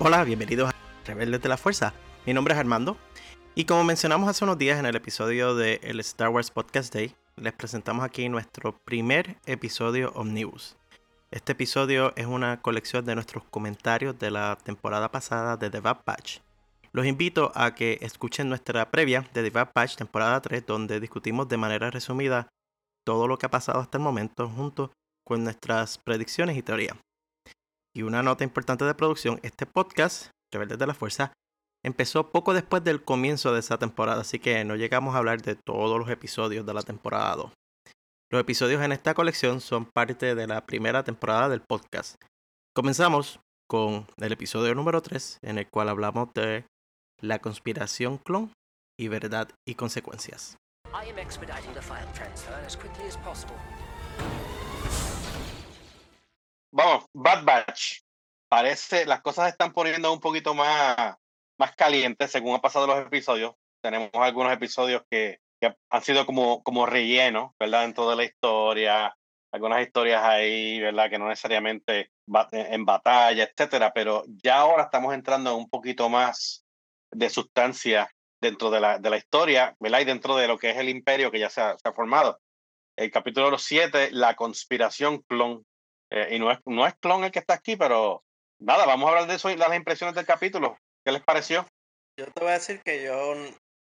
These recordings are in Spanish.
Hola, bienvenidos a Rebeldes de la Fuerza. Mi nombre es Armando y como mencionamos hace unos días en el episodio de el Star Wars Podcast Day, les presentamos aquí nuestro primer episodio Omnibus. Este episodio es una colección de nuestros comentarios de la temporada pasada de The Bad Batch. Los invito a que escuchen nuestra previa de The Bad Batch temporada 3 donde discutimos de manera resumida todo lo que ha pasado hasta el momento junto con nuestras predicciones y teorías. Y una nota importante de producción, este podcast, Rebeldes de la Fuerza, empezó poco después del comienzo de esa temporada, así que no llegamos a hablar de todos los episodios de la temporada 2. Los episodios en esta colección son parte de la primera temporada del podcast. Comenzamos con el episodio número 3, en el cual hablamos de la conspiración clon y verdad y consecuencias. Vamos, Bad Batch. Parece, las cosas se están poniendo un poquito más, más calientes según han pasado los episodios. Tenemos algunos episodios que, han sido como, como relleno, ¿verdad? En toda la historia. Algunas historias ahí, ¿verdad? Que no necesariamente en batalla, etcétera. Pero ya ahora estamos entrando en un poquito más de sustancia dentro de la, de la historia, ¿verdad? Y dentro de lo que es el imperio que ya se ha, se ha formado. El capítulo 7, la conspiración clon. Eh, y no es, no es clon el que está aquí, pero nada, vamos a hablar de eso y las impresiones del capítulo. ¿Qué les pareció? Yo te voy a decir que yo,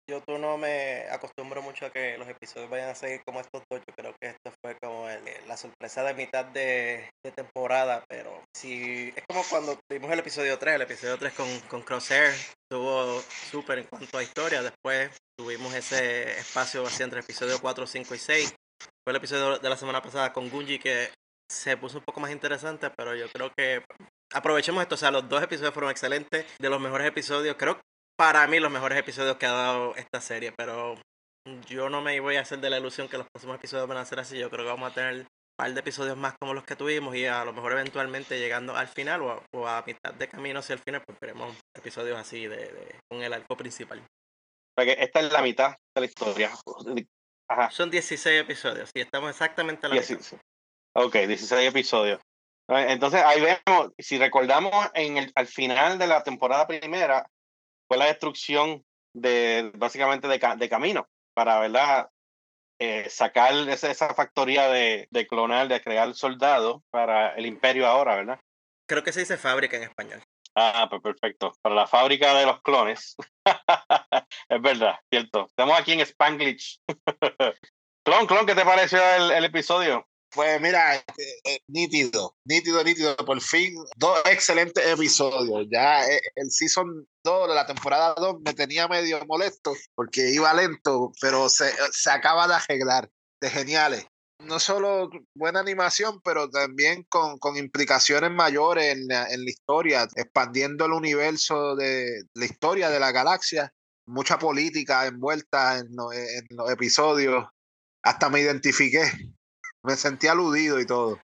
yo tú no me acostumbro mucho a que los episodios vayan a seguir como estos dos. Yo creo que esto fue como la sorpresa de mitad de, de, temporada, pero si es como cuando tuvimos el episodio 3, el episodio 3 con, con Crosshair, estuvo súper en cuanto a historia. Después tuvimos ese espacio vacío entre episodio 4, 5 y 6. Fue el episodio de la semana pasada con Gunji que se puso un poco más interesante, pero yo creo que aprovechemos esto. O sea, los dos episodios fueron excelentes, de los mejores episodios, creo para mí los mejores episodios que ha dado esta serie, pero yo no me voy a hacer de la ilusión que los próximos episodios van a ser así. Yo creo que vamos a tener un par de episodios más como los que tuvimos y a lo mejor eventualmente llegando al final o a, mitad de camino hacia el final, pues veremos episodios así de, con el arco principal. Porque esta es la mitad de la historia. Ajá. Son 16 episodios, y estamos exactamente a la mitad. Ok, 16 episodios. Entonces ahí vemos, si recordamos en el, al final de la temporada primera, fue la destrucción de básicamente de, de camino para verdad eh, sacar esa, esa factoría de, de, clonar, de crear soldados para el imperio ahora, ¿verdad? Creo que se dice fábrica en español. Ah, pues perfecto. Para la fábrica de los clones. es verdad, cierto. Estamos aquí en Spanglish. clon, clon, ¿qué te pareció el, el episodio? Pues mira, eh, eh, nítido, nítido, nítido. Por fin, dos excelentes episodios. Ya eh, el season 2 de la temporada 2 me tenía medio molesto porque iba lento, pero se, se acaba de arreglar. De geniales. No solo buena animación, pero también con, con implicaciones mayores en la, en la historia, expandiendo el universo de la historia de la galaxia. Mucha política envuelta en, en los episodios. Hasta me identifiqué me sentí aludido y todo.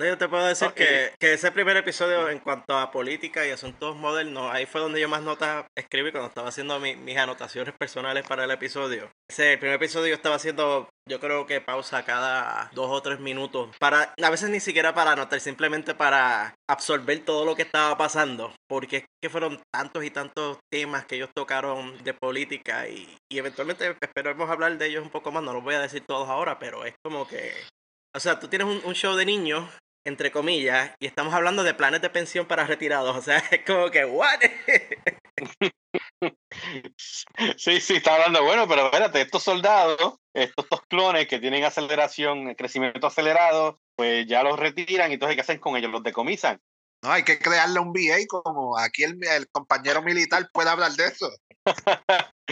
No, yo te puedo decir que, que, ese primer episodio en cuanto a política y asuntos modernos, ahí fue donde yo más notas escribí cuando estaba haciendo mis anotaciones personales para el episodio. Ese el primer episodio yo estaba haciendo, yo creo que pausa cada dos o tres minutos, para a veces ni siquiera para anotar, simplemente para absorber todo lo que estaba pasando, porque es que fueron tantos y tantos temas que ellos tocaron de política y, y eventualmente esperemos hablar de ellos un poco más, no los voy a decir todos ahora, pero es como que o sea, tú tienes un, show de niños, entre comillas, y estamos hablando de planes de pensión para retirados. O sea, es como que, ¿what? Sí, sí, está hablando, bueno, pero espérate, estos soldados, estos, clones que tienen aceleración, crecimiento acelerado, pues ya los retiran y entonces ¿qué hacen con ellos? Los decomisan. No, hay que crearle un VA como aquí el, el compañero militar puede hablar de eso.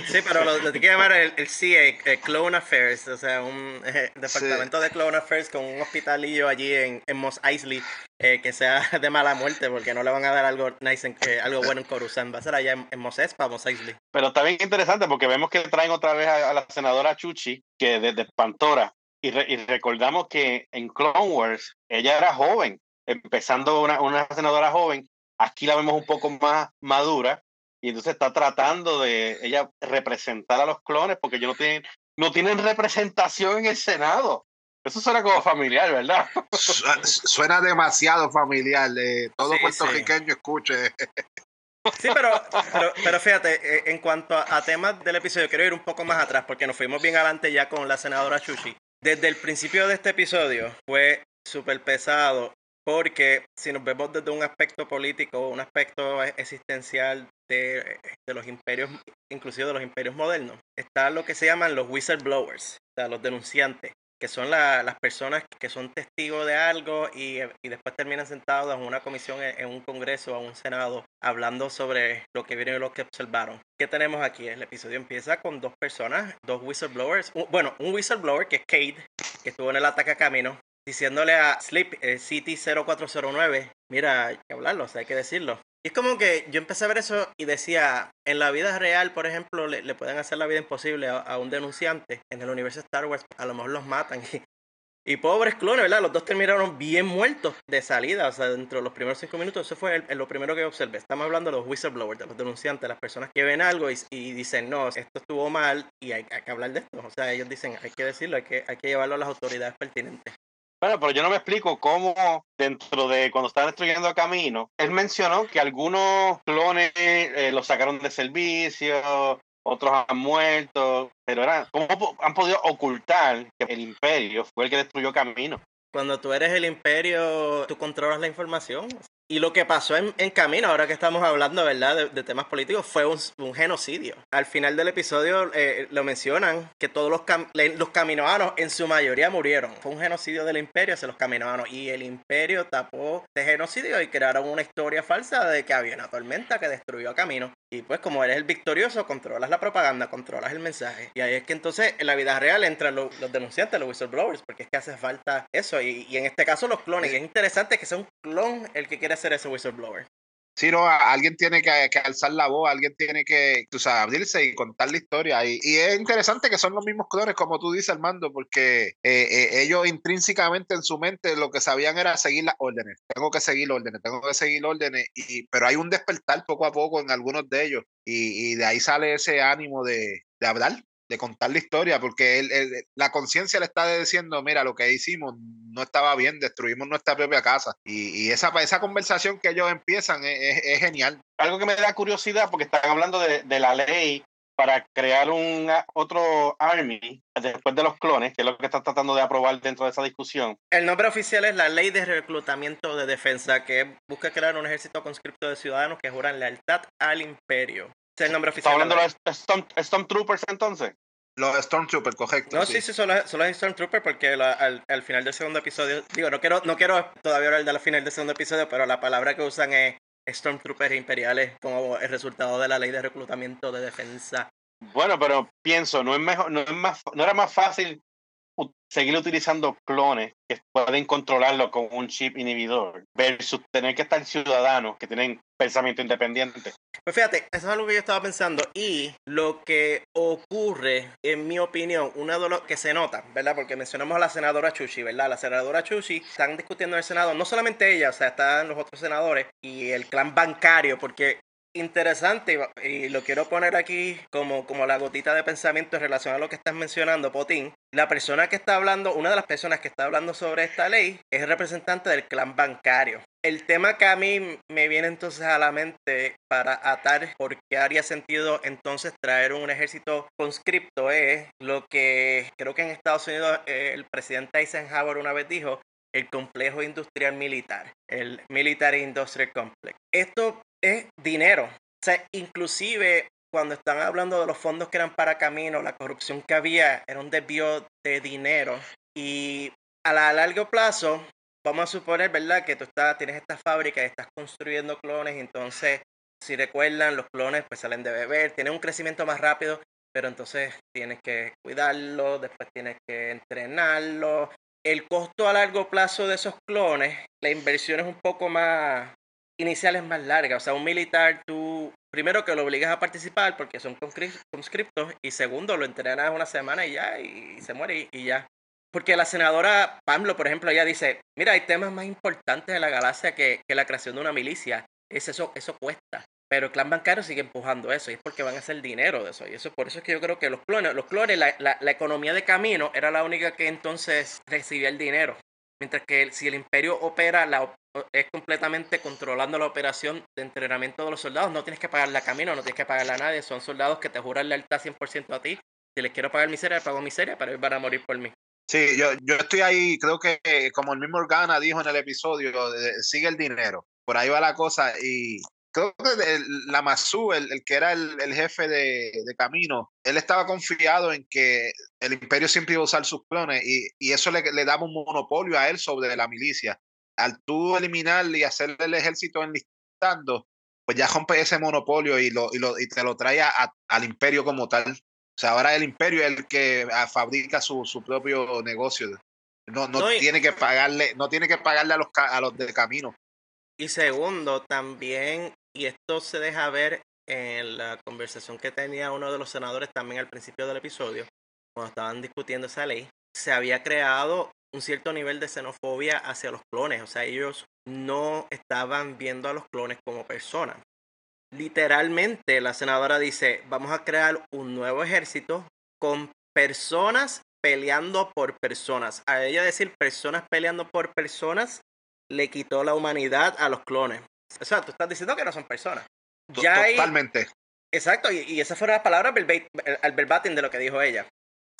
Sí, pero lo, lo que llamar el, el CA, el Clone Affairs, o sea, un eh, departamento de Clone Affairs con un hospitalillo allí en, en Mos Eisley eh, que sea de mala muerte porque no le van a dar algo nice en, algo bueno en Coruscant, va a ser allá en, en Mos Espa, Mos Eisley. Pero está bien interesante porque vemos que traen otra vez a, la senadora Chuchi, que desde Pantora, y, y, recordamos que en Clone Wars ella era joven, empezando una, una senadora joven, aquí la vemos un poco más madura y entonces está tratando de ella representar a los clones porque ellos no tienen, no tienen representación en el Senado. Eso suena como familiar, ¿verdad? Suena demasiado familiar. Eh, todo puertorriqueño escuche. Sí, pero, pero, pero fíjate, eh, en cuanto a, a temas del episodio, quiero ir un poco más atrás porque nos fuimos bien adelante ya con la senadora Chuchi. Desde el principio de este episodio fue súper pesado porque si nos vemos desde un aspecto político, un aspecto e- existencial de, de los imperios, inclusive de los imperios modernos, está lo que se llaman los whistleblowers, o sea, los denunciantes, que son la- las personas que son testigos de algo y, y después terminan sentados en una comisión, en, en un congreso o un senado, hablando sobre lo que vieron y lo que observaron. ¿Qué tenemos aquí? El episodio empieza con dos personas, dos whistleblowers. Un- bueno, un whistleblower que es Cade, que estuvo en el ataque a camino, diciéndole a Sleep, eh, City 0409, mira, hay que hablarlo, o sea, hay que decirlo. Y es como que yo empecé a ver eso y decía, en la vida real, por ejemplo, le, le pueden hacer la vida imposible a, un denunciante. En el universo Star Wars, a lo mejor los matan. Y, y pobres clones, ¿verdad? Los dos terminaron bien muertos de salida. O sea, dentro de los primeros cinco minutos, eso fue lo primero que observé. Estamos hablando de los whistleblowers, de los denunciantes, las personas que ven algo y, y dicen, no, esto estuvo mal y hay, hay que hablar de esto. O sea, ellos dicen, hay que decirlo, hay que, hay que llevarlo a las autoridades pertinentes. Bueno, pero yo no me explico cómo dentro de cuando estaban destruyendo Camino, él mencionó que algunos clones eh, los sacaron de servicio, otros han muerto, pero era, ¿cómo han podido ocultar que el imperio fue el que destruyó Camino? Cuando tú eres el imperio, tú controlas la información. Y lo que pasó en, en Camino, ahora que estamos hablando, ¿verdad?, de, de temas políticos, fue un, un genocidio. Al final del episodio eh, lo mencionan, que todos los, cam- los caminoanos en su mayoría murieron. Fue un genocidio del imperio hacia los caminoanos. Y el imperio tapó de genocidio y crearon una historia falsa de que había una tormenta que destruyó a Camino. Y pues como eres el victorioso, controlas la propaganda, controlas el mensaje. Y ahí es que entonces en la vida real entran lo- los denunciantes, los whistleblowers, porque es que hace falta eso. Y, y en este caso los clones. Y es interesante que sea un clon el que quiere ser ese whistleblower. Si no, alguien tiene que, que alzar la voz, alguien tiene que, tú sabes, abrirse y contar la historia. Y, y es interesante que son los mismos clones, como tú dices, Armando, porque eh, eh, ellos intrínsecamente en su mente lo que sabían era seguir las órdenes. Tengo que seguir órdenes, tengo que seguir órdenes. Y, pero hay un despertar poco a poco en algunos de ellos. Y, y de ahí sale ese ánimo de, de hablar, de contar la historia, porque él- él- la conciencia le está diciendo, mira, lo que hicimos no estaba bien, destruimos nuestra propia casa. Y, y esa, esa conversación que ellos empiezan es, es- es genial. Algo que me da curiosidad porque están hablando de, de la ley para crear un otro army después de los clones, que es lo que están tratando de aprobar dentro de esa discusión. El nombre oficial es la Ley de Reclutamiento de Defensa, que busca crear un ejército conscripto de ciudadanos que juran lealtad al imperio. El nombre ¿Está oficial. de hablando la de los Storm, Stormtroopers entonces? Los Stormtroopers, correcto. No, sí, sí, son los, son los Stormtroopers porque la- al, al final del segundo episodio, digo, no quiero, no quiero todavía hablar de la final del segundo episodio, pero la palabra que usan es Stormtroopers imperiales como el resultado de la ley de reclutamiento de defensa. Bueno, pero pienso, no es mejor, no es más, no era más fácil seguir utilizando clones que pueden controlarlo con un chip inhibidor versus tener que estar ciudadanos que tienen pensamiento independiente. Pues fíjate, eso es algo que yo estaba pensando y lo que ocurre, en mi opinión, una de lo que se nota, ¿verdad? Porque mencionamos a la senadora Chuchi, ¿verdad? La senadora Chuchi, están discutiendo en el Senado, no solamente ella, o sea, están los otros senadores y el clan bancario, porque interesante y lo quiero poner aquí como, como la gotita de pensamiento en relación a lo que estás mencionando, Potín. La persona que está hablando, una de las personas que está hablando sobre esta ley es representante del clan bancario. El tema que a mí me viene entonces a la mente para atar por qué haría sentido entonces traer un ejército conscripto es lo que creo que en Estados Unidos eh, el presidente Eisenhower una vez dijo, el complejo industrial militar, el Military Industrial Complex. Esto es dinero. O sea, inclusive cuando están hablando de los fondos que eran para camino, la corrupción que había era un desvío de dinero. Y a la- largo plazo, vamos a suponer, ¿verdad? Que tú estás, tienes esta fábrica y estás construyendo clones, entonces, si recuerdan, los clones pues salen de beber, tienen un crecimiento más rápido, pero entonces tienes que cuidarlo, después tienes que entrenarlo. El costo a largo plazo de esos clones, la inversión es un poco más inicial es más larga. O sea, un militar, tú primero que lo obligas a participar porque son conscri- conscriptos y segundo lo entrenas una semana y ya y se muere y, y ya. Porque la senadora Pamlo, por ejemplo, ella dice, mira, hay temas más importantes en la galaxia que, que la creación de una milicia. Es eso, eso cuesta. Pero el clan bancario sigue empujando eso y es porque van a hacer dinero de eso. Y eso por eso es que yo creo que los clones, los clones, la, la, la economía de camino era la única que entonces recibía el dinero. Mientras que si el imperio opera la, es completamente controlando la operación de entrenamiento de los soldados. No tienes que pagarle a camino, no tienes que pagarle a nadie. Son soldados que te juran lealtad 100% a ti. Si les quiero pagar miseria, pago miseria, pero ellos van a morir por mí. Sí, yo, yo estoy ahí, creo que como el mismo Organa dijo en el episodio, sigue el dinero. Por ahí va la cosa y creo que la Mazú, el, el, que era el, jefe de, Camino, él estaba confiado en que el imperio siempre iba a usar sus clones y, y eso le, le, daba un monopolio a él sobre la milicia. Al tú eliminarle y hacerle el ejército enlistando, pues ya rompe ese monopolio y, lo, y, lo, y te lo trae al imperio como tal. O sea, ahora el imperio es el que ah, fabrica su, su propio negocio. No, no, tiene que pagarle, no tiene que pagarle a los, a los de camino. Y segundo, también, y esto se deja ver en la conversación que tenía uno de los senadores también al principio del episodio, cuando estaban discutiendo esa ley, se había creado un cierto nivel de xenofobia hacia los clones. O sea, ellos no estaban viendo a los clones como personas literalmente la senadora dice, vamos a crear un nuevo ejército con personas peleando por personas. A ella decir personas peleando por personas le quitó la humanidad a los clones. O sea, tú estás diciendo que no son personas. Ya Totalmente. exacto, y, y esas fueron las palabras al verbatim de lo que dijo ella.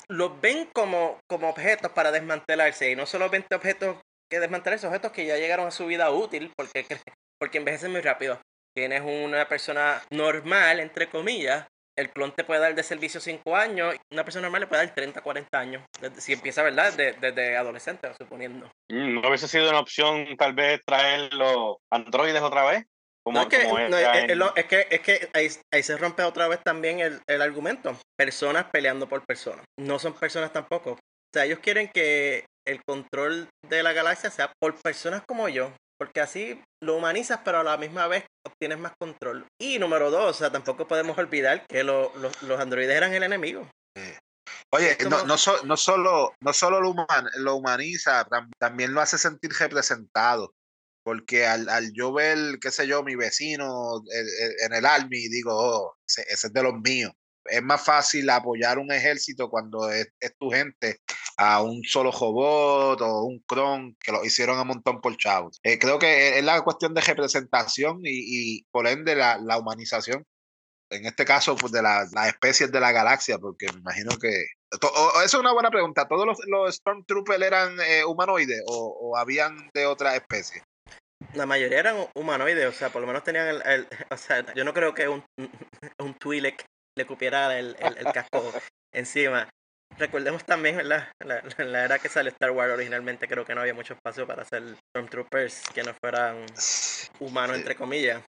Los ven como, como objetos para desmantelarse y no solo ven objetos que desmantelarse, objetos que ya llegaron a su vida útil porque, porque envejecen muy rápido tienes una persona normal, entre comillas, el clon te puede dar de servicio 5 años, una persona normal le puede dar 30, 40 años, si empieza, ¿verdad? Desde, adolescente, suponiendo. Mm, ¿No hubiese sido una opción tal vez traer los androides otra vez? Como, es, que, es, que, es, que, ahí, se rompe otra vez también el, el argumento. Personas peleando por personas. No son personas tampoco. O sea, ellos quieren que el control de la galaxia sea por personas como yo, porque así lo humanizas, pero a la misma vez obtienes más control. Y número dos, o sea, tampoco podemos olvidar que los androides eran el enemigo. Oye, no, no, no, solo, no solo lo, lo humaniza, también lo hace sentir representado. Porque al, al yo ver, qué sé yo, mi vecino en el Army, digo, oh, ese es de los míos es más fácil apoyar un ejército cuando es, tu gente a un solo robot o un cron que lo hicieron a montón por chavos. Eh, creo que es la cuestión de representación y, por ende la, humanización. En este caso, pues de las especies de la galaxia, porque me imagino que. esa es una buena pregunta. ¿Todos los, los Stormtroopers eran eh, humanoides o, habían de otra especie? La mayoría eran humanoides, o sea, por lo menos tenían el. o sea, yo no creo que un, un Twi'lek le cupiera el, el, casco encima. Recordemos también, ¿verdad? La, la, era que sale Star Wars originalmente, creo que no había mucho espacio para hacer Stormtroopers que no fueran humanos, entre comillas.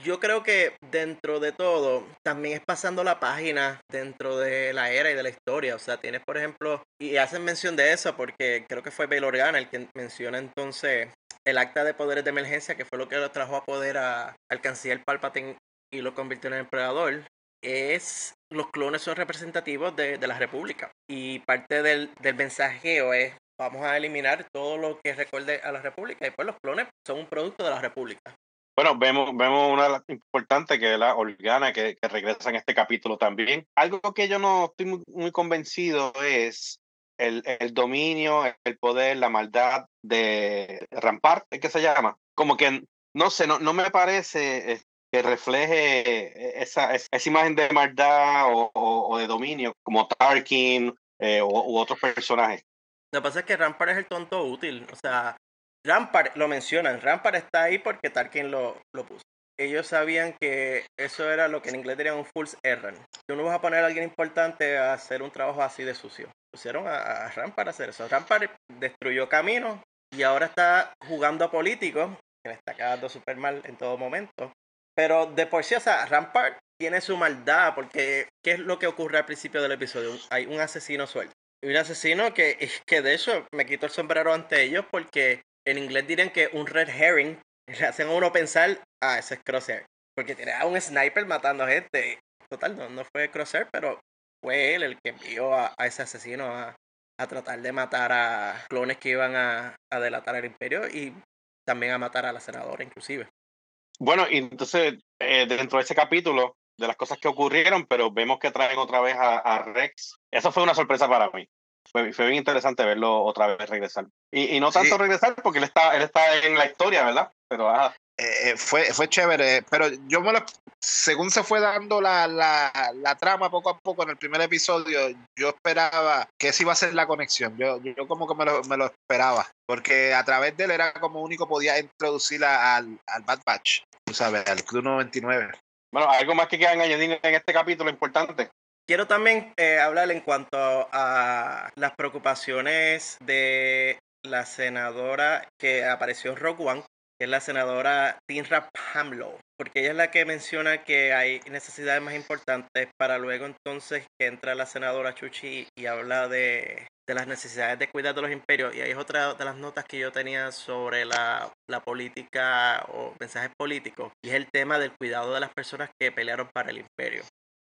Yo creo que dentro de todo, también es pasando la página dentro de la era y de la historia. O sea, tienes, por ejemplo, y hacen mención de eso porque creo que fue Bail Organa el que menciona entonces el acta de poderes de emergencia, que fue lo que lo trajo a poder al canciller Palpatine y lo convirtió en emperador es los clones son representativos de, la República. Y parte del, del mensajeo es vamos a eliminar todo lo que recuerde a la República. Y pues los clones son un producto de la República. Bueno, vemos, vemos una importante que es la Organa que, que, regresa en este capítulo también. Algo que yo no estoy muy, convencido es el, el, dominio, el poder, la maldad de Rampart, ¿qué se llama? Como que, no sé, no, no me parece que refleje e, esa, esa imagen de maldad o, de dominio, como Tarkin eh, u, otros personajes. Lo que pasa es que Rampart es el tonto útil. O sea, Rampart lo mencionan. Rampart está ahí porque Tarkin lo, lo puso. Ellos sabían que eso era lo que en inglés dirían un false errand. Tú no vas a poner a alguien importante a hacer un trabajo así de sucio. Pusieron a, a Rampart a hacer eso. Rampart destruyó caminos y ahora está jugando a políticos, que le está quedando súper mal en todo momento. Pero de por sí, o sea, Rampart tiene su maldad, porque ¿qué es lo que ocurre al principio del episodio? Hay un asesino suelto. Y un asesino que, que de hecho me quito el sombrero ante ellos porque en inglés dirían que un red herring le hacen a uno pensar, ah, ese es Crosshair. Porque tiene a un sniper matando gente. Total, no, no fue Crosshair, pero fue él el que envió a, ese asesino a, a, tratar de matar a clones que iban a, a delatar al imperio y también a matar a la senadora inclusive. Bueno, y entonces, eh, dentro de ese capítulo, de las cosas que ocurrieron, pero vemos que traen otra vez a, Rex. Eso fue una sorpresa para mí. fue, fue bien interesante verlo otra vez regresar. Y, y no tanto regresar porque él está, él está en la historia, ¿verdad? Pero ajá. Eh, eh, fue, fue chévere, pero yo me lo, según se fue dando la, la, la, trama poco a poco en el primer episodio, yo esperaba que esa iba a ser la conexión. Yo, yo como que me lo, me lo esperaba, porque a través de él era como único podía introducir al, al Bad Batch, tú sabes, al Club 99. Bueno, algo más que quieran añadir en este capítulo importante. Quiero también eh, hablar en cuanto a las preocupaciones de la senadora que apareció en Rogue One, es la senadora Tinra Pamlo, porque ella es la que menciona que hay necesidades más importantes para luego entonces que entra la senadora Chuchi y habla de, de las necesidades de cuidar de los imperios. Y ahí es otra de las notas que yo tenía sobre la, la política o mensajes políticos, y es el tema del cuidado de las personas que pelearon para el imperio.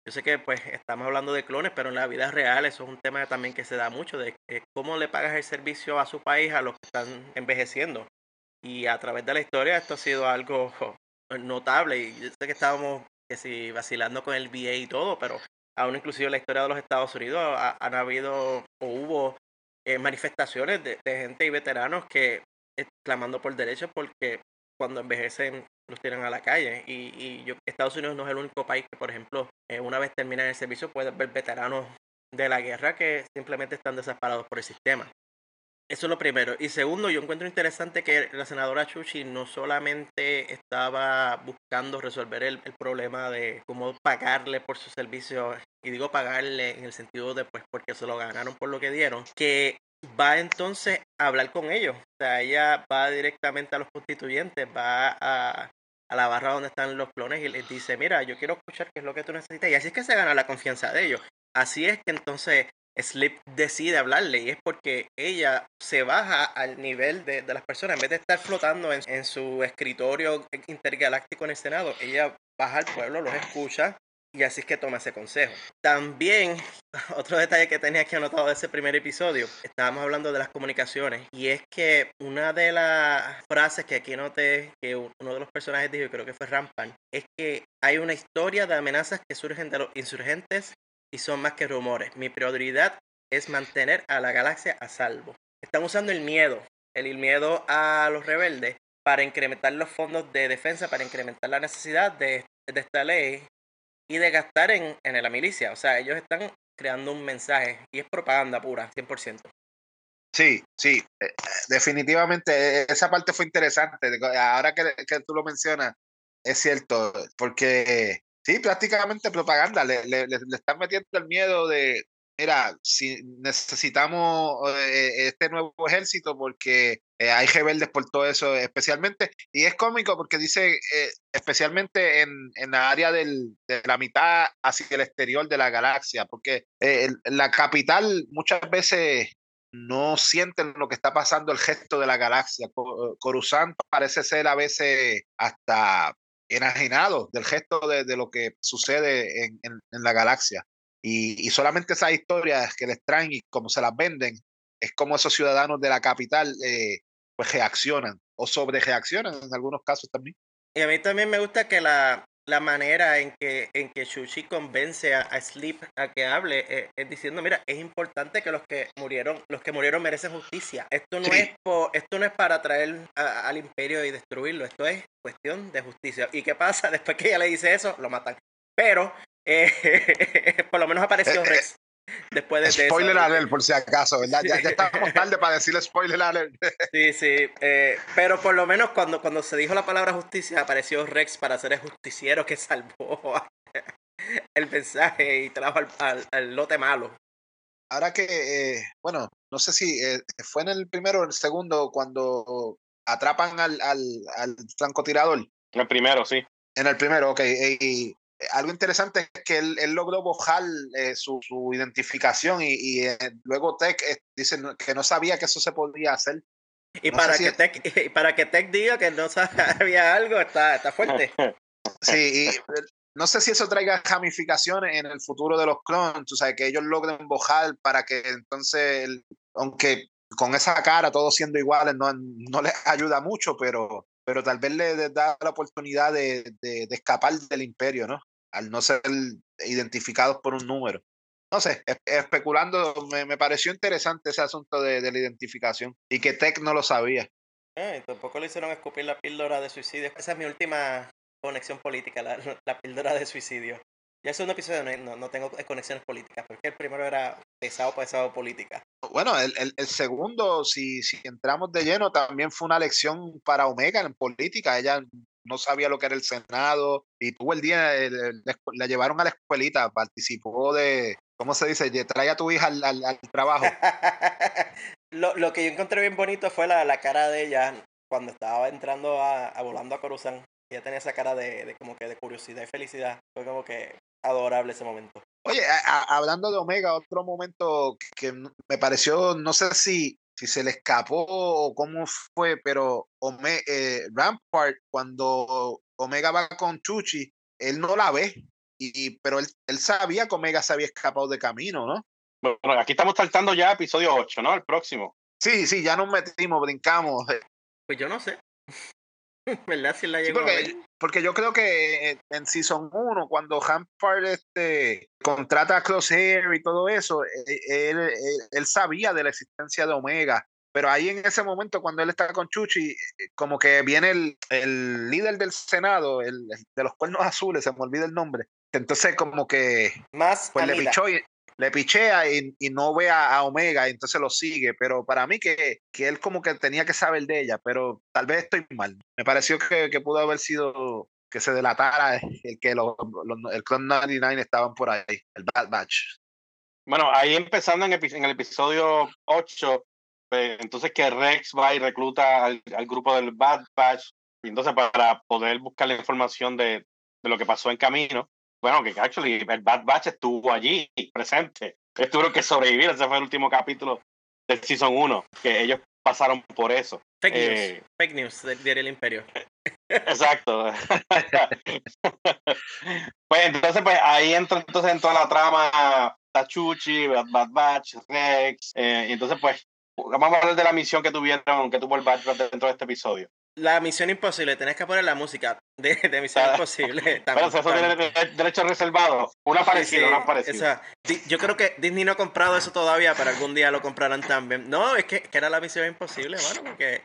Yo sé que pues estamos hablando de clones, pero en la vida real eso es un tema también que se da mucho, de cómo le pagas el servicio a su país a los que están envejeciendo. Y a través de la historia esto ha sido algo notable. Y yo sé que estábamos que si, vacilando con el VA y todo, pero aún inclusive en la historia de los Estados Unidos han habido o hubo eh, manifestaciones de, gente y veteranos que eh, clamando por derechos porque cuando envejecen los tiran a la calle. Y, y yo, Estados Unidos no es el único país que, por ejemplo, eh, una vez terminan el servicio, puedes ver veteranos de la guerra que simplemente están desamparados por el sistema. Eso es lo primero. Y segundo, yo encuentro interesante que la senadora Chuchi no solamente estaba buscando resolver el, problema de cómo pagarle por su servicio, y digo pagarle en el sentido de pues porque se lo ganaron por lo que dieron, que va entonces a hablar con ellos. O sea, ella va directamente a los constituyentes, va a, a la barra donde están los clones y les dice, mira, yo quiero escuchar qué es lo que tú necesitas. Y así es que se gana la confianza de ellos. Así es que entonces Slip decide hablarle y es porque ella se baja al nivel de, de las personas. En vez de estar flotando en, en, su escritorio intergaláctico en el Senado, ella baja al pueblo, los escucha y así es que toma ese consejo. También, otro detalle que tenía aquí anotado de ese primer episodio, estábamos hablando de las comunicaciones y es que una de las frases que aquí noté que uno de los personajes dijo, creo que fue Rampan, es que hay una historia de amenazas que surgen de los insurgentes y son más que rumores. Mi prioridad es mantener a la galaxia a salvo. Están usando el miedo, el miedo a los rebeldes para incrementar los fondos de defensa, para incrementar la necesidad de, de esta ley y de gastar en, en la milicia. O sea, ellos están creando un mensaje y es propaganda pura, 100%. Sí, sí, eh, definitivamente e, esa parte fue interesante. Ahora que, que tú lo mencionas, es cierto, porque sí, prácticamente propaganda, le, le, le, están metiendo el miedo de, mira, si necesitamos eh, este nuevo ejército porque eh, hay rebeldes por todo eso especialmente, y es cómico porque dice, eh, especialmente en, en la área del, de la mitad hacia el exterior de la galaxia, porque la capital muchas veces no sienten lo que está pasando el gesto de la galaxia. Coruscant parece ser a veces hasta enajenado del gesto de, de lo que sucede en, en, en la galaxia. Y, y, solamente esas historias que les traen y como se las venden, es como esos ciudadanos de la capital eh, pues reaccionan o sobre reaccionan en algunos casos también. Y a mí también me gusta que la, la manera en que, en que Shushi convence a, a Sleep a que hable eh, es diciendo, mira, es importante que los que murieron, los que murieron merecen justicia. Esto no, sí. es, por, esto no es para traer a, al imperio y destruirlo, esto es cuestión de justicia. ¿Y qué pasa? Después que ella le dice eso, lo matan. Pero eh, por lo menos apareció Rex. Después de spoiler eso, alert, por si acaso, ¿verdad? Ya, ya estábamos tarde para decirle spoiler alert. Sí, sí. Eh, pero por lo menos cuando, cuando se dijo la palabra justicia, apareció Rex para ser el justiciero que salvó el mensaje y trajo al, al, al lote malo. Ahora que, eh, bueno, no sé si eh, fue en el primero o en el segundo cuando atrapan al, al, al francotirador. En el primero, sí. En el primero, ok. Y, algo interesante es que él, él logró bojar eh, su, su, identificación y, y eh, luego Tech eh, dice que no sabía que eso se podía hacer. Y, no para, que si Tech, y para que Tech diga que no sabía algo, está, está fuerte. Sí, y no sé si eso traiga ramificaciones en el futuro de los clones, o sea, que ellos logren bojar para que entonces, aunque con esa cara, todos siendo iguales, no, no les ayuda mucho, pero, pero tal vez le da la oportunidad de, de, de escapar del imperio, ¿no? Al no ser identificados por un número. no sé, especulando, me, me, pareció interesante ese asunto de, de, la identificación y que Tech no lo sabía. Eh, tampoco le hicieron escupir la píldora de suicidio. Esa es mi última conexión política, la, la píldora de suicidio. Ya es un episodio, no, no tengo conexiones políticas, porque el primero era pesado, pesado política. Bueno, el, el, el, segundo, si, si entramos de lleno, también fue una lección para Omega en política. Ella no sabía lo que era el Senado y tuvo el día, la llevaron a la escuelita, participó de, ¿cómo se dice? Trae a tu hija al, al, al trabajo. lo, lo, que yo encontré bien bonito fue la, la cara de ella cuando estaba entrando a, a volando a Coruscant. Ella tenía esa cara de, de, como que de curiosidad y felicidad. Fue como que adorable ese momento. Oye, a, a, hablando de Omega, otro momento que me pareció, no sé si, si se le escapó o cómo fue, pero Ome, eh, Rampart, cuando Omega va con Chuchi, él no la ve, y, pero él, él sabía que Omega se había escapado de camino, ¿no? Bueno, aquí estamos saltando ya episodio 8, ¿no? El próximo. Sí, sí, ya nos metimos, brincamos. Pues yo no sé. ¿Verdad? Si la llegó sí, porque, yo creo que en Season 1, cuando Hampard este, contrata a Crosshair y todo eso, él, él, él, sabía de la existencia de Omega. Pero ahí en ese momento, cuando él está con Chuchi, como que viene el, el líder del Senado, el, de los cuernos azules, se me olvida el nombre. Entonces, como que. Más pues le pichó y, le pichea y, y, no ve a, a, Omega y entonces lo sigue, pero para mí que, que, él como que tenía que saber de ella, pero tal vez estoy mal. Me pareció que, que pudo haber sido que se delatara el que los, el Clone 99 estaban por ahí, el Bad Batch. Bueno, ahí empezando en, en el episodio 8, pues, entonces que Rex va y recluta al, al, grupo del Bad Batch, y entonces para poder buscar la información de, de lo que pasó en camino, bueno, que actually el Bad Batch estuvo allí presente. Tuvieron que sobrevivir. Ese fue el último capítulo del Season 1, que ellos pasaron por eso. Fake news, eh, fake news del diario El Imperio. Exacto. pues entonces, pues ahí entra entonces en toda la trama Tachuchi, Bad, Bad Batch, Rex, eh, y entonces pues vamos a hablar de la misión que tuvieron, que tuvo el Bad Batch dentro de este episodio. La misión imposible, tenés que poner la música de, de Misión ah, Imposible. Pero eso tiene derecho reservado. Una parecida, sí, una parecida. Yo creo que Disney no ha comprado eso todavía, pero algún día lo comprarán también. No, es que, que era la misión imposible, mano, porque...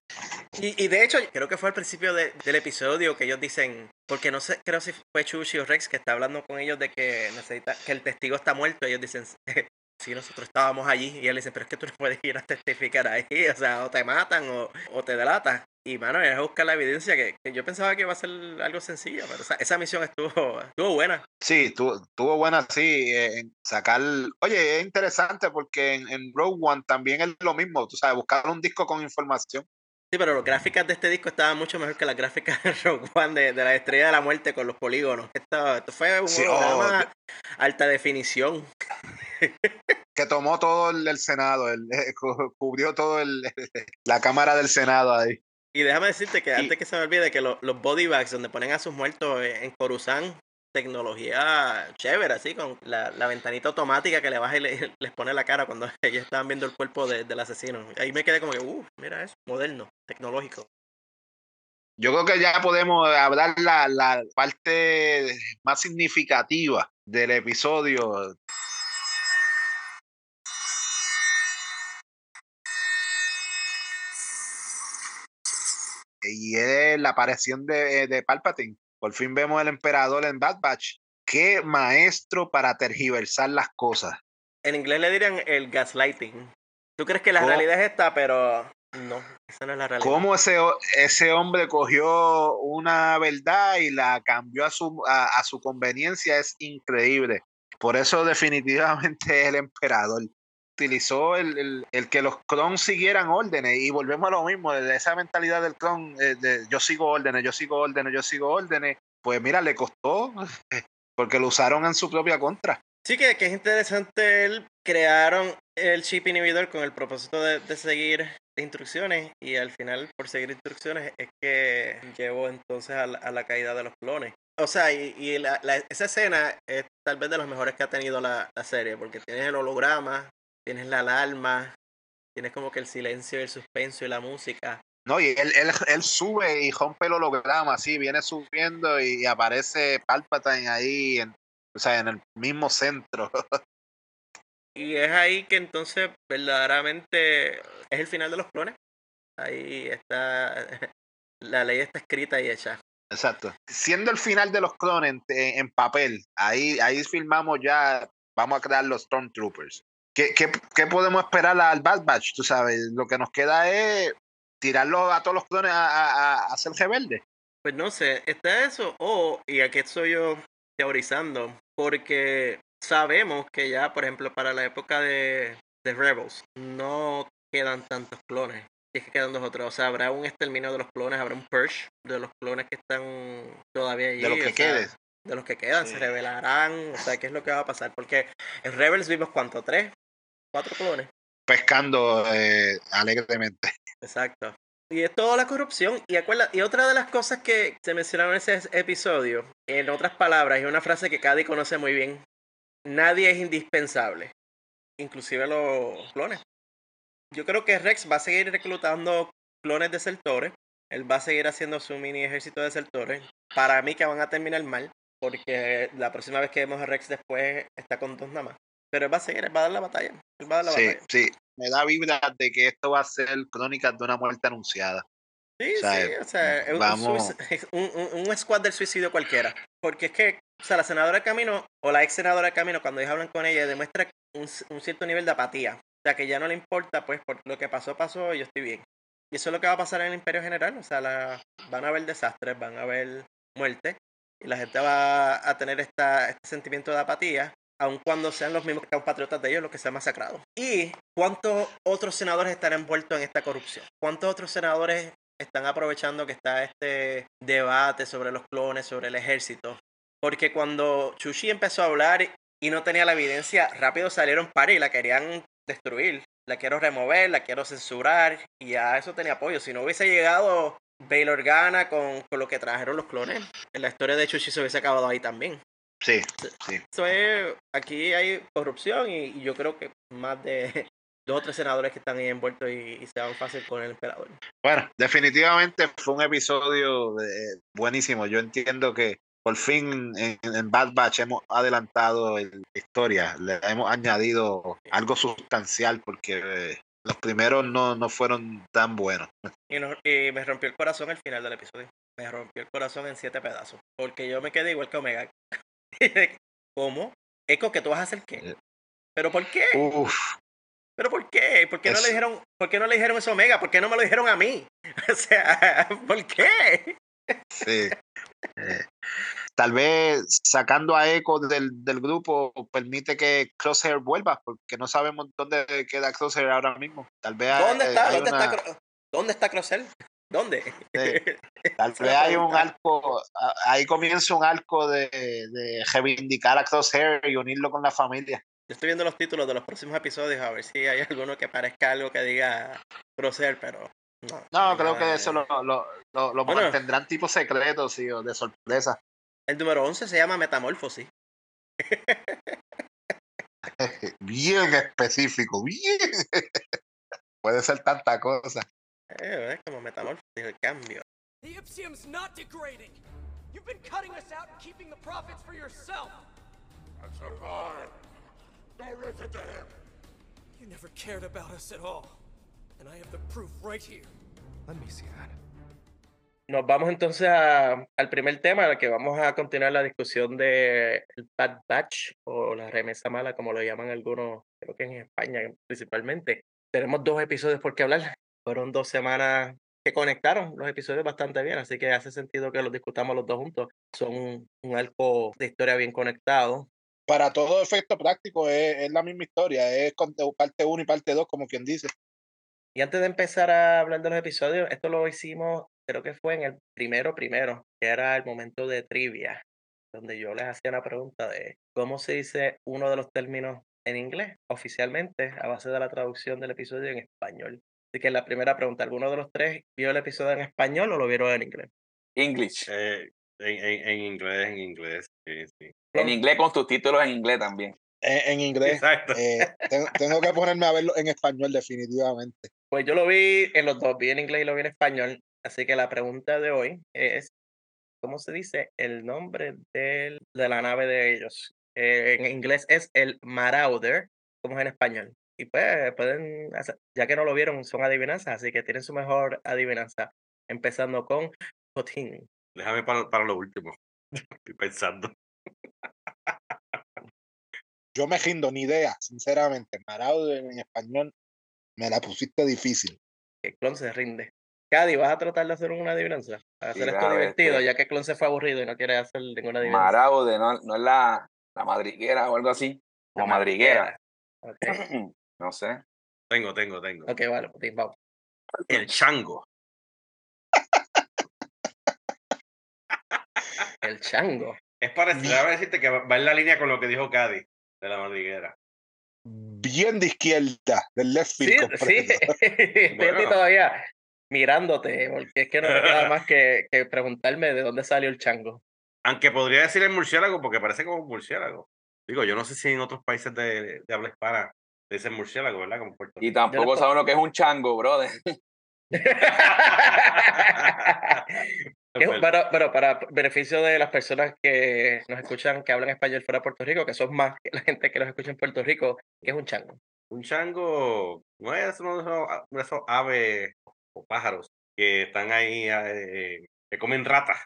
Y, y, de hecho, creo que fue al principio de, del episodio que ellos dicen, porque no sé, creo si fue Chuchi o Rex que está hablando con ellos de que necesita, que el testigo está muerto. Ellos dicen, si nosotros estábamos allí y él dice, pero es que tú no puedes ir a testificar ahí, o sea, o te matan o, o te delatan. Y mano, es buscar la evidencia que, que, yo pensaba que iba a ser algo sencillo, pero esa, esa misión estuvo, estuvo buena. Sí, estuvo, estuvo buena, sí, en sacar... Oye, es interesante porque en, en, Rogue One también es lo mismo, tú sabes, buscar un disco con información. Sí, pero las gráficas de este disco estaban mucho mejor que las gráficas de Rogue One de, de la Estrella de la Muerte con los polígonos. Esto, esto fue un sí, oh, alta definición. que tomó todo el, el Senado, el, eh, cubrió todo el, la Cámara del Senado ahí. Y déjame decirte que antes que se me olvide que lo, los body bags donde ponen a sus muertos en Coruscant, tecnología chévere, así, con la, la, ventanita automática que le baja y le, les pone la cara cuando ellos estaban viendo el cuerpo de, del asesino. Ahí me quedé como que, uh, mira eso, moderno, tecnológico. Yo creo que ya podemos hablar la, la parte más significativa del episodio. Y es la aparición de, de Palpatine. Por fin vemos al emperador en Bad Batch. Qué maestro para tergiversar las cosas. En inglés le dirían el gaslighting. ¿Tú crees que la ¿Cómo? realidad es esta, pero no, esa no es la realidad? ¿Cómo ese, ese hombre cogió una verdad y la cambió a su, a, a su conveniencia? Es increíble. Por eso definitivamente es el emperador utilizó el, el, el, que los clones siguieran órdenes y volvemos a lo mismo, de esa mentalidad del clon, eh, de yo sigo órdenes, yo sigo órdenes, yo sigo órdenes, pues mira, le costó porque lo usaron en su propia contra. Sí, que, que es interesante, él crearon el chip inhibidor con el propósito de, de seguir instrucciones y al final por seguir instrucciones es que llevó entonces a la, a la caída de los clones. O sea, y, y la, la, esa escena es tal vez de los mejores que ha tenido la, la serie, porque tienes el holograma, tienes la alarma, tienes como que el silencio, el suspenso y la música. No, y él, él, él sube y rompe el holograma, así, viene subiendo y aparece Palpatine ahí, en, o sea, en el mismo centro. Y es ahí que entonces verdaderamente es el final de los clones. Ahí está, la ley está escrita y hecha. Exacto. Siendo el final de los clones en, en papel, ahí, ahí filmamos ya, vamos a crear los Stormtroopers. ¿Qué, qué, qué podemos esperar al Bad Batch? Tú sabes, lo que nos queda es tirarlo a todos los clones a, a, a hacer rebelde. Pues no sé, está eso, o, y aquí estoy yo teorizando, porque sabemos que ya, por ejemplo, para la época de, de Rebels, no quedan tantos clones. Y es que quedan dos otros. O sea, habrá un exterminio de los clones, habrá un purge de los clones que están todavía allí. De los que sea, quede. De los que quedan, se revelarán. O sea, ¿qué es lo que va a pasar? Porque en Rebels vimos cuánto, tres, cuatro clones. Pescando eh, alegremente. Exacto. Y es toda la corrupción. Y, acuerda, y otra de las cosas que se mencionaron en ese episodio, en otras palabras, y una frase que Cady conoce muy bien, nadie es indispensable, inclusive los clones. Yo creo que Rex va a seguir reclutando clones desertores, él va a seguir haciendo su mini ejército de desertores. Para mí que van a terminar mal, porque la próxima vez que vemos a Rex después está con dos nada más. Pero él va a seguir, él va a dar la batalla. Él va a dar la Sí, batalla. sí. Me da vibra de que esto va a ser crónicas de una muerte anunciada. Sí, O sea, sí, o sea, es un, vamos- un, un- un squad del suicidio cualquiera. Porque es que, o sea, la senadora Camino o la ex senadora Camino, cuando ellos hablan con ella, demuestra un, cierto nivel de apatía. O sea, que ya no le importa, pues, por lo que pasó, pasó, y yo estoy bien. Y eso es lo que va a pasar en el Imperio General. O sea, la, van a haber desastres, van a haber muerte, y la gente va a tener esta, este sentimiento de apatía, aun cuando sean los mismos compatriotas de ellos los que sean masacrados. ¿Y cuántos otros senadores están envueltos en esta corrupción? ¿Cuántos otros senadores están aprovechando que está este debate sobre los clones, sobre el ejército? Porque cuando Chuchi empezó a hablar y no tenía la evidencia, rápido salieron para y la querían destruir. La quiero remover, la quiero censurar y ya eso tenía apoyo. Si no hubiese llegado Bail Organa con, con lo que trajeron los clones, la historia de Chuchi se hubiese acabado ahí también. Sí, sí. Eso es, aquí hay corrupción y, y yo creo que más de dos o tres senadores que están ahí envueltos y, y se van fácil con el emperador. Bueno, definitivamente fue un episodio eh, buenísimo. Yo entiendo que por fin en, en Bad Batch hemos adelantado el- la historia, le hemos añadido algo sustancial porque eh, los primeros no, no fueron tan buenos. Y, no- y me rompió el corazón el final del episodio. Me rompió el corazón en siete pedazos. Porque yo me quedé igual que Omega. ¿Cómo? Eco, ¿que tú vas a hacer qué? Eh. ¿Pero por qué? Uf, ¿Pero por qué? ¿Por qué no Es- le dijeron, por qué no le dijeron eso a Omega? ¿Por qué no me lo dijeron a mí? O sea, ¿por qué? sí. Eh, tal vez sacando a Echo del, del grupo permite que Crosshair vuelva, porque no sabemos dónde queda Crosshair ahora mismo. Tal vez hay- ¿Dónde está? hay ¿Dónde está, una- ¿Dónde está Crossell? ¿Dónde? Sí. Tal vez hay un arco, ahí comienza un arco de, de reivindicar a Crosshair y unirlo con la familia. Yo estoy viendo los títulos de los próximos episodios a ver si hay alguno que parezca algo que diga Crosshair, pero no. No, creo nada que eso lo, lo, lo, lo Bueno. mantendrán tipo secreto, sí, o de sorpresa. El número 11 se llama Metamorfosis. Bien específico, bien. Puede ser tanta cosa. Eh, es como Metamorfosis, el cambio. The Ipsium's not degrading. You've been cutting us out and keeping the profits for yourself. That's a lie. Don't listen to him. You never cared about us at all. And I have the proof right here. Let me see that. Nos vamos entonces a- al primer tema, al que vamos a continuar la discusión de el Bad Batch o la remesa mala, como lo llaman algunos, creo que en España principalmente. Tenemos dos episodios por qué hablar. Fueron dos semanas que conectaron los episodios bastante bien, así que hace sentido que los discutamos los dos juntos. Son un, un arco de historia bien conectado. Para todo efecto práctico es, es la misma historia, es con- parte 1 y parte 2, como quien dice. Y antes de empezar a hablar de los episodios, esto lo hicimos, creo que fue en el primero primero, que era el momento de trivia, donde yo les hacía una pregunta de cómo se dice uno de los términos en inglés oficialmente a base de la traducción del episodio en español. Así que la primera pregunta, ¿alguno de los tres vio el episodio en español o lo vieron en inglés? English. Eh, en, en, en inglés, en inglés. Sí, sí. En inglés con subtítulos en inglés también. En, en inglés. Exacto. eh, tengo, tengo que ponerme a verlo en español, definitivamente. Pues yo lo vi en los dos, vi en inglés y lo vi en español. Así que la pregunta de hoy es, ¿cómo se dice el nombre del, de la nave de ellos? Eh, en inglés es el Marauder como es en español. Y pues pueden, hacer- ya que no lo vieron, son adivinanzas, así que tienen su mejor adivinanza. Empezando con Potín. Déjame para, para lo último. Estoy pensando. Yo me rindo, ni idea, sinceramente. Marauder en español me la pusiste difícil. Que Clon se rinde. Cady, ¿vas a tratar de hacer una adivinanza? A hacer Sí, esto claro, divertido, este- ya que Clon se fue aburrido y no quiere hacer ninguna adivinanza. Maraude, ¿no, no es la, la madriguera o algo así? La O madriguera. Ok, No sé. Tengo, tengo, tengo. ok, vale, Potín, vamos. El chango. El chango. Es parecido. Déjame decirte que va en la línea con lo que dijo Cady de la madriguera. Bien de izquierda, del left Sí, field. sí, estoy aquí Bueno. todavía mirándote, porque es que no me queda más que, que preguntarme de dónde salió el chango. Aunque podría decir el murciélago porque parece como un murciélago. Digo, yo no sé si en otros países de, de habla hispana le dicen murciélago, ¿verdad? Como Y tampoco po- saben lo que es un chango, brother. Es Pero, pero para beneficio de las personas que nos escuchan que hablan español fuera de Puerto Rico, que son más que la gente que nos escucha en Puerto Rico, que es un chango. Un chango no es uno de esos, a- de esos aves o pájaros que están ahí, eh, que comen ratas.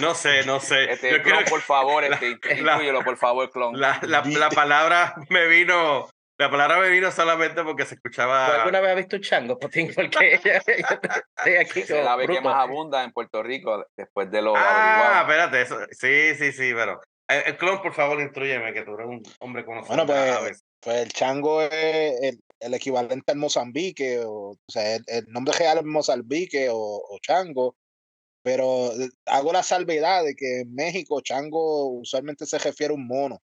No sé, no sé. Este, Yo creo clon, que por favor, la- este, la- inclúyelo, por favor, clon. la, la, la palabra me vino, la palabra me vino solamente porque se ¿Tú escuchaba. alguna vez has visto un chango, Potín? Porque yo estoy aquí como ave que más abunda en Puerto Rico después de los Ah, espérate, eso, sí, sí, sí, pero. El, el clon, por favor, instruyeme, que tú eres un hombre conocido. Bueno, pues, pues el chango es el, el equivalente al Mozambique, o, o sea, el, el nombre real es Mozambique o, o chango, pero eh, hago la salvedad de que en México chango usualmente se refiere a un mono.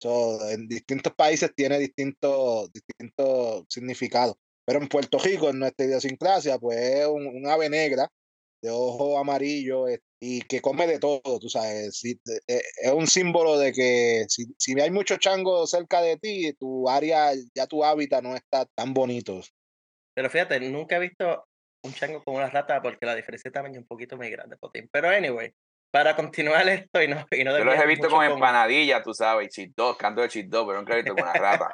So, en distintos países tiene distintos distintos significados. Pero en Puerto Rico, en nuestra idiosincrasia, pues es un, un ave negra de ojo amarillo eh, y que come de todo, tú sabes. Eh, eh, es un símbolo de que si, si hay muchos changos cerca de ti, tu área, ya tu hábitat no está tan bonito. Pero fíjate, nunca he visto un chango con una rata porque la diferencia de tamaño es un poquito muy grande, Potín. Pero anyway, para continuar esto y no, y no Yo los he visto con empanadillas, tú sabes, y dog, canto de dog, pero nunca he visto con una rata.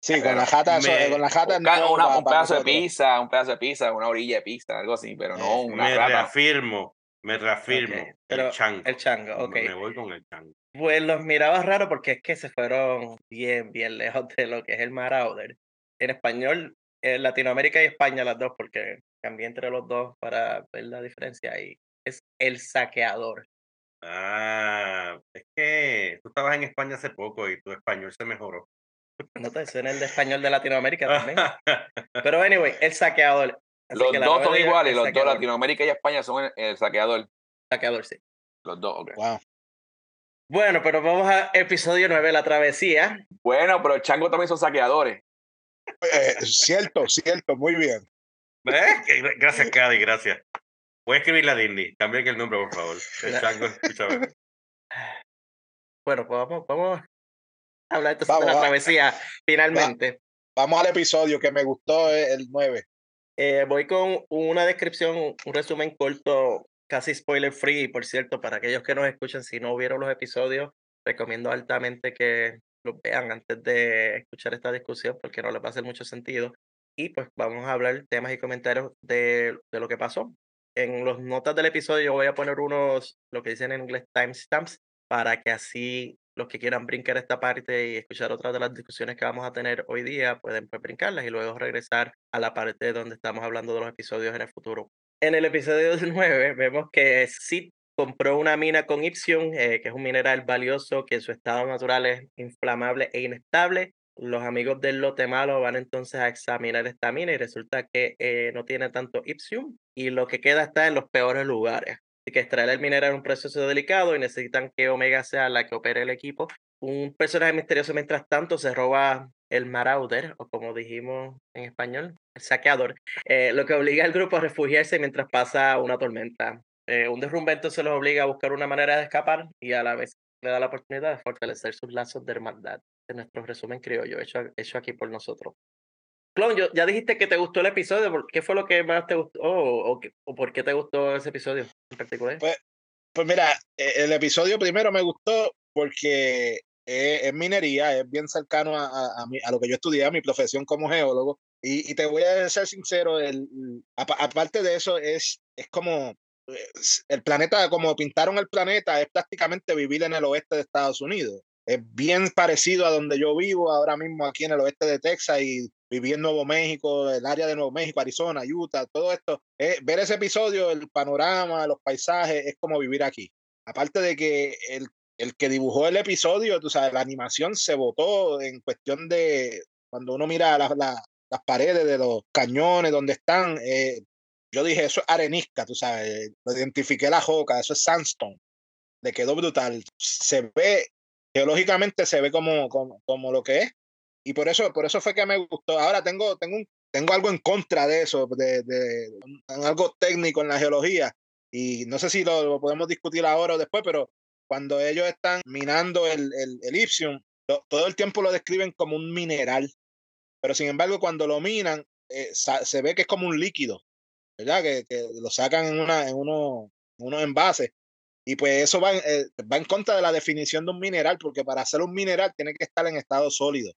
Sí, con la jata, eso- me- con la jata Un, no una- un pedazo de pizza, un pedazo de pizza, una orilla de pizza, algo así, pero no Eh, una me rata. reafirmo, me reafirmo. Ok, pero el chango. El chango, ok. Me voy con el chango. Pues los miraba raro porque es que se fueron bien, bien lejos de lo que es el Marauder. En español, en Latinoamérica y España las dos, porque cambié entre los dos para ver la diferencia y es el saqueador. Ah, es que tú estabas en España hace poco y tu español se mejoró. No te suena el de español de Latinoamérica también. Pero anyway, el saqueador. Así Los dos son iguales, los dos. Latinoamérica y España son el, el saqueador. Saqueador, sí. Los dos, ok. Wow. Bueno, pero vamos a episodio 9, la travesía. Bueno, pero el chango también son saqueadores. Eh, cierto, cierto, muy bien. Que- Gracias, Cady, gracias. Voy a escribirle a Disney. También el nombre, por favor. El chango, escúchame. Bueno, pues vamos, vamos a hablar entonces Vamos, de la va- travesía, finalmente. Vamos al episodio que me gustó, eh, el 9. Eh, voy con una descripción, un resumen corto, casi spoiler free, por cierto, para aquellos que nos escuchan, si no vieron los episodios, recomiendo altamente que los vean antes de escuchar esta discusión, porque no les va a hacer mucho sentido. Y pues vamos a hablar temas y comentarios de, de lo que pasó. En las notas del episodio yo voy a poner unos, lo que dicen en inglés, timestamps, para que así los que quieran brincar esta parte y escuchar otras de las discusiones que vamos a tener hoy día pueden pues, brincarlas y luego regresar a la parte donde estamos hablando de los episodios en el futuro. En el episodio 9 vemos que Sid compró una mina con Ipsium, eh, que es un mineral valioso que en su estado natural es inflamable e inestable. Los amigos del lote malo van entonces a examinar esta mina y resulta que eh, no tiene tanto Ipsium y lo que queda está en los peores lugares. Así que extraer el mineral es un proceso delicado y necesitan que Omega sea la que opere el equipo. Un personaje misterioso, mientras tanto, se roba el Marauder, o como dijimos en español, el saqueador, eh, lo que obliga al grupo a refugiarse mientras pasa una tormenta. Eh, un derrumbe entonces los obliga a buscar una manera de escapar y a la vez le da la oportunidad de fortalecer sus lazos de hermandad. En nuestro resumen criollo, hecho, hecho aquí por nosotros. Clon, yo- ya dijiste que te gustó el episodio. ¿por ¿Qué fue lo que más te gustó? o, qué- o por qué te gustó ese episodio en particular? Pues mira, eh, el episodio primero me gustó porque es, es minería, es bien cercano a, a, a mi- a lo que yo estudié, a mi profesión como geólogo. Y, y te voy a ser sincero, el, apa- aparte de eso, es, es como el planeta, como pintaron el planeta, es prácticamente vivir en el oeste de Estados Unidos. Es bien parecido a donde yo vivo ahora mismo aquí en el oeste de Texas y viví en Nuevo México, el área de Nuevo México, Arizona, Utah, todo esto. eh, ver ese episodio, el panorama, los paisajes, es como vivir aquí. Aparte de que el, el que dibujó el episodio, tú sabes, la animación se votó en cuestión de cuando uno mira la- la- las paredes de los cañones donde están. eh, yo dije, eso es arenisca, tú sabes, lo identifiqué la joca, eso es sandstone. Le quedó brutal. Se ve, geológicamente se ve como, como, como lo que es. Y por eso, por eso fue que me gustó. Ahora tengo, tengo, un, tengo algo en contra de eso, de, de, un- algo técnico en la geología. Y no sé si lo, lo podemos discutir ahora o después, pero cuando ellos están minando el, el, el Ipsium, lo- todo el tiempo lo describen como un mineral. Pero sin embargo, cuando lo minan, eh, se ve que es como un líquido, ¿verdad? Que, que lo sacan en, una, en, uno, unos envases. Y pues eso va, eh, va en contra de la definición de un mineral, porque para hacer un mineral tiene que estar en estado sólido,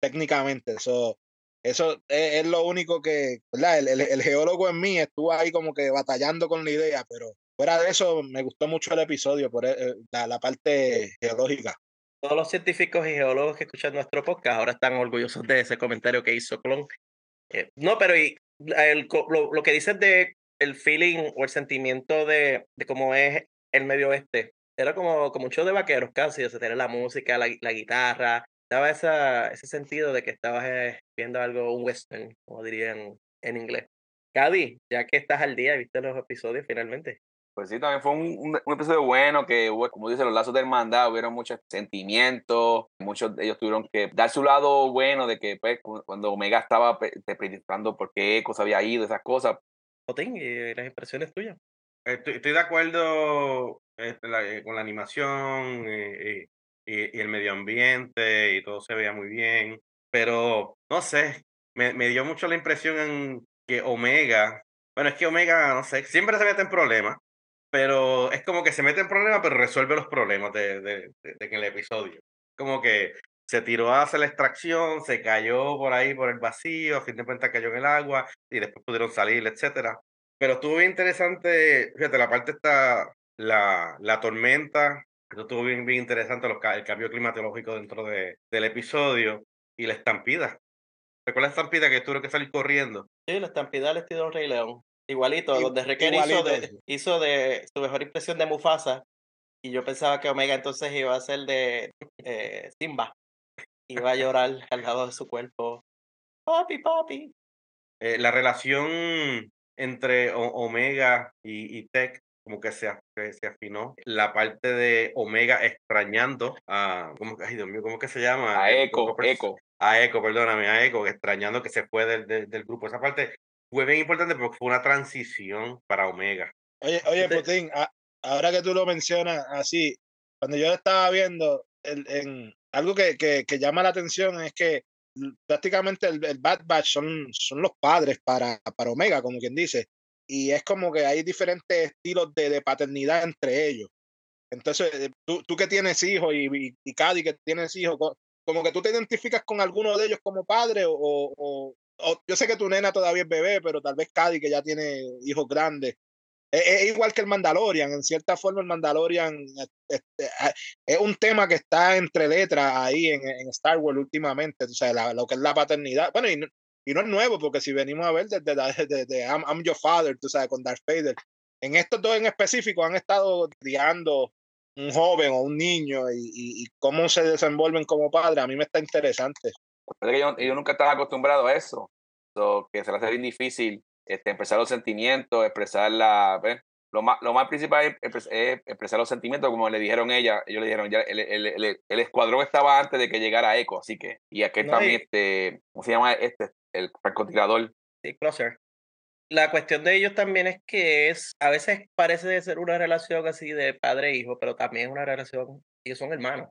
técnicamente. Eso, eso es, es lo único que, ¿verdad? El, el- el geólogo en mí estuvo ahí como que batallando con la idea, pero fuera de eso me gustó mucho el episodio, por eh, la, la parte geológica. Todos los científicos y geólogos que escuchan nuestro podcast ahora están orgullosos de ese comentario que hizo Clon. Eh, no, pero y el lo, lo que dices de el feeling o el sentimiento de, de cómo es el medio oeste, era como, como un show de vaqueros casi, o sea, tener la música, la, la guitarra, daba esa, ese sentido de que estabas eh, viendo algo, un western, como dirían en inglés. Cady, ya que estás al día viste los episodios finalmente. Pues sí, también fue un, un- un episodio bueno que como dice, los lazos de hermandad, hubieron muchos sentimientos, muchos de ellos tuvieron que dar su lado bueno de que pues, cu- cuando Omega estaba predicando por qué Echo se había ido, esas cosas. Jotín, y las impresiones tuyas. Estoy, estoy de acuerdo este, la- eh, con la animación eh, y, y- y el medio ambiente y todo se veía muy bien, pero no sé, me, me dio mucho la impresión en que Omega, bueno, es que Omega, no sé, siempre se mete en problemas, pero es como que se mete en problemas, pero resuelve los problemas de, de, de- de en el episodio. Como que se tiró a hacer la extracción, se cayó por ahí por el vacío, a fin de cuentas cayó en el agua y después pudieron salir, etcétera. Pero estuvo bien interesante, fíjate, la parte está la, la tormenta, eso estuvo bien, bien interesante, los, el cambio climatológico dentro de, del episodio y la estampida. ¿Recuerdas la estampida que tuve que salir corriendo? Sí, la estampida al estilo Rey León. Igualito, I- donde Requer hizo igualito. de, hizo de su mejor impresión de Mufasa. Y yo pensaba que Omega entonces iba a ser de eh, Simba. Iba a llorar al lado de su cuerpo. Papi, papi. Eh, la relación entre O- Omega y, y Tech como que se, que se afinó. La parte de Omega extrañando a, ¿cómo, que- ay Dios mío, ¿cómo que se llama? A El Echo, Echo. A Echo, perdóname, a Echo, extrañando que se fue del, del, del grupo. Esa parte fue bien importante porque fue una transición para Omega. Oye, oye, Putin, a- ahora que tú lo mencionas así, cuando yo estaba viendo, el, en, algo que, que, que llama la atención es que prácticamente el, el Bad Batch son, son los padres para, para Omega, como quien dice, y es como que hay diferentes estilos de, de paternidad entre ellos. Entonces, eh, tú, tú que tienes hijos y, y, y Cady que tienes hijos, co- como que tú te identificas con alguno de ellos como padre o, o- o- yo sé que tu nena todavía es bebé, pero tal vez Cady que ya tiene hijos grandes. Es, igual que el Mandalorian, en cierta forma el Mandalorian este, ah, es un tema que está entre letras ahí en, en Star Wars últimamente, o sea, la- lo que es la paternidad. Bueno, y y no es nuevo, porque si venimos a ver desde, desde I'm, I'm Your Father, tú sabes, con Darth Vader, en estos dos en específico han estado criando un joven o un niño y, y- y cómo se desenvuelven como padres, a mí me está interesante. Yo, yo nunca estaba acostumbrado a eso. So, que se le hace bien difícil este, expresar los sentimientos, expresar la... ¿ves? Lo más, lo más principal es, expres- es expresar los sentimientos, como le dijeron ella. Ellos le dijeron, ya el, el, el, el escuadrón estaba antes de que llegara Echo, así que... Y aquel No, también, y- este... ¿Cómo se llama este? El francotirador. Sí, closer. La cuestión de ellos también es que es, a veces parece de ser una relación así de padre e hijo, pero también es una relación, ellos son hermanos,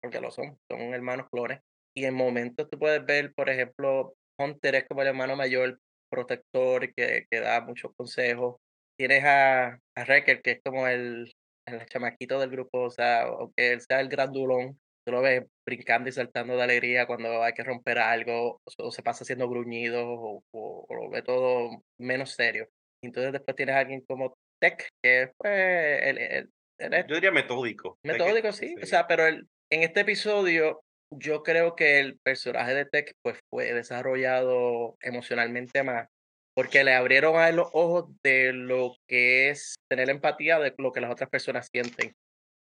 porque lo son, son hermanos clones. Y en momentos tú puedes ver, por ejemplo, Hunter es como el hermano mayor, protector, que, que da muchos consejos. Tienes a, a Wrecker, que es como el, el chamaquito del grupo, o sea, aunque él sea el grandulón, tú lo ves brincando y saltando de alegría cuando hay que romper algo, o, se pasa haciendo gruñidos, o, o, lo ve todo menos serio. Entonces después tienes a alguien como Tech, que fue el, el, Yo diría metódico. Metódico, sí. O sea, pero el, en este episodio yo creo que el personaje de Tech pues, fue desarrollado emocionalmente más, porque le abrieron a él los ojos de lo que es tener empatía de lo que las otras personas sienten.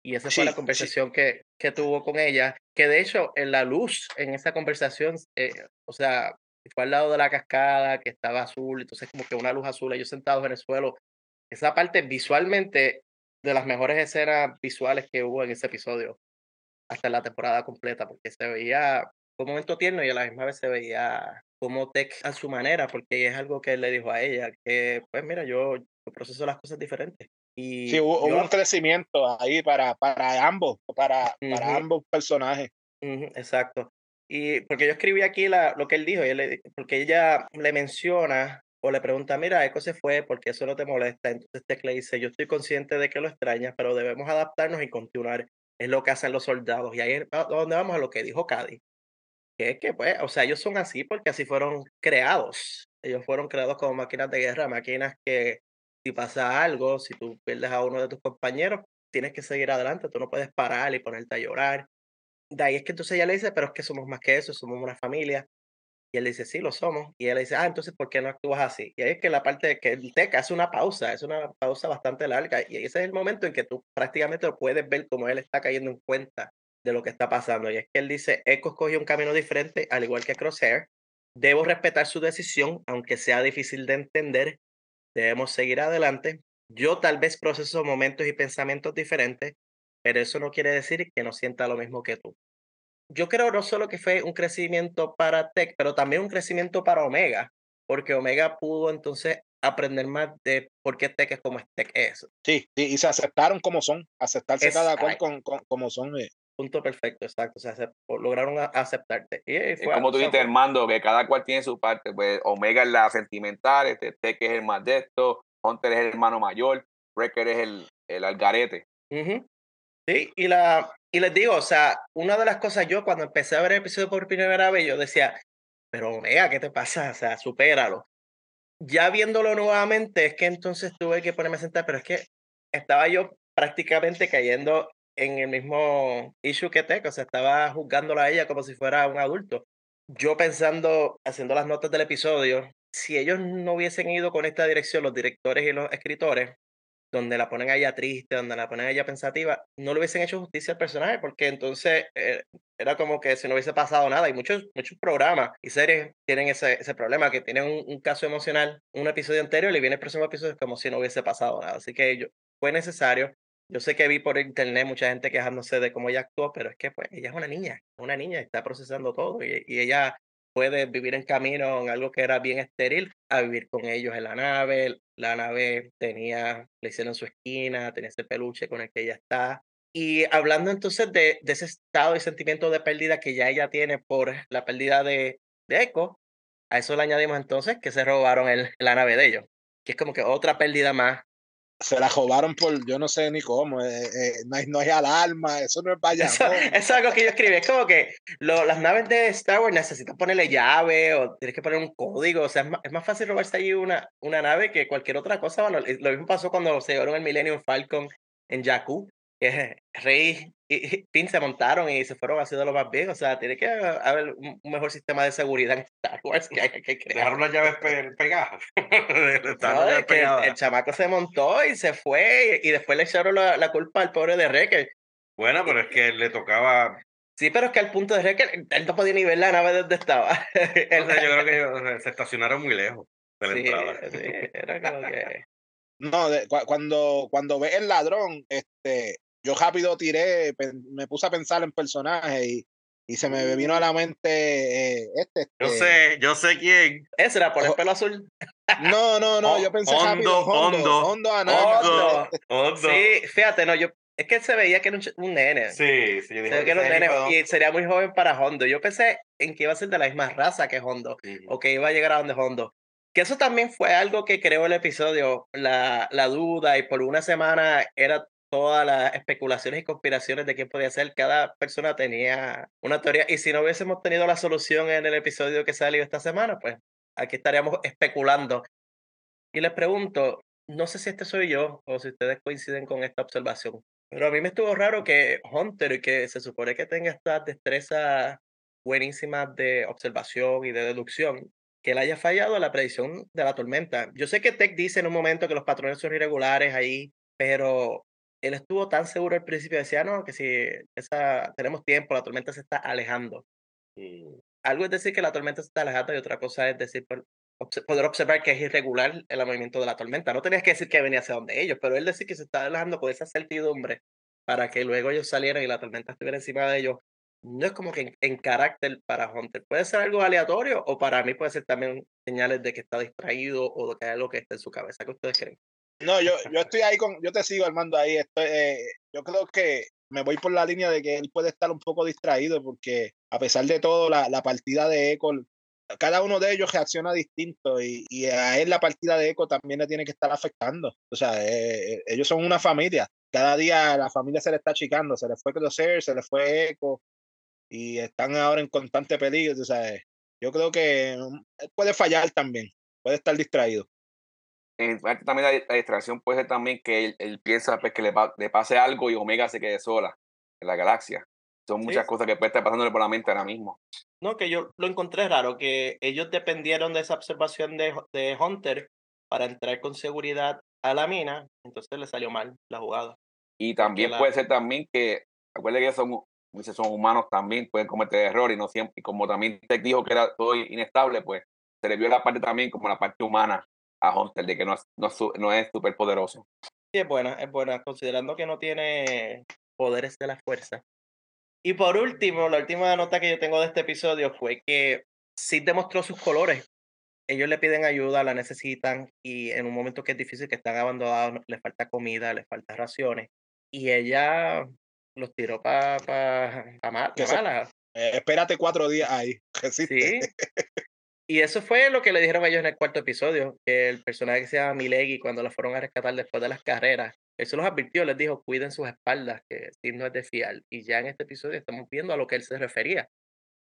Y esa fue la conversación que, que tuvo con ella, que de hecho en la luz, en esa conversación, eh, o sea, fue al lado de la cascada que estaba azul, entonces como que una luz azul, ellos sentados en el suelo. Esa parte visualmente de las mejores escenas visuales que hubo en ese episodio hasta la temporada completa, porque se veía un momento tierno y a la misma vez se veía como Tech a su manera, porque es algo que él le dijo a ella, que pues mira, yo, proceso las cosas diferentes. Y sí, hubo, un crecimiento ahí para, para ambos, para, para ambos personajes. exacto. Y porque yo escribí aquí la, lo que él dijo, y él, porque ella le menciona o le pregunta, mira, Echo se fue porque eso no te molesta. Entonces Tech le dice, yo estoy consciente de que lo extrañas, pero debemos adaptarnos y continuar es lo que hacen los soldados. Y ahí es donde vamos a lo que dijo Cádiz. Que es que, pues, o sea, ellos son así porque así fueron creados. Ellos fueron creados como máquinas de guerra, máquinas que si pasa algo, si tú pierdes a uno de tus compañeros, tienes que seguir adelante. Tú no puedes parar y ponerte a llorar. De ahí es que entonces ella le dice, pero es que somos más que eso, somos una familia. Y él dice, sí, lo somos. Y él dice, ah, entonces, ¿por qué no actúas así? Y ahí es que la parte que el TEC hace una pausa, es una pausa bastante larga. Y ese es el momento en que tú prácticamente lo puedes ver como él está cayendo en cuenta de lo que está pasando. Y es que él dice, Echo escogió un camino diferente, al igual que Crosshair. Debo respetar su decisión, aunque sea difícil de entender. Debemos seguir adelante. Yo tal vez proceso momentos y pensamientos diferentes, pero eso no quiere decir que no sienta lo mismo que tú yo creo no solo que fue un crecimiento para Tech, pero también un crecimiento para Omega, porque Omega pudo entonces aprender más de por qué Tech es como Tech es. Sí, y se aceptaron como son, aceptarse cada cual con, como son. Eh. Punto perfecto, exacto. O sea, lograron aceptarte. Y fue, como tú dijiste, Armando, que cada cual tiene su parte. Pues Omega es la sentimental, este Tech es el más de esto, Hunter es el hermano mayor, Wrecker es el, el algarete. Sí, y la, y les digo, o sea, una de las cosas yo cuando empecé a ver el episodio por primera vez, yo decía, pero Omega, ¿qué te pasa? O sea, supéralo. Ya viéndolo nuevamente, es que entonces tuve que ponerme a sentar, pero es que estaba yo prácticamente cayendo en el mismo issue que Teco, o sea, estaba juzgándola a ella como si fuera un adulto. Yo pensando, haciendo las notas del episodio, si ellos no hubiesen ido con esta dirección, los directores y los escritores, donde la ponen a ella triste, donde la ponen a ella pensativa, no le hubiesen hecho justicia al personaje, porque entonces eh, era como que si no hubiese pasado nada. Y muchos, muchos programas y series tienen ese, ese problema, que tienen un, caso emocional, un episodio entero, y viene el próximo episodio como si no hubiese pasado nada. Así que yo, fue necesario. Yo sé que vi por internet mucha gente quejándose de cómo ella actuó, pero es que pues ella es una niña, una niña, está procesando todo y, y ella puede vivir en camino en algo que era bien estéril a vivir con ellos en la nave. La nave tenía, le hicieron su esquina, tenía ese peluche con el que ella está. Y hablando entonces de, de ese estado y sentimiento de pérdida que ya ella tiene por la pérdida de, de Echo, a eso le añadimos entonces que se robaron el, la nave de ellos, que es como que otra pérdida más se la robaron por yo no sé ni cómo, eh, eh, no, es, no es alarma, eso no es vaya. Eso, es algo que yo escribí, es como que lo, las naves de Star Wars necesitan ponerle llave o tienes que poner un código, o sea, es más, es más fácil robarse ahí una, una nave que cualquier otra cosa. Bueno, lo mismo pasó cuando se llevaron el Millennium Falcon en Jakku, Rey y Finn se montaron y se fueron haciendo lo más bien. O sea, tiene que haber un mejor sistema de seguridad en Star Wars que hay que crear. Dejaron las llaves pegadas. el, chamaco se montó y se fue y, después le echaron la, culpa al pobre de Recker. Bueno, pero es que le tocaba Sí, pero es que al punto de Recker, él no podía ni ver la nave donde estaba. o sea, yo creo que se estacionaron muy lejos de la entrada. Sí, era como que... No, cuando, cuando ve el ladrón, este, yo rápido tiré, me puse a pensar en personajes y, y se me vino a la mente eh, este, Yo este sé, yo sé quién. Ese era por el pelo azul. No, no, no, yo pensé hondo, rápido Hondo, Hondo, Hondo, Hondo, Sí, fíjate, no, yo es que se veía que era un, nene. Sí, sí, yo dije que era un nene y sería muy joven para Hondo. Yo pensé en que iba a ser de la misma raza que Hondo o que iba a llegar a donde Hondo. Que eso también fue algo que creó el episodio, la, la duda y por una semana era todas las especulaciones y conspiraciones de quién podía ser, cada persona tenía una teoría. Y si no hubiésemos tenido la solución en el episodio que salió esta semana, pues aquí estaríamos especulando. Y les pregunto, no sé si este soy yo o si ustedes coinciden con esta observación, pero a mí me estuvo raro que Hunter, que se supone que tenga estas destrezas buenísimas de observación y de deducción, que él haya fallado la predicción de la tormenta. Yo sé que Tech dice en un momento que los patrones son irregulares ahí, pero él estuvo tan seguro al principio, decía, no, que si esa, tenemos tiempo, la tormenta se está alejando. Algo es decir que la tormenta se está alejando y otra cosa es decir, poder observar que es irregular el movimiento de la tormenta. No tenías que decir que venía hacia donde ellos, pero él decir que se está alejando con esa certidumbre para que luego ellos salieran y la tormenta estuviera encima de ellos, no es como que en, carácter para Hunter. Puede ser algo aleatorio o para mí puede ser también señales de que está distraído o de que hay algo que está en su cabeza. ¿Qué ustedes creen? No, yo, yo estoy ahí con, yo te sigo Armando ahí. Eh, yo creo que me voy por la línea de que él puede estar un poco distraído porque a pesar de todo la, la partida de Eco, cada uno de ellos reacciona distinto y, y, a él la partida de Eco también le tiene que estar afectando. O sea, eh, eh, ellos son una familia. Cada día la familia se le está achicando, se le fue Crosser, se le fue Eco y están ahora en constante peligro. O sea, yo creo que mm, puede fallar también, puede estar distraído en parte también la, distracción puede ser también que él, piensa pues, que le, le, pase algo y Omega se quede sola en la galaxia. Son muchas cosas que puede estar pasándole por la mente ahora mismo. No, que yo lo encontré raro, que ellos dependieron de esa observación de, de Hunter para entrar con seguridad a la mina, entonces le salió mal la jugada. Y también puede ser también que, acuérdense que son, son humanos también, pueden cometer errores y no siempre, y como también te dijo que era todo inestable, pues se le vio la parte también como la parte humana a Hunter, de que no es, no, no es súper poderoso. Sí, es buena, es buena, considerando que no tiene poderes de la fuerza. Y por último, la última nota que yo tengo de este episodio fue que Sid demostró sus colores. Ellos le piden ayuda, la necesitan y en un momento que es difícil, que están abandonados, les falta comida, les falta raciones. Y ella los tiró para pa, pa, mala. Eh, espérate cuatro días ahí. Sí. Y eso fue lo que le dijeron a ellos en el cuarto episodio, que el personaje que se llama Milegi, cuando la fueron a rescatar después de las carreras, eso los advirtió, les dijo, cuiden sus espaldas, que si no es de fiar. Y ya en este episodio estamos viendo a lo que él se refería.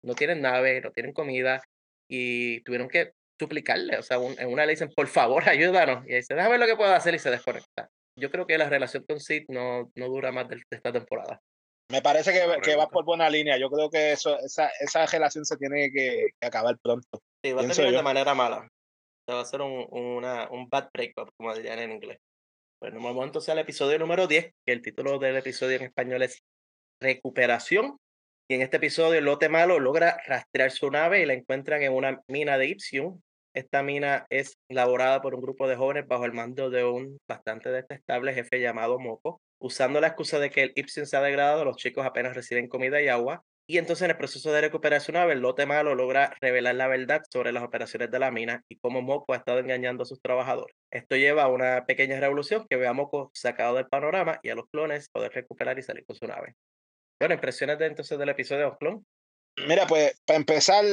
No tienen nave, no tienen comida, y tuvieron que suplicarle, o sea, en una le dicen, por favor, ayúdanos. Y dice, déjame ver lo que puedo hacer y se desconecta. Yo creo que la relación con Sid no, no dura más de, esta temporada. Me parece que, que, va por buena línea. Yo creo que eso, esa, esa relación se tiene que acabar pronto. Sí, va a terminar de manera mala. va a ser un, una, un bad breakup, como dirían en inglés. Bueno, vamos entonces al episodio número 10, que el título del episodio en español es Recuperación. Y en este episodio, el lote malo logra rastrear su nave y la encuentran en una mina de Ipsium. Esta mina es elaborada por un grupo de jóvenes bajo el mando de un bastante detestable jefe llamado Moco. Usando la excusa de que el Ipsium se ha degradado, los chicos apenas reciben comida y agua y entonces en el proceso de recuperar su nave, el lote malo logra revelar la verdad sobre las operaciones de la mina y cómo Moco ha estado engañando a sus trabajadores. Esto lleva a una pequeña revolución que ve a Moco sacado del panorama y a los clones poder recuperar y salir con su nave. Bueno, impresiones de entonces del episodio de clon. Mira, pues para empezar,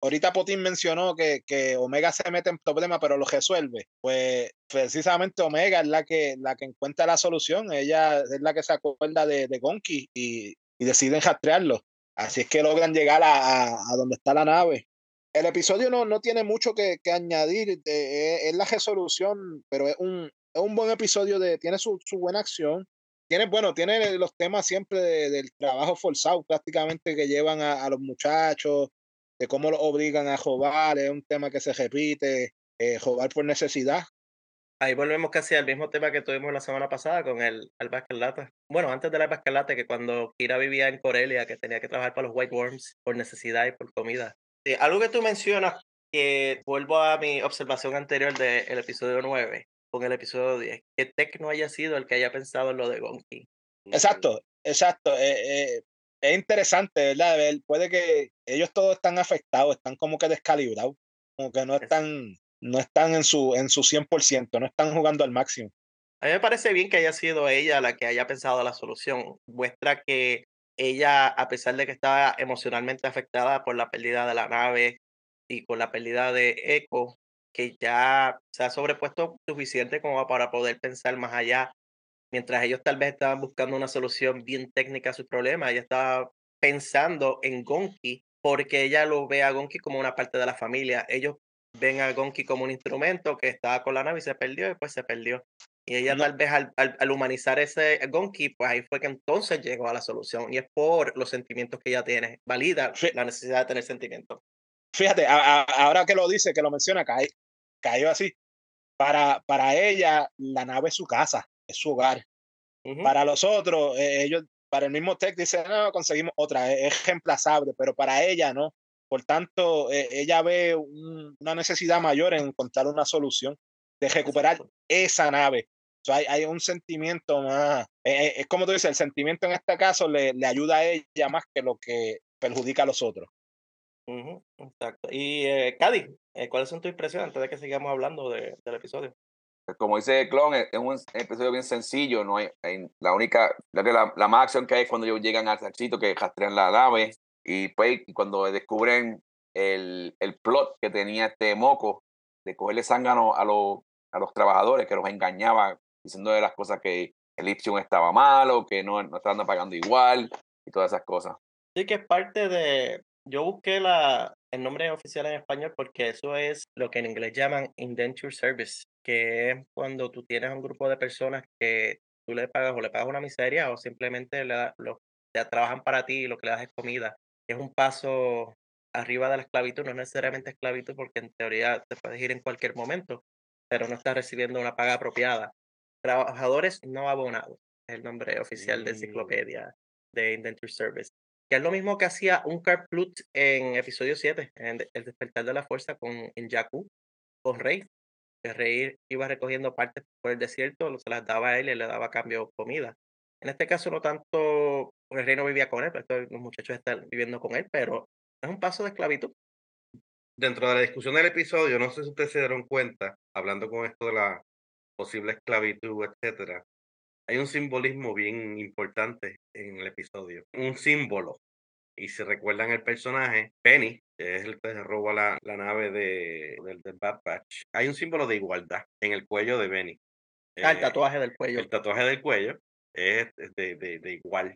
ahorita Potín mencionó que, que, Omega se mete en problemas, pero lo resuelve. Pues precisamente Omega es la que, la que encuentra la solución. Ella es la que se acuerda de, de Gonki y, y deciden rastrearlo. Así es que logran llegar a, a, donde está la nave. El episodio no, no tiene mucho que, que añadir, es, la resolución, pero es un, es un buen episodio, de, tiene su, su buena acción. Tiene, bueno, tiene los temas siempre del trabajo forzado prácticamente que llevan a, a, los muchachos, de cómo los obligan a robar, es un tema que se repite, eh, robar por necesidad, Ahí volvemos casi al mismo tema que tuvimos la semana pasada con el Alba Escarlata. Bueno, antes del Alba Escarlata, que cuando Kira vivía en Corelia, que tenía que trabajar para los White Worms por necesidad y por comida. algo que tú mencionas, que vuelvo a mi observación anterior del episodio 9 con el episodio 10, que Tech no haya sido el que haya pensado en lo de Gonki. Exacto, exacto. Eh, eh, es interesante, ¿verdad? Puede que ellos todos están afectados, están como que descalibrados, como que no están no están en su, en su 100%, no están jugando al máximo. A mí me parece bien que haya sido ella la que haya pensado la solución. Muestra que ella, a pesar de que estaba emocionalmente afectada por la pérdida de la nave y con la pérdida de Echo, que ya se ha sobrepuesto suficiente como para poder pensar más allá, mientras ellos tal vez estaban buscando una solución bien técnica a sus problemas, ella estaba pensando en Gonki porque ella lo ve a Gonki como una parte de la familia. Ellos ven a Gonki como un instrumento que estaba con la nave y se perdió y pues se perdió. Y ella No. tal vez al, al- al humanizar ese Gonki, pues ahí fue que entonces llegó a la solución. Y es por los sentimientos que ella tiene. Valida la necesidad de tener sentimientos. Fíjate, a- a- ahora que lo dice, que lo menciona, cae- cayó así. Para, para ella, la nave es su casa, es su hogar. Ujú. Para los otros, eh, ellos, para el mismo tech, dice, no, conseguimos otra, es, es reemplazable, pero para ella no. Por tanto, eh, ella ve un- una necesidad mayor en encontrar una solución de recuperar esa nave. O sea, hay, hay un sentimiento más, eh, eh, es como tú dices, el sentimiento en este caso le, le ayuda a ella más que lo que perjudica a los otros. Ujú, Exacto. Y eh, Cady, eh, ¿cuáles son tus impresiones antes de que sigamos hablando de- del episodio? Pues Como dice Clon, es es un episodio bien sencillo. No hay, hay- la única, la, la, la más acción que hay es cuando ellos llegan al sitio que rastrean la nave y pues cuando descubren el, el plot que tenía este moco de cogerle zángano a los, a los trabajadores que los engañaba diciendo de las cosas que el Ipsium estaba malo, que no, no estaban pagando igual y todas esas cosas. Sí, que es parte de. Yo busqué la, el nombre oficial en español porque eso es lo que en inglés llaman indenture service, que es cuando tú tienes un grupo de personas que tú le pagas o le pagas una miseria o simplemente le lo, trabajan para ti y lo que le das es comida. Es un paso arriba de la esclavitud, no es necesariamente esclavitud porque en teoría te puedes ir en cualquier momento, pero no estás recibiendo una paga apropiada. Trabajadores no abonados es el nombre oficial de Mm. enciclopedia de Indenture Service. Que es lo mismo que hacía un Plut en episodio 7, en El despertar de la fuerza con en con Rey. Rey iba recogiendo partes por el desierto, se las daba a él y le daba a cambio comida. En este caso no tanto, porque el rey no vivía con él, pero estos- los muchachos están viviendo con él, pero es un paso de esclavitud. Dentro de la discusión del episodio, no sé si ustedes se dieron cuenta, hablando con esto de la posible esclavitud, etcétera, hay un simbolismo bien importante en el episodio. Un símbolo. Y si recuerdan el personaje, Penny, que es el que se roba la, la nave de, del, del Bad Batch, hay un símbolo de igualdad en el cuello de Benny. Ah, el Eh, tatuaje del cuello. el tatuaje del cuello es de, de- de igual.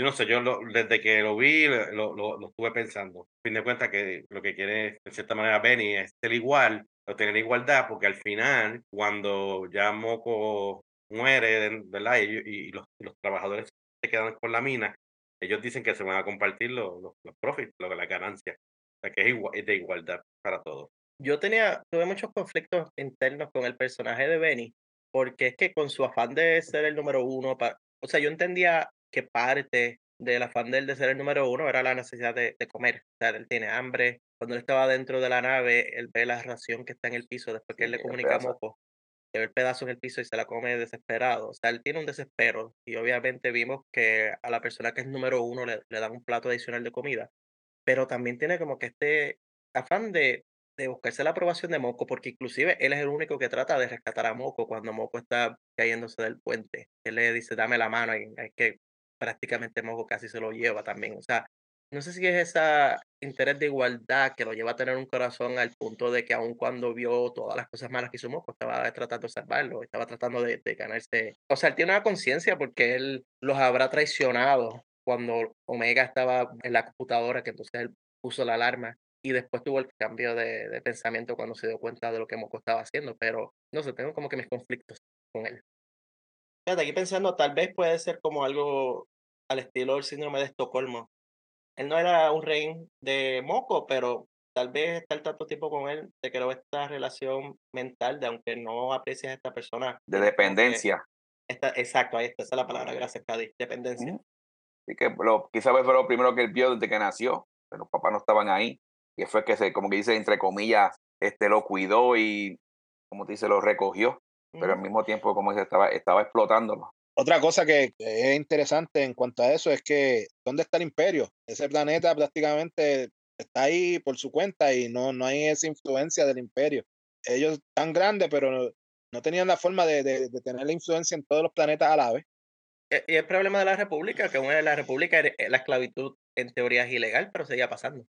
Yo no sé, yo desde que lo vi lo, lo- lo- estuve pensando. A fin de cuentas que lo que quiere, en cierta manera, Benny es ser igual, o tener igualdad, porque al final, cuando ya Moco muere, ¿verdad? Y, y los, los trabajadores se quedan con la mina, ellos dicen que se van a compartir los, los, profits, lo- la ganancia. O sea, que es, igua- es de igualdad para todos. Yo tenía, tuve muchos conflictos internos con el personaje de Benny, porque es que con su afán de ser el número uno, pa- o sea, yo entendía que parte del afán de él de ser el número uno era la necesidad de, de comer. O sea, él tiene hambre. Cuando él estaba dentro de la nave, él ve la ración que está en el piso después que él le comunica a. Moco, que ve el pedazo en el piso y se la come desesperado. O sea, él tiene un desespero y obviamente vimos que a la persona que es número uno le, le dan un plato adicional de comida, pero también tiene como que este afán de, de buscarse la aprobación de Moco, porque inclusive él es el único que trata de rescatar a Moco cuando Moco está cayéndose del puente. Él le dice, dame la mano, y es que prácticamente Moco casi se lo lleva también. O sea, no sé si es ese interés de igualdad que lo lleva a tener un corazón al punto de que aun cuando vio todas las cosas malas que hizo Moco, estaba tratando de salvarlo, estaba tratando de, de ganarse. O sea, él tiene una conciencia porque él los habrá traicionado cuando Omega estaba en la computadora, que entonces él puso la alarma y después tuvo el cambio de, de pensamiento cuando se dio cuenta de lo que Moco estaba haciendo, pero no sé, tengo como que mis conflictos con él. Fíjate, aquí pensando, tal vez puede ser como algo al estilo del síndrome de Estocolmo. Él no era un rey de Moco, pero tal vez estar tanto tiempo con él te creó esta relación mental de aunque no aprecias a esta persona. De dependencia. esta- exacto, ahí está, esa es la palabra, gracias, Cady, dependencia. Así que lo, quizás fue lo primero que él vio desde que nació, que los papás no estaban ahí, que fue que se, como que dice, entre comillas, este lo cuidó y, como te dice, lo recogió, pero al mismo tiempo, como dice, estaba, estaba explotándolo. Otra cosa que es interesante en cuanto a eso es que ¿dónde está el imperio? Ese planeta prácticamente está ahí por su cuenta y no, no hay esa influencia del imperio. Ellos tan grandes, pero no, tenían la forma de, de- tener la influencia en todos los planetas a la vez. E- Y el problema de la República, que de la República era- la esclavitud en teoría es ilegal, pero seguía pasando.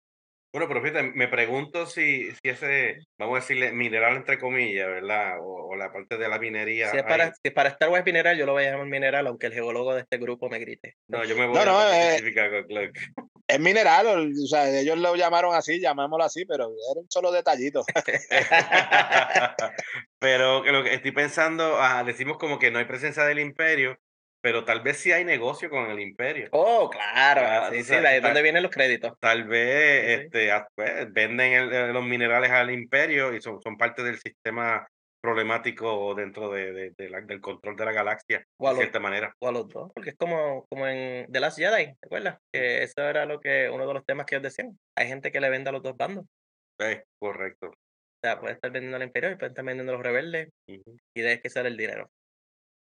Bueno, pero fíjate, me pregunto si, si ese, vamos a decirle, mineral entre comillas, ¿verdad? O, o la parte de la minería. Si es, para, si es para Star Wars mineral, yo lo voy a llamar mineral, aunque el geólogo de este grupo me grite. No, yo me voy No, a no, parte eh, Clark. Es mineral, o sea, ellos lo llamaron así, llamémoslo así, pero era un solo detallito. Pero que lo que estoy pensando, ah, decimos como que no hay presencia del imperio, pero tal vez sí hay negocio con el imperio. oh, claro. Ah, sí, sí, de ahí donde vienen los créditos. Tal vez Sí, sí. este, ah, pues, venden el- eh, los minerales al imperio y son, son parte del sistema problemático dentro de, de- de la- del control de la galaxia, O de los- cierta manera. O a los dos, porque es como, como en The Last Jedi, ¿te acuerdas? Que eso era lo que, uno de los temas que ellos decían. Hay gente que le vende a los dos bandos. Es correcto. O sea, puede estar vendiendo al imperio y puede estar vendiendo a los rebeldes y de ahí es que sale el dinero.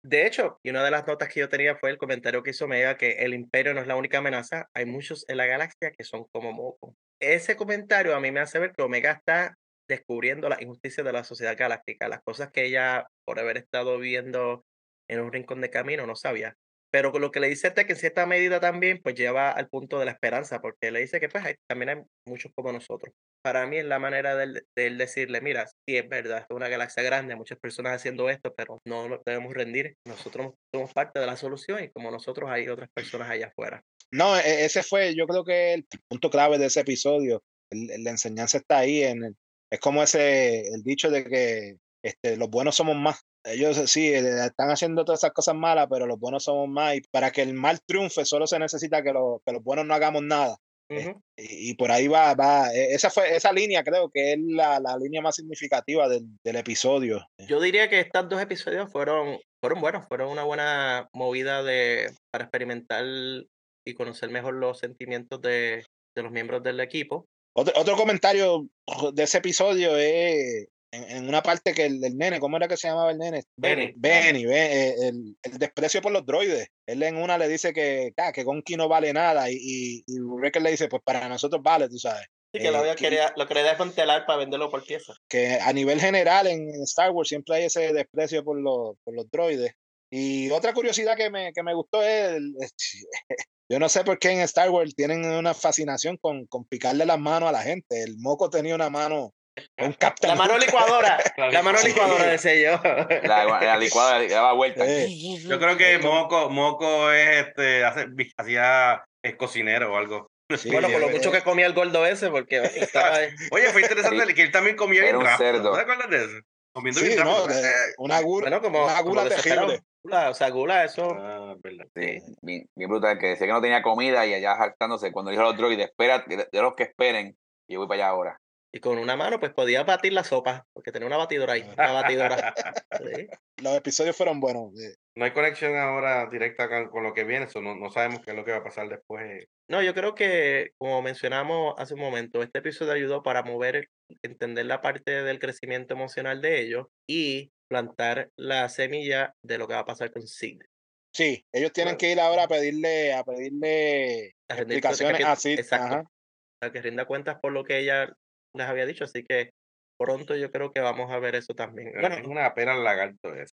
De hecho, y una de las notas que yo tenía fue el comentario que hizo Omega que el imperio no es la única amenaza, hay muchos en la galaxia que son como moco. Ese comentario a mí me hace ver que Omega está descubriendo las injusticias de la sociedad galáctica, las cosas que ella, por haber estado viendo en un rincón de camino, no sabía. Pero lo que le dice este, que en cierta medida también, pues lleva al punto de la esperanza, porque le dice que pues hay- también hay muchos como nosotros. Para mí es la manera de de él decirle, mira, sí es verdad, es una galaxia grande, muchas personas haciendo esto, pero no nos debemos rendir. Nosotros somos parte de la solución y como nosotros hay otras personas allá afuera. No, e- ese fue, yo creo que el punto clave de ese episodio. La enseñanza está ahí. En el- es como ese, el dicho de que este, los buenos somos más. Ellos sí, eh, están haciendo todas esas cosas malas, pero los buenos somos más. Y para que el mal triunfe, solo se necesita que, lo- que los buenos no hagamos nada. Ujú. Y, y por ahí va, va. e- Esa fue, esa línea creo que es la, la línea más significativa del, del episodio. Yo diría que estos dos episodios fueron, fueron buenos, fueron una buena movida de, para experimentar y conocer mejor los sentimientos de, de los miembros del equipo. Otro, otro comentario de ese episodio es en, en una parte que el, el nene, ¿cómo era que se llamaba el nene? Benny. Benny, ve, eh, el, el desprecio por los droides. Él en una le dice que, ah, que Gonki no vale nada y, y, y Wrecker le dice, pues para nosotros vale, tú sabes. Sí, que lo, Eh, que- quería, lo quería desmantelar para venderlo por pieza. Que a nivel general en Star Wars siempre hay ese desprecio por los, por los droides. Y otra curiosidad que me, que me gustó es, el- yo no sé por qué en Star Wars tienen una fascinación con, con picarle las manos a la gente. El moco tenía una mano, un Captain La mano licuadora, La la mano Sí. licuadora, decía yo. La, la licuada daba vuelta. Yo creo que Moco, Moco es este, hace, hacía es cocinero o algo. sí, bueno, por lo mucho que comía el gordo ese, porque oye, estaba ahí. Oye, fue interesante que él también comía Era bien un rápido. cerdo. ¿No te acuerdas de eso? Comiendo Sí, bien no, rápido. de- una gula, Bueno, como, una como gula desesperado. terrible. Gula, o sea, gula, eso. Ah, verdad. Sí, bien, bien brutal, que decía que no tenía comida y allá jactándose cuando dijo a los droides, espera, de de los que esperen, y yo voy para allá ahora. Y con una mano, pues podía batir la sopa, porque tenía una batidora ahí, una batidora. Sí. Los episodios fueron buenos. eh, No hay conexión ahora directa con, con lo que viene, so no, no sabemos qué es lo que va a pasar después. No, yo creo que, como mencionamos hace un momento, este episodio ayudó para mover, entender la parte del crecimiento emocional de ellos y plantar la semilla de lo que va a pasar con Sid. Sí, ellos tienen Bueno. que ir ahora a pedirle, a pedirle A explicaciones así. Exacto. ajá. Para que rinda cuentas por lo que ella les había dicho. Así que pronto yo creo que vamos a ver eso también. Bueno, es una pena el lagarto eso.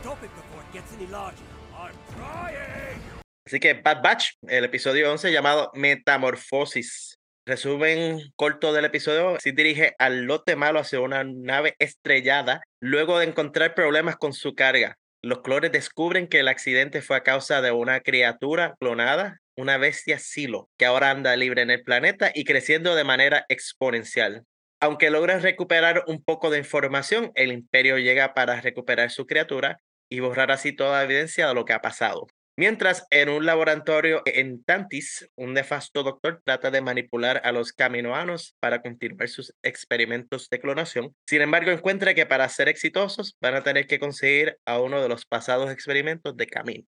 Stop it before it gets any larger. I'm trying! así que Bad Batch, el episodio 11 llamado Metamorfosis. Resumen corto del episodio, Sid dirige al lote malo hacia una nave estrellada luego de encontrar problemas con su carga. Los clones descubren que el accidente fue a causa de una criatura clonada, una bestia silo, que ahora anda libre en el planeta y creciendo de manera exponencial. Aunque logran recuperar un poco de información, el imperio llega para recuperar su criatura y borrar así toda evidencia de lo que ha pasado. Mientras en un laboratorio en Tantis, un nefasto doctor trata de manipular a los caminoanos para continuar sus experimentos de clonación. Sin embargo, encuentra que para ser exitosos van a tener que conseguir a uno de los pasados experimentos de Camino.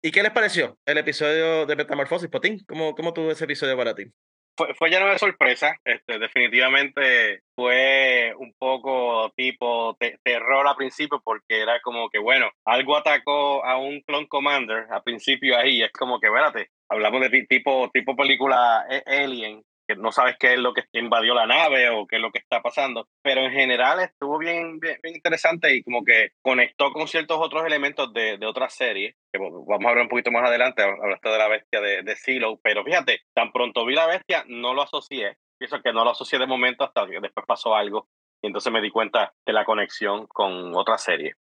¿Y qué les pareció el episodio de Metamorfosis, Potín? ¿Cómo, cómo tuvo ese episodio para ti? Fue, fue lleno de sorpresa. Este, definitivamente fue un poco tipo te- terror al principio porque era como que, bueno, algo atacó a un clone commander al principio ahí. Es como que, espérate, hablamos de ti- tipo, tipo película eh, Alien, no sabes qué es lo que invadió la nave o qué es lo que está pasando. Pero en general estuvo bien, bien, bien interesante y como que conectó con ciertos otros elementos de, de otras series, que vamos a hablar un poquito más adelante, hablaste de la bestia de, de Silo, pero fíjate, tan pronto vi la bestia, no lo asocié, pienso que no lo asocié de momento hasta que después pasó algo y entonces me di cuenta de la conexión con otra serie.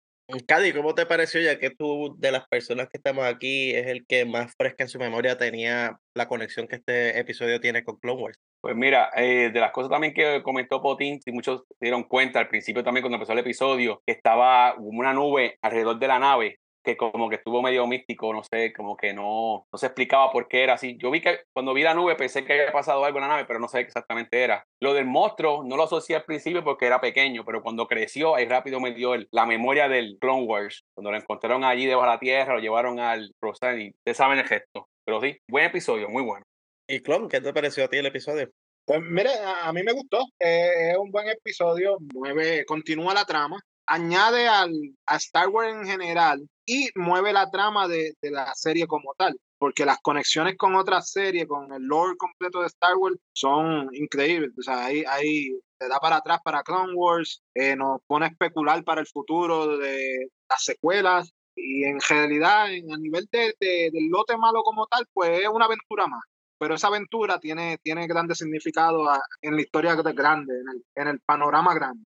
Cady, ¿cómo te pareció ya que tú de las personas que estamos aquí es el que más fresca en su memoria tenía la conexión que este episodio tiene con Clone Wars? Pues mira, eh, de las cosas también que comentó Potín, si muchos se dieron cuenta al principio también cuando empezó el episodio, que estaba una nube alrededor de la nave que como que estuvo medio místico, no sé, como que no, no se explicaba por qué era así. Yo vi que cuando vi la nube pensé que había pasado algo en la nave, pero no sé qué exactamente era. Lo del monstruo no lo asocié al principio porque era pequeño, pero cuando creció, ahí rápido me dio la memoria del Clone Wars. Cuando lo encontraron allí debajo de la tierra, lo llevaron al Rosan y ustedes saben el gesto. Pero sí, buen episodio, muy bueno. ¿Y Clone, qué te pareció a ti el episodio? Pues mire, a, a mí me gustó. Eh, es un buen episodio, mueve, continúa la trama, añade al, a Star Wars en general y mueve la trama de, de, la serie como tal, porque las conexiones con otras series, con el lore completo de Star Wars, son increíbles. O sea, ahí, ahí te da para atrás para Clone Wars, eh, nos pone a especular para el futuro de las secuelas. Y en realidad, en, a nivel de, de, del lote malo como tal, pues es una aventura más pero esa aventura tiene, tiene grandes significados en la historia grande, en el, en el panorama grande.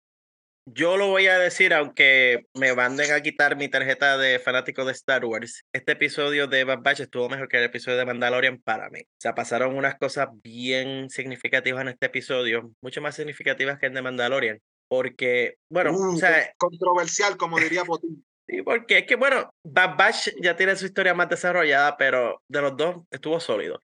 Yo lo voy a decir, aunque me manden a quitar mi tarjeta de fanático de Star Wars, este episodio de Bad Batch estuvo mejor que el episodio de Mandalorian para mí. O sea, pasaron unas cosas bien significativas en este episodio, mucho más significativas que el de Mandalorian. Porque, bueno, uh, o sea, controversial, como diría Potín. Sí, porque es que, bueno, Bad Batch ya tiene su historia más desarrollada, pero de los dos estuvo sólido.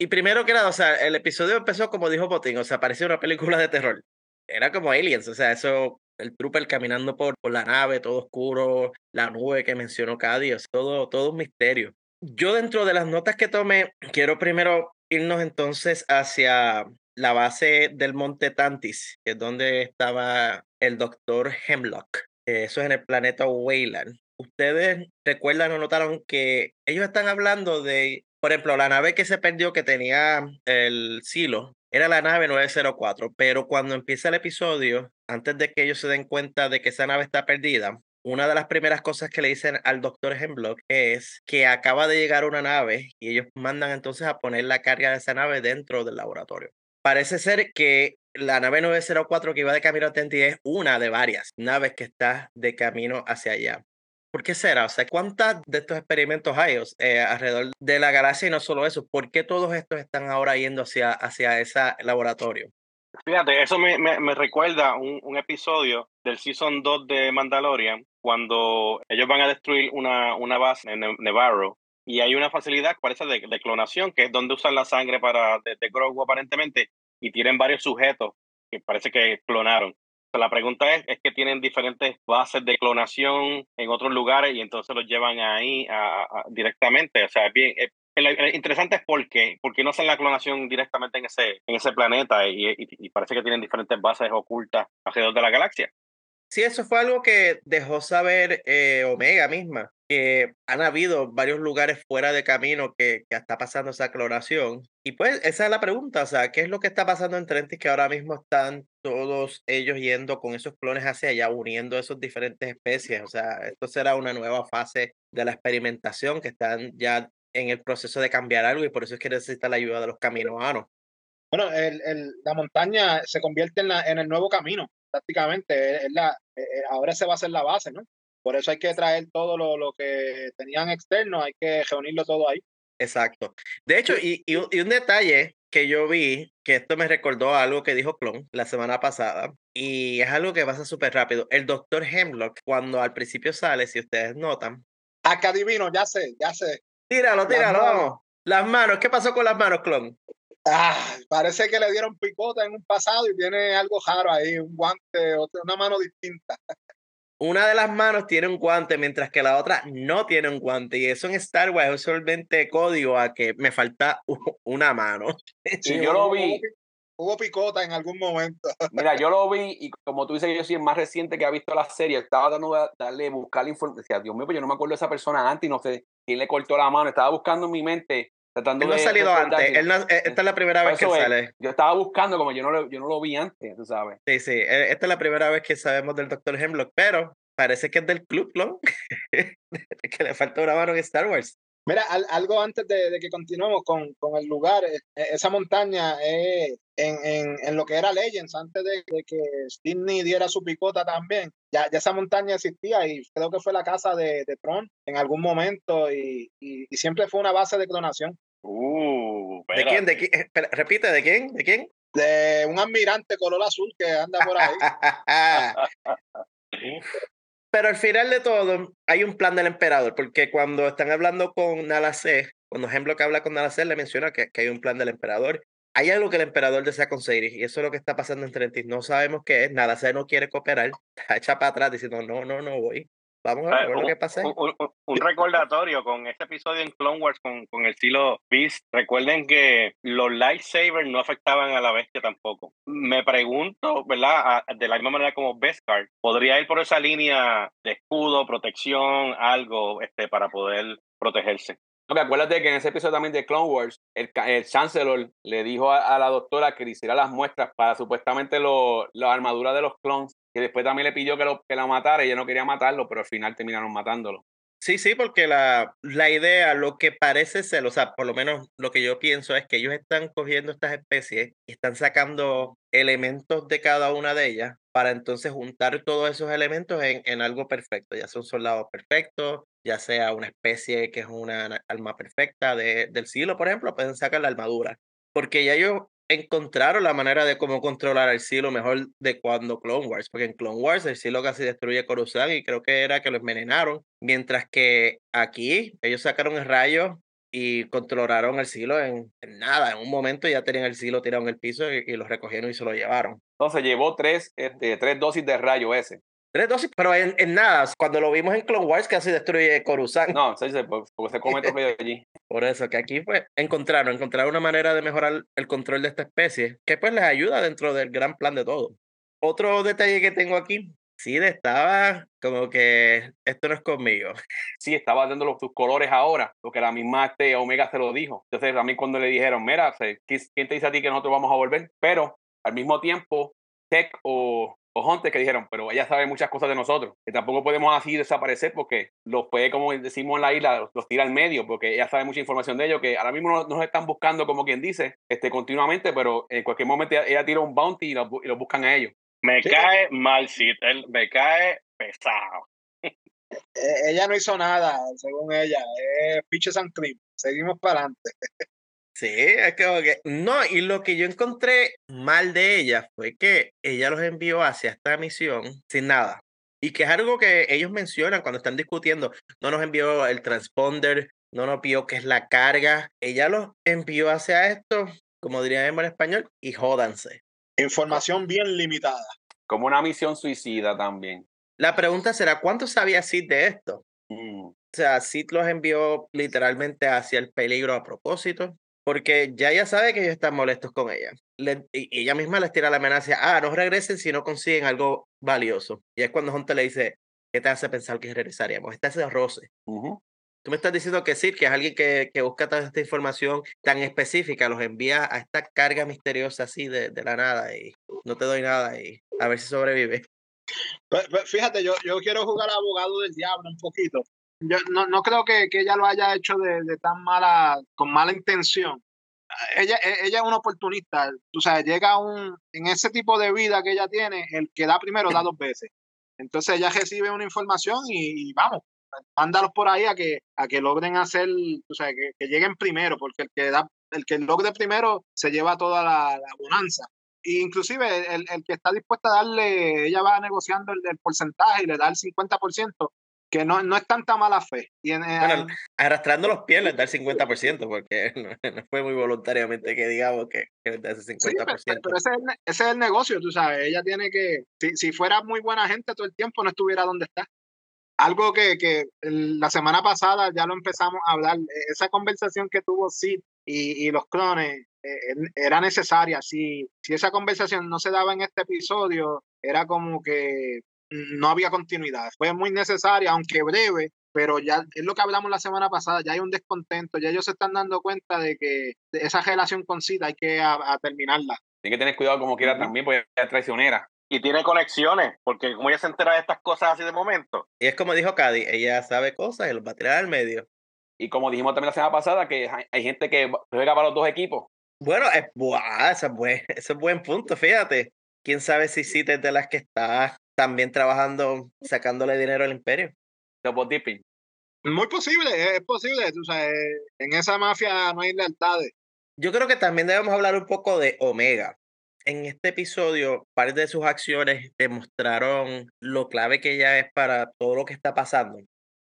Y primero que nada, o sea, el episodio empezó como dijo Potín, o sea, parecía una película de terror. Era como Aliens, o sea, eso el trooper caminando por, por, la nave, todo oscuro, la nube que mencionó Cady, todo, todo un misterio. Yo dentro de las notas que tomé, quiero primero irnos entonces hacia la base del monte Tantis, que es donde estaba el doctor Hemlock. Eso es en el planeta Weyland. Ustedes recuerdan o notaron que ellos están hablando de, por ejemplo, la nave que se perdió que tenía el silo, era la nave 904, pero cuando empieza el episodio, antes de que ellos se den cuenta de que esa nave está perdida, una de las primeras cosas que le dicen al doctor Hemlock es que acaba de llegar una nave y ellos mandan entonces a poner la carga de esa nave dentro del laboratorio. Parece ser que la nave 904 que iba de camino a Tenti es una de varias naves que está de camino hacia allá. ¿Por qué será? O sea, ¿cuántas de estos experimentos hay eh, alrededor de la galaxia y no solo eso? ¿Por qué todos estos están ahora yendo hacia, hacia ese laboratorio? Fíjate, eso me, me, me recuerda un, un, episodio del Season 2 de Mandalorian, cuando ellos van a destruir una, una base en Nevarro y hay una facilidad, parece, de, de, clonación, que es donde usan la sangre para, de, de Grogu aparentemente, y tienen varios sujetos que parece que clonaron. La pregunta es, es que tienen diferentes bases de clonación en otros lugares y entonces los llevan ahí a, directamente. O sea, bien, es, el interesante es por qué, por qué no hacen la clonación directamente en ese, en ese planeta y, y, y, parece que tienen diferentes bases ocultas alrededor de la galaxia. Sí, eso fue algo que dejó saber eh, Omega misma, que han habido varios lugares fuera de camino que, que está pasando esa clonación. Y pues esa es la pregunta, o sea, ¿qué es lo que está pasando en Trentis que ahora mismo están todos ellos yendo con esos clones hacia allá, uniendo esas diferentes especies? O sea, esto será una nueva fase de la experimentación que están ya en el proceso de cambiar algo y por eso es que necesita la ayuda de los caminoanos. Bueno, el, el, la montaña se convierte en, la, en el nuevo camino, prácticamente. Es la, ahora se va a hacer la base, ¿no? Por eso hay que traer todo lo, lo que tenían externo, hay que reunirlo todo ahí. Exacto. De hecho, y, y, y, un detalle que yo vi, que esto me recordó algo que dijo Clon la semana pasada, y es algo que pasa súper rápido. El doctor Hemlock, cuando al principio sale, si ustedes notan. Acá adivino, ya sé, ya sé. Tíralo, tíralo, las vamos. Las manos, ¿qué pasó con las manos, Clon? Ah, parece que le dieron picota en un pasado y tiene algo raro ahí, un guante, una mano distinta. Una de las manos tiene un guante, mientras que la otra no tiene un guante. Y eso en Star Wars es solamente código a que me falta una mano. Sí, yo lo vi. Hubo picota en algún momento. Mira, yo lo vi y como tú dices, yo soy el más reciente que ha visto la serie. Estaba dando de darle, buscar la información. Decía, Dios mío, pues yo no me acuerdo de esa persona antes y no sé quién le cortó la mano. Estaba buscando en mi mente tratando Él no ha salido antes. Él no- eh, esta es la primera vez que es, sale. Yo estaba buscando, como yo no lo, yo no lo vi antes, tú sabes. Sí, sí. eh, Esta es la primera vez que sabemos del Dr. Hemlock, pero parece que es del club, ¿no? que le falta una mano en Star Wars. Mira, al- algo antes de, de que continuemos con, con el lugar, eh, eh, esa montaña eh, en, en, en lo que era Legends, antes de, de que Disney diera su picota también, ya, ya esa montaña existía y creo que fue la casa de, de Tron en algún momento y, y, y siempre fue una base de clonación Uh, ¿De quién? ¿De quién? Espera, repite, ¿de quién? ¿De quién? de un almirante color azul que anda por ahí. Pero al final de todo, hay un plan del emperador, porque cuando están hablando con Nala C, cuando Hemlock habla con Nala C, le menciona que, que hay un plan del emperador. Hay algo que el emperador desea conseguir, y eso es lo que está pasando en Trentis. No sabemos qué es. Nala C no quiere cooperar, está hecha para atrás diciendo, no, no, no voy. Vamos a Ah, ver lo un- que pasa. ahí". Un, un- un recordatorio con este episodio en Clone Wars con, con el estilo Beast. Recuerden que los lightsabers no afectaban a la bestia tampoco. Me pregunto, ¿verdad? A- de la misma manera como Beskar, ¿podría ir por esa línea de escudo, protección, algo este, para poder protegerse? No, que acuérdate que en ese episodio también de Clone Wars, el, el Chancellor le dijo a, a la doctora que le hiciera las muestras para supuestamente lo- la armadura de los clones, que después también le pidió que, lo, que la matara, ella no quería matarlo, pero al final terminaron matándolo. Sí, sí, porque la, la idea, lo que parece ser, o sea, por lo menos lo que yo pienso es que ellos están cogiendo estas especies y están sacando elementos de cada una de ellas para entonces juntar todos esos elementos en, en algo perfecto, ya sea un soldado perfecto, ya sea una especie que es una na- alma perfecta de- del siglo, por ejemplo, pueden sacar la armadura. Porque ya ellos encontraron la manera de cómo controlar al Silo mejor de cuando Clone Wars, porque en Clone Wars el Silo casi destruye Coruscant y creo que era que lo envenenaron, mientras que aquí ellos sacaron el rayo y controlaron el Silo en, nada, en un momento ya tenían el Silo tirado en el piso y, y lo recogieron y se lo llevaron. Entonces llevó tres, este, tres dosis de rayo ese. Tres dosis, pero en, en nada, cuando lo vimos en Clone Wars casi destruye Coruscant. No, se dice, pues, porque se come todo allí. Por eso que aquí pues encontraron, encontraron una manera de mejorar el control de esta especie que pues les ayuda dentro del gran plan de todo. Otro detalle que tengo aquí, Sid estaba como que esto no es conmigo. Sí, estaba dando los, sus colores ahora, porque la misma este Omega se lo dijo. Entonces también cuando le dijeron, mira, se- ¿qui- ¿quién te dice a ti que nosotros vamos a volver? Pero al mismo tiempo, Tech o, o Hunter que dijeron, pero ella sabe muchas cosas de nosotros, que tampoco podemos así desaparecer porque los puede, como decimos en la isla, los, los tira al medio, porque ella sabe mucha información de ellos, que ahora mismo nos, nos están buscando, como quien dice, este, continuamente, pero en cualquier momento ella, ella tira un bounty y los, y los buscan a ellos. Me Sí. cae mal. Él me cae pesado. Eh, ella no hizo nada, según ella. Es Pitches and Cream. Seguimos para adelante. Sí, es como que no, y lo que yo encontré mal de ella fue que ella los envió hacia esta misión sin nada. Y que es algo que ellos mencionan cuando están discutiendo. No nos envió el transponder, no nos envió qué es la carga. Ella los envió hacia esto, como diríamos en español, y jódanse. Información bien limitada. Como una misión suicida también. La pregunta será, ¿cuánto sabía Sid de esto? Mm. O sea, Sid los envió literalmente hacia el peligro a propósito, porque ya ella sabe que ellos están molestos con ella. Le- y ella misma les tira la amenaza, ah, no regresen si no consiguen algo valioso. Y es cuando Hunter le dice, ¿qué te hace pensar que regresaríamos? Este hace roce. Ujú. Tú me estás diciendo que Sid, que es alguien que, que busca toda esta información tan específica, los envía a esta carga misteriosa así de, de la nada y no te doy nada y a ver si sobrevive. Pues, pues, fíjate, yo, yo quiero jugar abogado del diablo un poquito. Yo no, no creo que, que ella lo haya hecho de, de tan mala, con mala intención. Ella, e- ella es una oportunista. Tú sabes, llega un, en ese tipo de vida que ella tiene, el que da primero da dos veces. Entonces ella recibe una información y, y vamos, mándalos por ahí a que, a que logren hacer, tú sabes, que, lleguen primero, porque el que da, el que logre primero se lleva toda la, la bonanza. Y inclusive el, el que está dispuesto a darle, ella va negociando el, el porcentaje y le da el 50%, que no, no es tanta mala fe. Y en- Bueno, en- arrastrando los pies les da el 50%, porque no, no fue muy voluntariamente que digamos que, que les da ese 50%. Sí, pero, pero ese, es el, ese es el negocio, tú sabes. Ella tiene que, si, si fuera muy buena gente todo el tiempo, no estuviera donde está. Algo que, que la semana pasada ya lo empezamos a hablar, eh, esa conversación que tuvo Sid y, y los clones eh, en- era necesaria. Si, si esa conversación no se daba en este episodio, era como que no había continuidad. Fue muy necesaria, aunque breve, pero ya es lo que hablamos la semana pasada, ya hay un descontento, ya ellos se están dando cuenta de que esa relación con Sid hay que a, a terminarla. Tiene que tener cuidado como quiera también, porque es traicionera. Y tiene conexiones, porque como ella se entera de estas cosas así de momento. Y es como dijo Cady, ella sabe cosas y los va a tirar al medio. Y como dijimos también la semana pasada, que hay, hay gente que juega para los dos equipos. Bueno, es, buah, ese, es buen, ese es buen punto, fíjate. ¿Quién sabe si Sid es de las que está también trabajando, sacándole dinero al imperio? Double dipping. Muy posible, es, posible, tú sabes, en esa mafia no hay lealtades. Yo creo que también debemos hablar un poco de Omega. En este episodio, parte de sus acciones demostraron lo clave que ella es para todo lo que está pasando.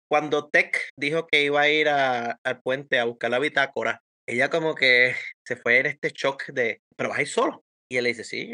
Cuando Tech dijo que iba a ir a- al puente a buscar la bitácora, ella como que se fue en este shock de, pero vas a ir solo. Y él le dice, sí,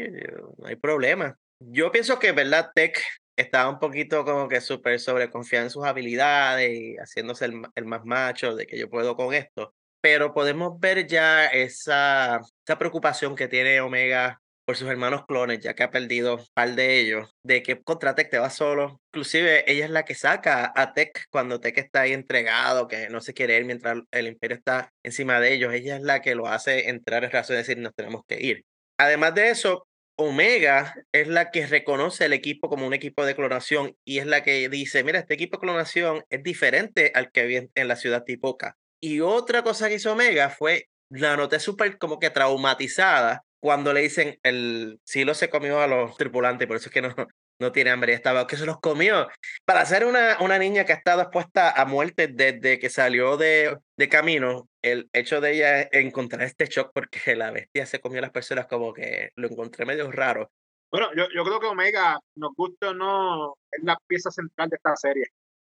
no hay problema. Yo pienso que, ¿verdad? Tech estaba un poquito como que súper sobreconfiada en sus habilidades y haciéndose el, el más macho de que yo puedo con esto pero podemos ver ya esa, esa preocupación que tiene Omega por sus hermanos clones, ya que ha perdido un par de ellos, de que contra Tech te va solo. Inclusive ella es la que saca a Tech cuando Tech está ahí entregado, que no se quiere ir mientras el imperio está encima de ellos. Ella es la que lo hace entrar en razón y decir nos tenemos que ir. Además de eso, Omega es la que reconoce el equipo como un equipo de clonación y es la que dice, mira, este equipo de clonación es diferente al que vi en- la ciudad Tipoca. Y otra cosa que hizo Omega fue, la noté súper como que traumatizada cuando le dicen, el silo se comió a los tripulantes, por eso es que no, no tiene hambre, estaba, que se los comió. Para ser una, una niña que ha estado expuesta a muerte desde que salió de, de camino, el hecho de ella encontrar este shock porque la bestia se comió a las personas como que lo encontré medio raro. Bueno, yo, yo creo que Omega, nos guste o no, es la pieza central de esta serie.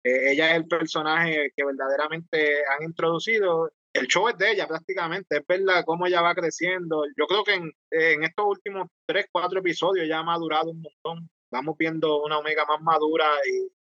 Eh, ella es el personaje que verdaderamente han introducido. El show es de ella prácticamente, es verla cómo ella va creciendo. Yo creo que en, en estos últimos tres, cuatro episodios ya ha madurado un montón. Vamos viendo una Omega más madura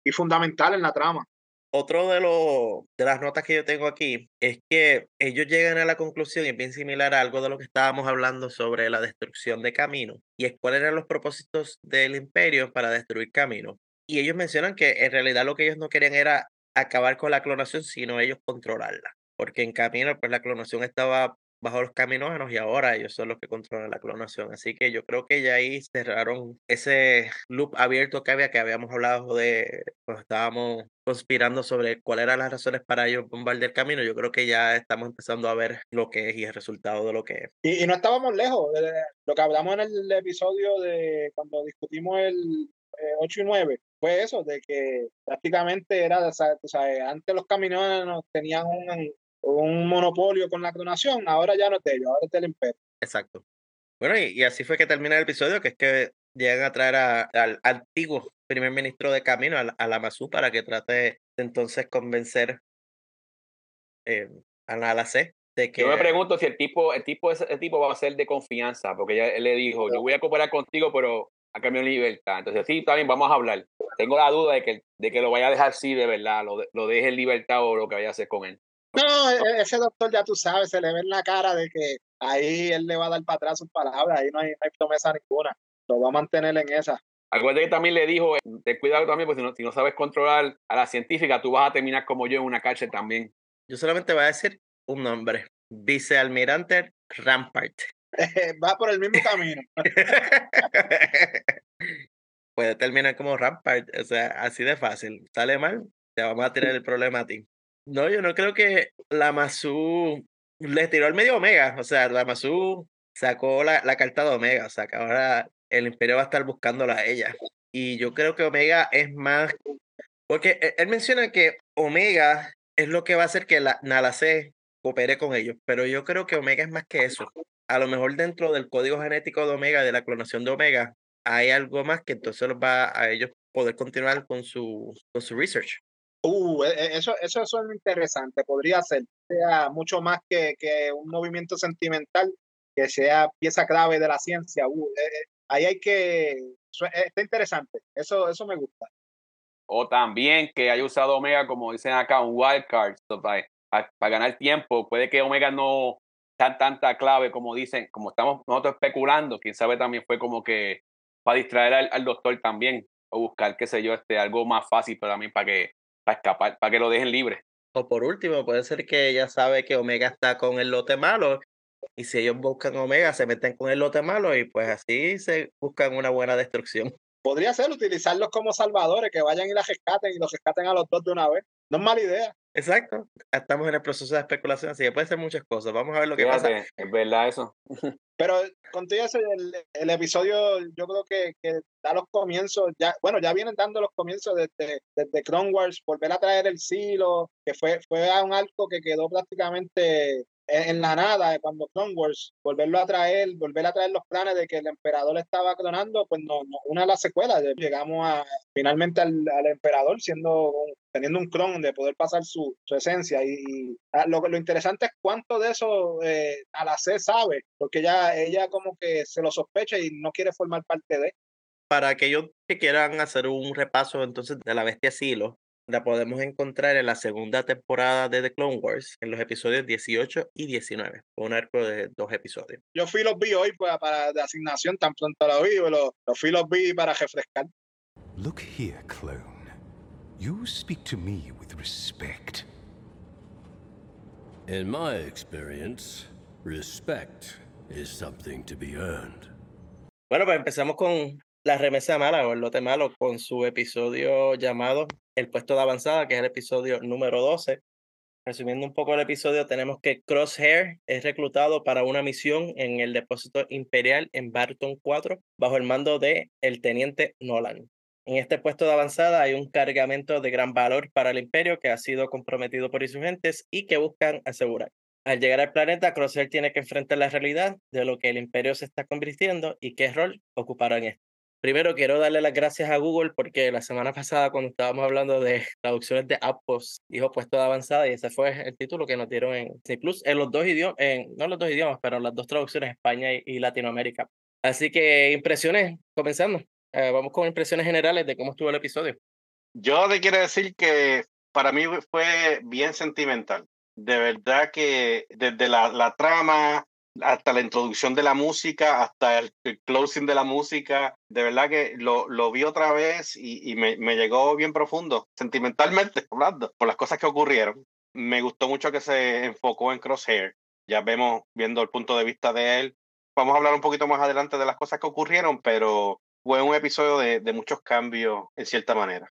y, fundamental en la trama. Otro de, los de las notas que yo tengo aquí es que ellos llegan a la conclusión, y es bien similar a algo de lo que estábamos hablando sobre la destrucción de Camino, y es cuáles eran los propósitos del imperio para destruir Camino. Y ellos mencionan que en realidad lo que ellos no querían era acabar con la clonación, sino ellos controlarla. Porque en Camino, pues la clonación estaba bajo los caminógenos y ahora ellos son los que controlan la clonación. Así que yo creo que ya ahí cerraron ese loop abierto que había, que habíamos hablado de cuando estábamos conspirando sobre cuáles eran las razones para ellos bombardear camino. Yo creo que ya estamos empezando a ver lo que es y el resultado de lo que es. Y, no estábamos lejos. de lo que hablamos en el episodio de cuando discutimos el eh, 8 y 9 fue eso, de que prácticamente era, o sea, antes los camioneros tenían un, un monopolio con la clonación, ahora ya no es de ellos, ahora es del imperio. Exacto. Bueno, y, y así fue que termina el episodio, que es que llegan a traer a- al antiguo primer ministro de Camino, al, al Amazú, para que trate de entonces convencer eh, a la C de que... Yo me pregunto si el tipo, el tipo, ese- el tipo va a ser de confianza, porque ya él le dijo, yo voy a cooperar contigo, pero a cambio de libertad. Entonces, sí, bien, vamos a hablar. Tengo la duda de que, de que lo vaya a dejar sí de verdad, lo, de- lo deje en libertad o lo que vaya a hacer con él. No, e- ese doctor ya tú sabes, se le ve en la cara de que ahí él le va a dar para atrás sus palabras, ahí no hay, no hay promesa ninguna, lo va a mantener en esa. Acuérdate que también le dijo, eh, ten cuidado también, porque si no, si no sabes controlar a la científica, tú vas a terminar como yo en una cárcel también. Yo solamente voy a decir un nombre. Vicealmirante Rampart. va por el mismo camino. Puede terminar como Rampart, o sea, así de fácil. Sale mal, te vamos a tirar el problema a ti. No, yo no creo que la Masu le tiró al medio Omega. O sea, la Masu sacó la, la carta de Omega. O sea, que ahora el Imperio va a estar buscándola a ella. Y yo creo que Omega es más. Porque él, él menciona que Omega es lo que va a hacer que la Nala C coopere con ellos. Pero yo creo que Omega es más que eso. A lo mejor dentro del código genético de Omega, de la clonación de Omega, hay algo más que entonces los va a ellos poder continuar con su, con su research. Uh, e- e- eso, eso es interesante, podría ser, sea mucho más que, que un movimiento sentimental, que sea pieza clave de la ciencia. Uh, eh, ahí hay que, está interesante, eso, eso me gusta. O también que haya usado Omega, como dicen acá, un wildcard so, para, para, ganar tiempo. Puede que Omega no sea tanta clave como dicen, como estamos nosotros especulando. Quién sabe, también fue como que para distraer al, al doctor también, o buscar, qué sé yo, este, algo más fácil para mí, para que, para escapar, para que lo dejen libre. O por último, puede ser que ella sabe que Omega está con el lote malo y si ellos buscan Omega se meten con el lote malo y pues así se buscan una buena destrucción. Podría ser utilizarlos como salvadores, que vayan y la rescaten y los rescaten a los dos de una vez. No es mala idea. Exacto. Estamos en el proceso de especulación, así que puede ser muchas cosas. Vamos a ver lo que pasa. Fíjate, es verdad eso. Pero contigo eso, el, el episodio yo creo que, que da los comienzos, ya, bueno, ya vienen dando los comienzos desde, desde Clone Wars, volver a traer el silo, que fue, fue a un arco que quedó prácticamente en, la nada eh, cuando Clone Wars, volverlo a traer, volver a traer los planes de que el emperador estaba clonando, pues no, no una de las secuelas, llegamos a finalmente al, al emperador siendo un- teniendo un clon de poder pasar su, su esencia y, y, ah, lo, lo interesante es cuánto de eso eh, a la C sabe, porque ella, ella como que se lo sospecha y no quiere formar parte de. Para aquellos que quieran hacer un repaso entonces de la bestia Silo, la podemos encontrar en la segunda temporada de The Clone Wars, en los episodios 18 y 19, un arco de dos episodios. Yo fui los vi hoy pues, para de asignación, tan pronto lo vi, los, los fui los vi para refrescar. Look here, clone. You speak to me with respect. In my experience, respect is something to be earned. Bueno, pues empezamos con la remesa mala o el lote malo con su episodio llamado El puesto de avanzada, que es el episodio número 12. Resumiendo un poco el episodio, tenemos que Crosshair es reclutado para una misión en el depósito imperial en Barton 4 bajo el mando de el teniente Nolan. En este puesto de avanzada hay un cargamento de gran valor para el imperio que ha sido comprometido por insurgentes y que buscan asegurar. Al llegar al planeta, Crosshair tiene que enfrentar la realidad de lo que el imperio se está convirtiendo y qué rol ocupará en esto. Primero quiero darle las gracias a Google porque la semana pasada cuando estábamos hablando de traducciones de Appos dijo puesto de avanzada y ese fue el título que nos dieron en C en los dos idiomas, en, no los dos idiomas, pero las dos traducciones España y, y Latinoamérica. Así que impresiones, comenzando. Eh, vamos con impresiones generales de cómo estuvo el episodio. Yo te quiero decir que para mí fue bien sentimental. De verdad que desde la, la trama hasta la introducción de la música, hasta el, el closing de la música, de verdad que lo, lo vi otra vez y, y me, me llegó bien profundo, sentimentalmente hablando, por las cosas que ocurrieron. Me gustó mucho que se enfocó en Crosshair. Ya vemos, viendo el punto de vista de él. Vamos a hablar un poquito más adelante de las cosas que ocurrieron, pero fue un episodio de, de muchos cambios en cierta manera.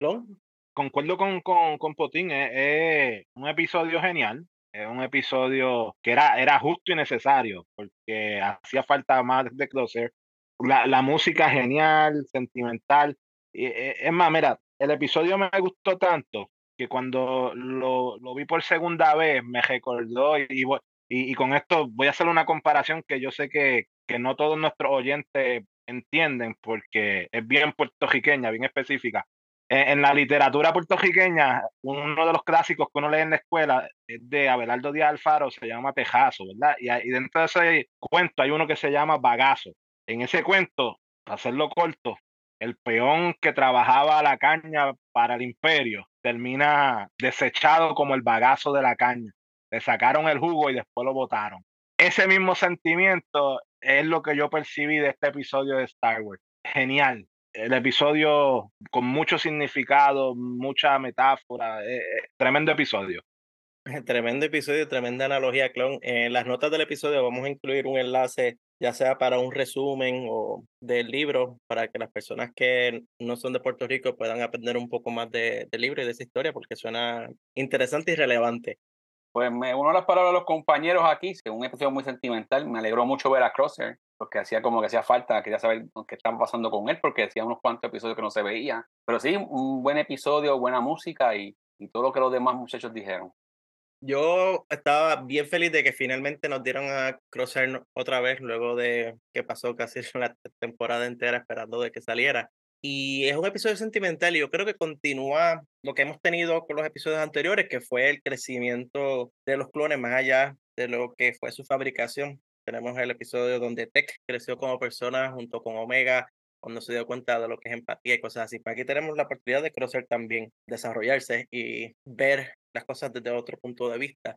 ¿Lon? concuerdo con, con, con Potín, es, es un episodio genial, es un episodio que era, era justo y necesario, porque hacía falta más de Crosser. La, la música genial, sentimental. Y, eh, es más, mira, el episodio me gustó tanto que cuando lo, lo vi por segunda vez me recordó y, y- y con esto voy a hacer una comparación que yo sé que, que no todos nuestros oyentes entienden porque es bien puertorriqueña, bien específica en, en la literatura puertorriqueña, uno de los clásicos que uno lee en la escuela es de Abelardo Díaz Alfaro, se llama Tejazo, ¿verdad? Y, y dentro de ese cuento hay uno que se llama Bagazo. En ese cuento, para hacerlo corto, el peón que trabajaba la caña para el imperio termina desechado como el bagazo de la caña. Le sacaron el jugo y después lo botaron. Ese mismo sentimiento es lo que yo percibí de este episodio de Star Wars. Genial, el episodio con mucho significado, mucha metáfora, eh, eh, tremendo episodio. Tremendo episodio, tremenda analogía, Clon. En las notas del episodio vamos a incluir un enlace, ya sea para un resumen o del libro, para que las personas que no son de Puerto Rico puedan aprender un poco más de- del libro y de esa historia, porque suena interesante y relevante. Pues me uno las palabras de los compañeros aquí, es un episodio muy sentimental. Me alegró mucho ver a Crosshair, porque hacía como que hacía falta, quería saber qué estaba pasando con él, porque hacía unos cuantos episodios que no se veía. Pero sí, un buen episodio, buena música y, y todo lo que los demás muchachos dijeron. Yo estaba bien feliz de que finalmente nos dieron a Crosshair otra vez, luego de que pasó casi la temporada entera esperando de que saliera. Y es un episodio sentimental y yo creo que continúa lo que hemos tenido con los episodios anteriores, que fue el crecimiento de los clones más allá de lo que fue su fabricación. Tenemos el episodio donde Tech creció como persona junto con Omega, cuando se dio cuenta de lo que es empatía y cosas así. Pues aquí tenemos la oportunidad de Crosshair también desarrollarse y ver las cosas desde otro punto de vista.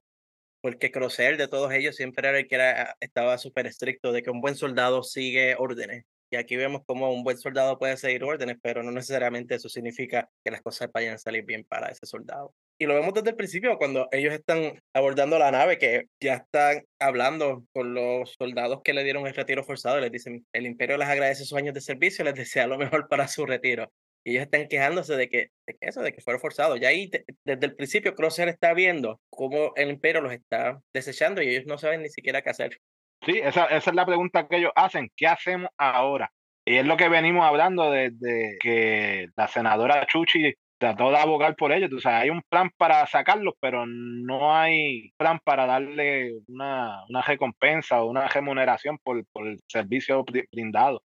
Porque Crosshair de todos ellos siempre era el que era, estaba súper estricto de que un buen soldado sigue órdenes. Y aquí vemos cómo un buen soldado puede seguir órdenes, pero no necesariamente eso significa que las cosas vayan a salir bien para ese soldado. Y lo vemos desde el principio, cuando ellos están abordando la nave, que ya están hablando con los soldados que le dieron el retiro forzado. Les dicen, el imperio les agradece sus años de servicio, les desea lo mejor para su retiro. Y ellos están quejándose de que, de que eso, de que fueron forzados. Ya ahí, desde el principio, Crosshair está viendo cómo el imperio los está desechando y ellos no saben ni siquiera qué hacer. Sí, esa, esa es la pregunta que ellos hacen. ¿Qué hacemos ahora? Y es lo que venimos hablando desde que la senadora Chuchi trató de abogar por ellos. O sea, hay un plan para sacarlos, pero no hay plan para darle una, una recompensa o una remuneración por, por el servicio brindado.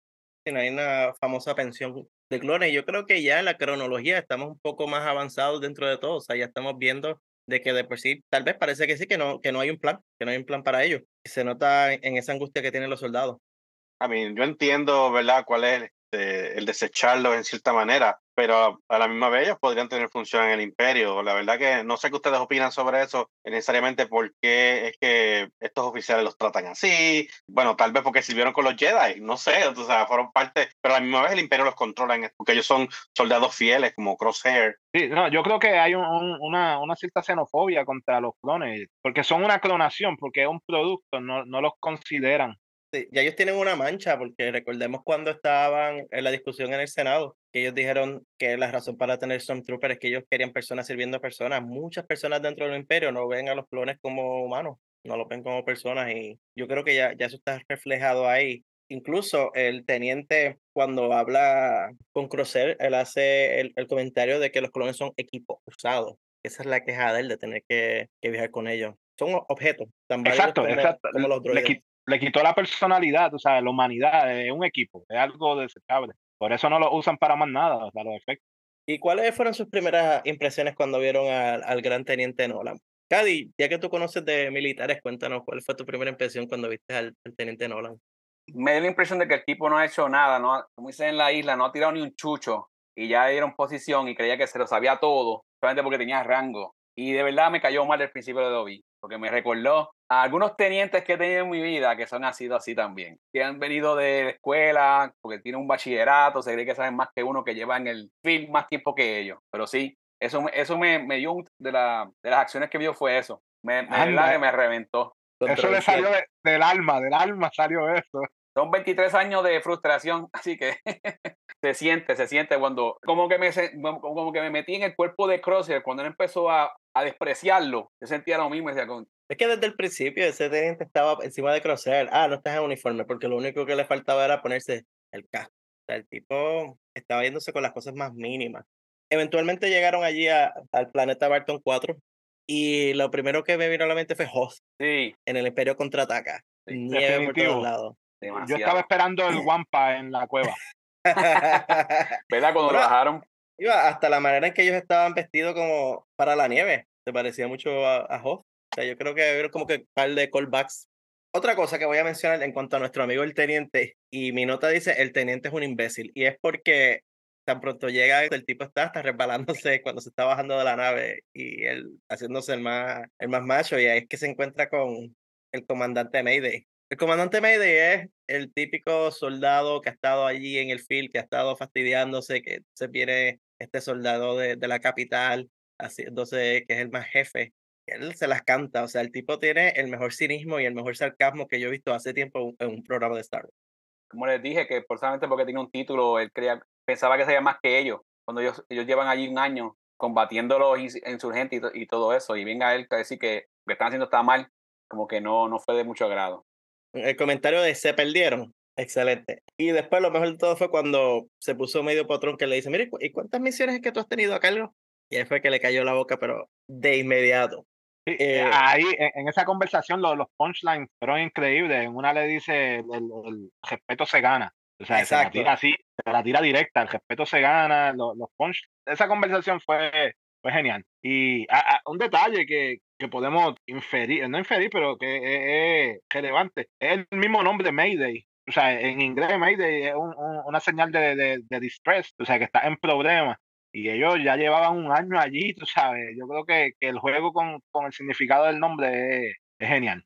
Sí, hay una famosa pensión de clones. Yo creo que ya en la cronología estamos un poco más avanzados dentro de todo. O sea, ya estamos viendo de que de por sí, tal vez parece que sí, que no, que no hay un plan, que no hay un plan para ellos. Se nota en esa angustia que tienen los soldados. A mí, yo entiendo, ¿verdad?, cuál es este, el desecharlo en cierta manera, pero a la misma vez ellos podrían tener función en el imperio. La verdad que no sé qué ustedes opinan sobre eso, necesariamente por qué es que estos oficiales los tratan así. Bueno, tal vez porque sirvieron con los Jedi, no sé, o sea, fueron parte, pero a la misma vez el imperio los controla, porque ellos son soldados fieles como Crosshair. Sí, no, yo creo que hay un, una, una, cierta xenofobia contra los clones, porque son una clonación, porque es un producto, no, no los consideran ya ellos tienen una mancha, porque recordemos cuando estaban en la discusión en el Senado, que ellos dijeron que la razón para tener Stormtrooper es que ellos querían personas sirviendo a personas. Muchas personas dentro del imperio no ven a los clones como humanos, no los ven como personas y yo creo que ya, ya eso está reflejado ahí. Incluso el teniente, cuando habla con Crosser, él hace el, el comentario de que los clones son equipos usados. Esa es la queja de él, de tener que, que viajar con ellos. Son objetos tan exacto, como, exacto. como los droides le quitó la personalidad, o sea, la humanidad, es un equipo, es algo desechable. Por eso no lo usan para más nada, o sea, los efectos. ¿Y cuáles fueron sus primeras impresiones cuando vieron al, al gran teniente Nolan? Cady, ya que tú conoces de militares, cuéntanos cuál fue tu primera impresión cuando viste al, al, teniente Nolan. Me dio la impresión de que el tipo no ha hecho nada, no, como dice en la isla, no ha tirado ni un chucho y ya dieron posición y creía que se lo sabía todo, solamente porque tenía rango. Y de verdad me cayó mal el principio de Dobby, porque me recordó a algunos tenientes que he tenido en mi vida que son nacidos así también, que han venido de la escuela, porque tienen un bachillerato, se cree que saben más que uno que lleva en el film más tiempo que ellos. Pero sí, eso, eso me, me dio de, la, de las acciones que vio fue eso. Me, me, me reventó. Eso le salió de, del alma, del alma salió eso. Son 23 años de frustración, así que se siente, se siente cuando como que me como que me metí en el cuerpo de Crosshair cuando él empezó a, a despreciarlo. Yo sentía lo mismo, decía, es que desde el principio ese teniente estaba encima de Crosshair. Ah, no estás en uniforme, porque lo único que le faltaba era ponerse el casco. O sea, el tipo estaba yéndose con las cosas más mínimas. Eventualmente llegaron allí a, al planeta Barton 4 y lo primero que me vino a la mente fue Hoth. Sí. En el Imperio contraataca. Sí, Nieve por todos lados. Demasiado. Yo estaba esperando el Wampa en la cueva. ¿Verdad? Cuando lo bajaron. Iba hasta la manera en que ellos estaban vestidos como para la nieve. Se parecía mucho a, a Hoth. O sea, yo creo que hay como que un par de callbacks. Otra cosa que voy a mencionar en cuanto a nuestro amigo el teniente, y mi nota dice, el teniente es un imbécil, y es porque tan pronto llega, el tipo está hasta resbalándose cuando se está bajando de la nave y él haciéndose el más, el más macho, y ahí es que se encuentra con el comandante Mayday. El comandante Mayday es el típico soldado que ha estado allí en el field, que ha estado fastidiándose, que se viene este soldado de, de la capital, haciéndose que es el más jefe él se las canta, o sea, el tipo tiene el mejor cinismo y el mejor sarcasmo que yo he visto hace tiempo en un programa de Star Wars. Como les dije, que solamente porque tiene un título, él creía, pensaba que sabía más que ellos, cuando ellos, ellos llevan allí un año combatiendo los insurgentes y, y todo eso, y venga él a decir que lo que están haciendo está mal, como que no, no fue de mucho agrado. El comentario de se perdieron, excelente. Y después lo mejor de todo fue cuando se puso medio patrón que le dice, mire, ¿y cuántas misiones es que tú has tenido a cargo? Y ahí fue que le cayó la boca, pero de inmediato. Eh, ahí, en, esa conversación, los, los punchlines fueron increíbles. En una le dice, el, el, respeto se gana. O sea, se la tira así, se la tira directa, el respeto se gana, los, los punch. Esa conversación fue, fue genial. Y a, a, un detalle que, que podemos inferir, no inferir, pero que es, es, relevante, es el mismo nombre Mayday. O sea, en inglés Mayday es un, un, una señal de, de, de, distress, o sea, que está en problemas y ellos ya llevaban un año allí, tú sabes. Yo creo que, que el juego con, con, el significado del nombre es, es, genial.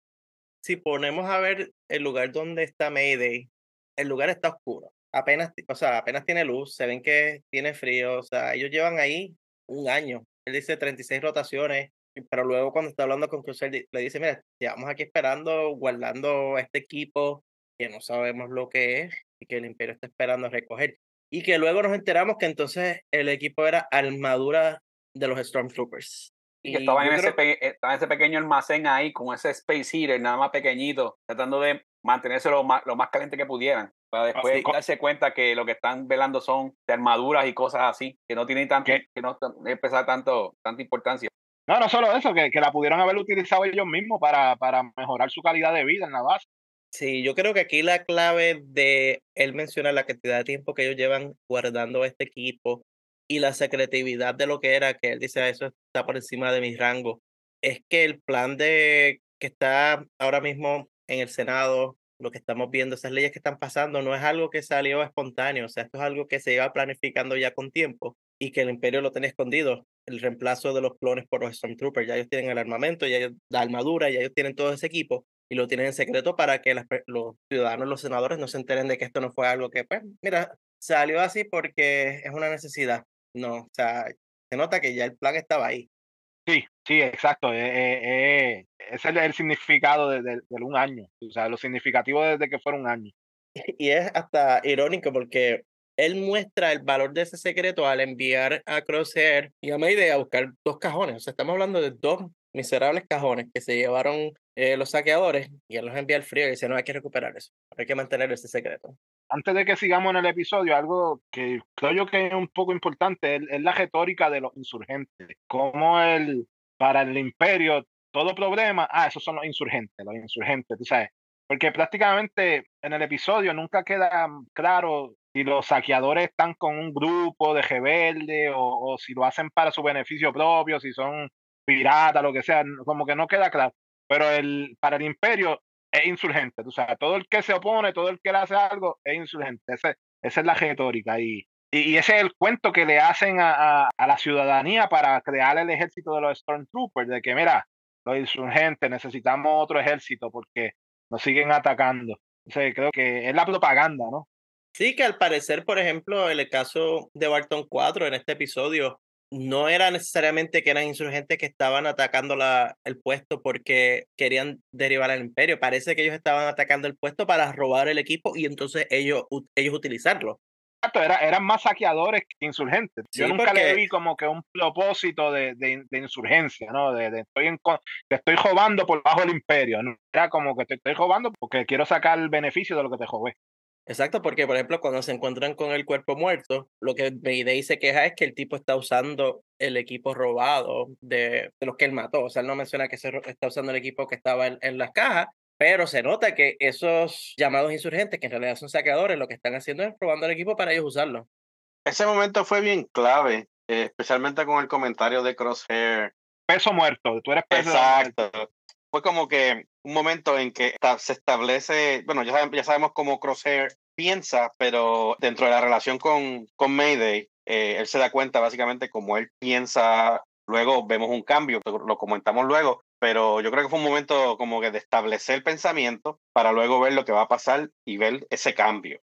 Si ponemos a ver el lugar donde está Mayday, el lugar está oscuro. apenas, o sea, apenas tiene luz, se ven que tiene frío, o sea, ellos llevan ahí un año. Él dice 36 rotaciones, pero luego cuando está hablando con Cruiser le dice, mira, llevamos aquí esperando, guardando este equipo que no sabemos lo que es y que el imperio está esperando recoger. Y que luego nos enteramos que entonces el equipo era armadura de los Stormtroopers. Y que estaban en, ese estaba en ese pequeño almacén ahí con ese space heater nada más pequeñito, tratando de mantenerse lo más, lo más caliente que pudieran, para después darse cuenta que lo que están velando son de armaduras y cosas así, que no tienen tanto, que no empezar tanto, tanta importancia. No, no solo eso, que, que la pudieron haber utilizado ellos mismos para, para mejorar su calidad de vida en la base. Sí, yo creo que aquí la clave de él mencionar la cantidad de tiempo que ellos llevan guardando este equipo y la secretividad de lo que era, que él dice, ah, eso está por encima de mi rango, es que el plan de que está ahora mismo en el Senado, lo que estamos viendo, esas leyes que están pasando, no es algo que salió espontáneo, o sea, esto es algo que se iba planificando ya con tiempo y que el imperio lo tenía escondido, el reemplazo de los clones por los Stormtroopers, ya ellos tienen el armamento, ya ellos, la armadura, ya ellos tienen todo ese equipo y lo tienen en secreto para que los ciudadanos, los senadores no se enteren de que esto no fue algo que, pues, mira, salió así porque es una necesidad. No, o sea, se nota que ya el plan estaba ahí. Sí, sí, exacto. Eh, eh, eh, ese es el, significado de, de, un año. O sea, lo significativo desde que fuera un año. Y es hasta irónico porque él muestra el valor de ese secreto al enviar a Crosshair y a Mayday a buscar dos cajones. O sea, estamos hablando de dos miserables cajones que se llevaron los saqueadores y él los envía al frío y dice, no, hay que recuperar eso. Hay que mantener ese secreto antes de que sigamos en el episodio, algo que creo yo que es un poco importante es, la retórica de los insurgentes. Como el, para el imperio, todo problema, ah, esos son los insurgentes, los insurgentes, tú sabes. Porque prácticamente en el episodio nunca queda claro si los saqueadores están con un grupo de rebeldes o, o si lo hacen para su beneficio propio, si son piratas, lo que sea, como que no queda claro. Pero el, para el imperio es insurgente. O sea, todo el que se opone, todo el que le hace algo, es insurgente. esa es la retórica. Y, y, ese es el cuento que le hacen a, a, la ciudadanía para crear el ejército de los Stormtroopers, de que, mira, los insurgentes, necesitamos otro ejército porque nos siguen atacando. O sea, creo que es la propaganda, ¿no? Sí, que al parecer, por ejemplo, en el caso de Barton 4, en este episodio, no era necesariamente que eran insurgentes que estaban atacando la, el puesto porque querían derivar al imperio. Parece que ellos estaban atacando el puesto para robar el equipo y entonces ellos, ellos utilizarlo. Era, eran más saqueadores que insurgentes. Yo nunca le vi como que un propósito de, de, insurgencia, ¿no? De, de estoy en, te estoy robando por bajo el imperio. ¿no? Era como que te estoy robando porque quiero sacar el beneficio de lo que te robé. Exacto, porque por ejemplo, cuando se encuentran con el cuerpo muerto, lo que Mayday se queja es que el tipo está usando el equipo robado de, de los que él mató. O sea, él no menciona que se está usando el equipo que estaba en, las cajas, pero se nota que esos llamados insurgentes, que en realidad son saqueadores, lo que están haciendo es probando el equipo para ellos usarlo. Ese momento fue bien clave, eh, especialmente con el comentario de Crosshair. Peso muerto, tú eres peso Exacto. Fue como que un momento en que se establece, bueno, ya, sabemos, ya sabemos cómo Crosshair piensa, pero dentro de la relación con, con Mayday, eh, él se da cuenta básicamente cómo él piensa, luego vemos un cambio, lo comentamos luego, pero yo creo que fue un momento como que de establecer el pensamiento para luego ver lo que va a pasar y ver ese cambio.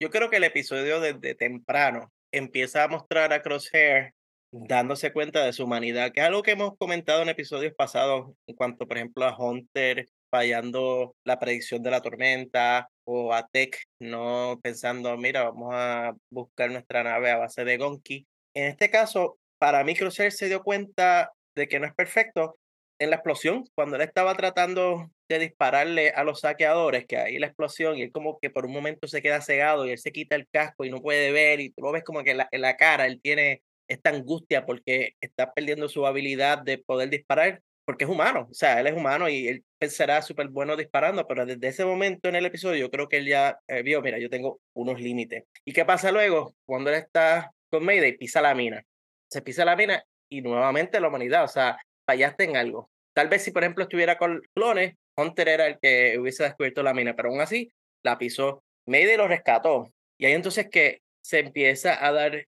Yo creo que el episodio desde temprano empieza a mostrar a Crosshair dándose cuenta de su humanidad, que es algo que hemos comentado en episodios pasados en cuanto, por ejemplo, a Hunter fallando la predicción de la tormenta o a Tech no pensando, mira, vamos a buscar nuestra nave a base de Gonki. En este caso, para mí se dio cuenta de que no es perfecto en la explosión, cuando él estaba tratando de dispararle a los saqueadores, que ahí la explosión y él como que por un momento se queda cegado y él se quita el casco y no puede ver y tú lo ves como que en la cara él tiene esta angustia porque está perdiendo su habilidad de poder disparar, porque es humano, o sea, él es humano y él será súper bueno disparando, pero desde ese momento en el episodio yo creo que él ya eh, vio, mira, yo tengo unos límites. ¿Y qué pasa luego? Cuando él está con Mayday, pisa la mina. Se pisa la mina y nuevamente la humanidad, o sea, fallaste en algo. Tal vez si, por ejemplo, estuviera con clones, Hunter era el que hubiese descubierto la mina, pero aún así la pisó. Mayday lo rescató. Y ahí entonces que se empieza a dar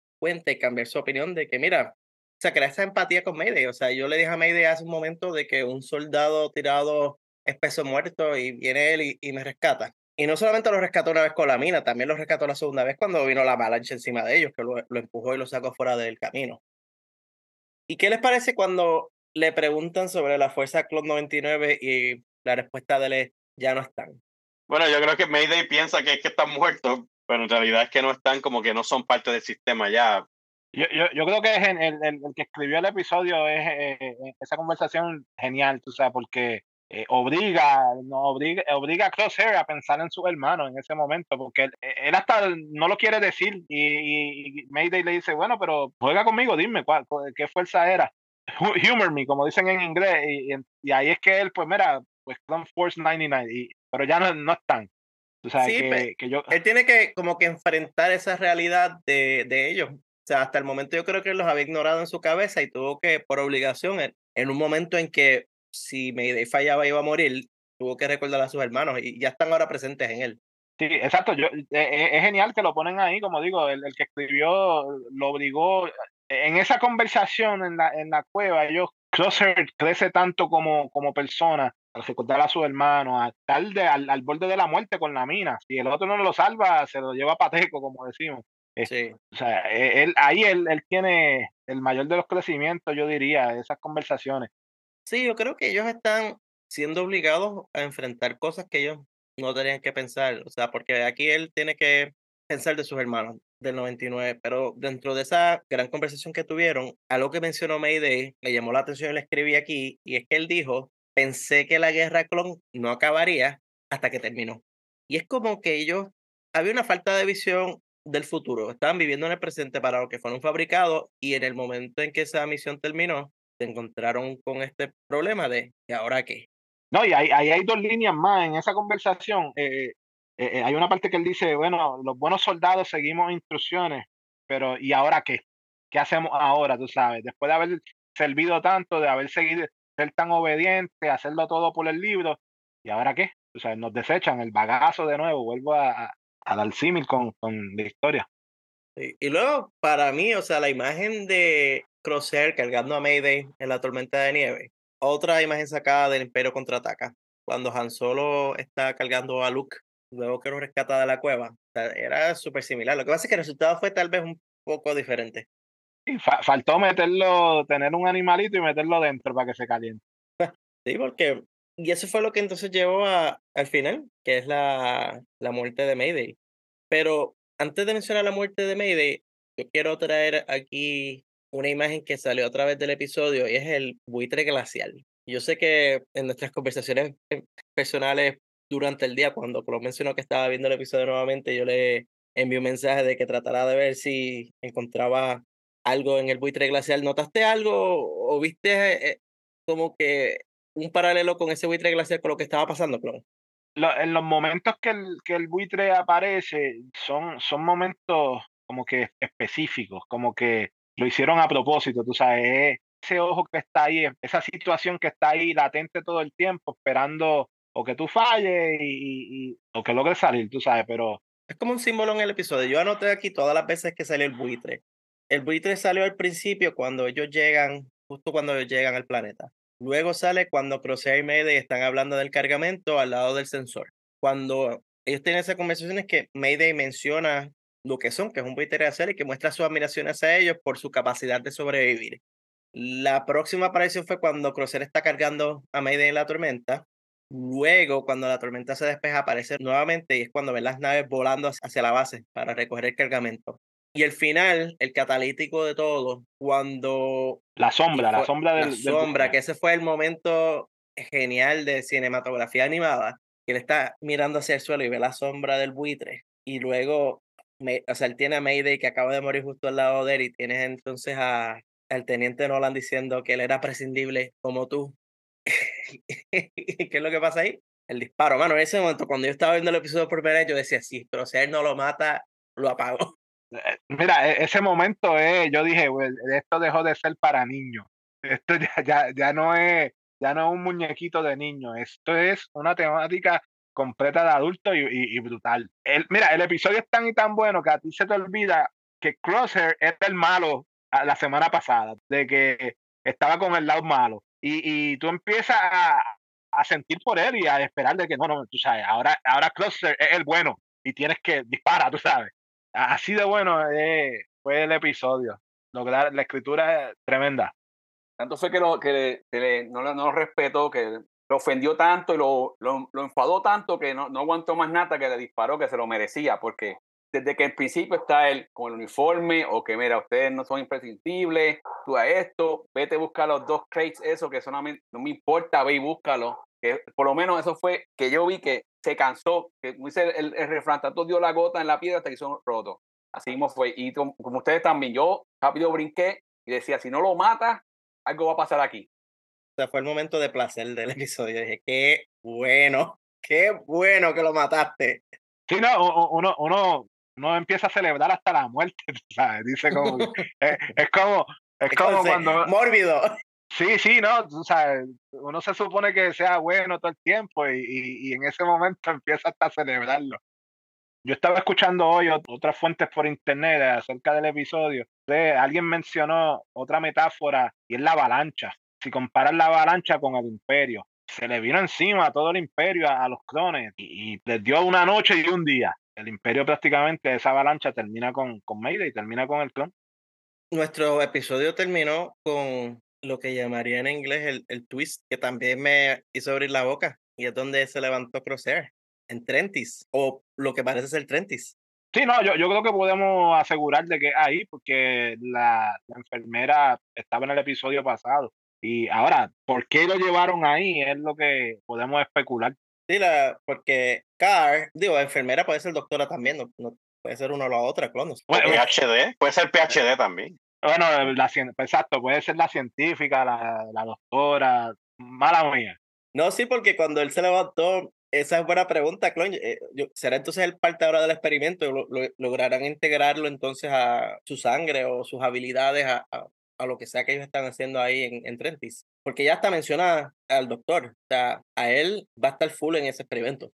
cambiar su opinión de que, mira, o sea, crea esa empatía con Mayday. O sea, yo le dije a Mayday hace un momento de que un soldado tirado es peso muerto y viene él y, me rescata. Y no solamente lo rescató una vez con la mina, también lo rescató la segunda vez cuando vino la avalancha encima de ellos, que lo, empujó y lo sacó fuera del camino. ¿Y qué les parece cuando le preguntan sobre la fuerza Club 99 y la respuesta de él es, ya no están? Bueno, yo creo que Mayday piensa que es que están muertos, pero en realidad es que no están como que no son parte del sistema ya. Yo, yo, yo creo que es el, el, el, que escribió el episodio es eh, eh, esa conversación genial, tú sabes, porque eh, obliga, no, obliga, obliga a Crosshair a pensar en sus hermanos en ese momento, porque él, él hasta no lo quiere decir y, y, Mayday le dice, bueno, pero juega conmigo, dime cuál, qué fuerza era. Humor me, como dicen en inglés, y, y, ahí es que él, pues mira, pues Clone Force 99, y, pero ya no, no están. Sí, que, que yo... él tiene que como que enfrentar esa realidad de, de ellos. O sea, hasta el momento yo creo que él los había ignorado en su cabeza y tuvo que, por obligación, en, en un momento en que si Mayday fallaba iba a morir, tuvo que recordar a sus hermanos y ya están ahora presentes en él. Sí, exacto. Yo, es, es genial que lo ponen ahí, como digo, el, el, que escribió lo obligó. En esa conversación en la, en la cueva, ellos, Crosser crece tanto como, como persona, al recordar a sus hermanos, a estar de, al, al, borde de la muerte con la mina. Si el otro no lo salva, se lo lleva a pateco, como decimos. Sí. O sea, él, ahí él, él tiene el mayor de los crecimientos, yo diría, esas conversaciones. Sí, yo creo que ellos están siendo obligados a enfrentar cosas que ellos no tenían que pensar. O sea, porque aquí él tiene que pensar de sus hermanos del 99, pero dentro de esa gran conversación que tuvieron, algo que mencionó Mayday me llamó la atención y le escribí aquí, y es que él dijo, pensé que la guerra clon no acabaría hasta que terminó. Y es como que ellos, había una falta de visión del futuro, estaban viviendo en el presente para lo que fueron fabricados y en el momento en que esa misión terminó, se encontraron con este problema de ¿y ahora qué? No, y ahí, ahí hay dos líneas más en esa conversación. Eh, eh, hay una parte que él dice, bueno, los buenos soldados seguimos instrucciones, pero ¿y ahora qué? ¿Qué hacemos ahora, tú sabes? Después de haber servido tanto, de haber seguido, ser tan obediente, hacerlo todo por el libro, ¿y ahora qué? O sea, nos desechan el bagazo de nuevo, vuelvo a, a, a dar símil con, con la historia. Sí. Y luego, para mí, o sea, la imagen de Crosshair cargando a Mayday en la tormenta de nieve. Otra imagen sacada del Imperio contraataca, cuando Han Solo está cargando a Luke, luego que lo rescata de la cueva. Era súper similar. Lo que pasa es que el resultado fue tal vez un poco diferente. Faltó meterlo, tener un animalito y meterlo dentro para que se caliente. Sí, porque. Y eso fue lo que entonces llevó a, al final, que es la, la muerte de Mayday. Pero antes de mencionar la muerte de Mayday, yo quiero traer aquí una imagen que salió a través del episodio y es el buitre glacial. Yo sé que en nuestras conversaciones personales durante el día, cuando lo mencionó que estaba viendo el episodio nuevamente, yo le envié un mensaje de que tratará de ver si encontraba algo en el buitre glacial. ¿Notaste algo o viste eh, como que un paralelo con ese buitre glacial con lo que estaba pasando, Clon? Lo, en los momentos que el, que el buitre aparece, son, son momentos como que específicos, como que lo hicieron a propósito, tú sabes, ese ojo que está ahí, esa situación que está ahí latente todo el tiempo, esperando o que tú falles y, y, o que logres salir, tú sabes, pero... Es como un símbolo en el episodio. Yo anoté aquí todas las veces que salió el buitre. El buitre salió al principio cuando ellos llegan, justo cuando ellos llegan al planeta. Luego sale cuando Crosshair y Mayday están hablando del cargamento al lado del sensor. Cuando ellos tienen esas conversaciones que Mayday menciona lo que son, que es un buitre hacer y que muestra su admiración hacia ellos por su capacidad de sobrevivir. La próxima aparición fue cuando Crosshair está cargando a Mayday en la tormenta. Luego, cuando la tormenta se despeja, aparece nuevamente y es cuando ven las naves volando hacia la base para recoger el cargamento. Y el final, el catalítico de todo, cuando... La sombra, fue, la sombra del... La sombra, del... que ese fue el momento genial de cinematografía animada, que él está mirando hacia el suelo y ve la sombra del buitre. Y luego, me, o sea, él tiene a Mayday que acaba de morir justo al lado de él y tienes entonces a, al teniente Nolan diciendo que él era prescindible como tú. ¿Qué es lo que pasa ahí? El disparo, mano, en ese momento, cuando yo estaba viendo el episodio por primera vez, yo decía, sí, pero si él no lo mata, lo apago. Mira, ese momento es, yo dije, esto dejó de ser para niños. Esto ya, ya, ya no es, ya no un muñequito de niño. Esto es una temática completa de adulto y, y, y brutal. El, mira, el episodio es tan y tan bueno que a ti se te olvida que Crosshair era el malo la semana pasada, de que estaba con el lado malo. Y, y tú empiezas a, a sentir por él y a esperar de que no, no, tú sabes, ahora, ahora es el bueno y tienes que disparar, tú sabes. Así de bueno eh, fue el episodio. Lograr, la escritura es tremenda. Tanto fue que, lo, que, le- no, lo- respetó, que lo ofendió tanto y lo, enfadó tanto que no, no aguantó más nada, que le disparó, que se lo merecía, porque desde que el principio está él con el uniforme, o que mira, ustedes no son imprescindibles, tú a esto, vete a buscar los dos crates, eso que solamente no me importa, ve y búscalo. Que por lo menos eso fue que yo vi que se cansó, que como dice el, el refrán, tanto dio la gota en la piedra hasta que hizo roto. Así mismo fue. Y como, como ustedes también, yo rápido brinqué y decía, si no lo mata, algo va a pasar aquí. O sea, fue el momento de placer del episodio. Dije, qué bueno, qué bueno que lo mataste. Sí, no, uno, uno, uno empieza a celebrar hasta la muerte, ¿sabes? Dice como, que- es, es como, es como Entonces, cuando, Mórbido. Sí, sí, no, tú sabes, uno se supone que sea bueno todo el tiempo y, y, y en ese momento empieza hasta a celebrarlo. Yo estaba escuchando hoy ot- otras fuentes por internet acerca del episodio. de- alguien mencionó otra metáfora y es la avalancha. Si comparas la avalancha con el imperio, se le vino encima todo el imperio, a, a los clones, y, y les dio una noche y un día. El imperio prácticamente, esa avalancha termina con, con Mayday, termina con el clon. Nuestro episodio terminó con lo que llamaría en inglés el, el twist, que también me hizo abrir la boca. Y es donde se levantó Crosshair, en Trentis, o lo que parece ser Trentis. Sí, no, yo, yo creo que podemos asegurar de que ahí, porque la, la enfermera estaba en el episodio pasado. Y ahora, ¿por qué lo llevaron ahí? Es lo que podemos especular. Sí, la, porque Car, digo, enfermera puede ser doctora también, no, no puede ser uno o la otra, clones. O PhD, puede ser PhD también. Bueno, la, exacto, puede ser la científica, la, la doctora, mala mía. No, sí, porque cuando él se levantó, esa es buena pregunta, Clon. eh, yo- ¿Será entonces el parte ahora del experimento? Lo- lo- ¿Lograrán integrarlo entonces a su sangre o sus habilidades a, a- a lo que sea que ellos están haciendo ahí en, en Trentis? Porque ya está mencionada al doctor. O sea, a él va a estar full en ese experimento.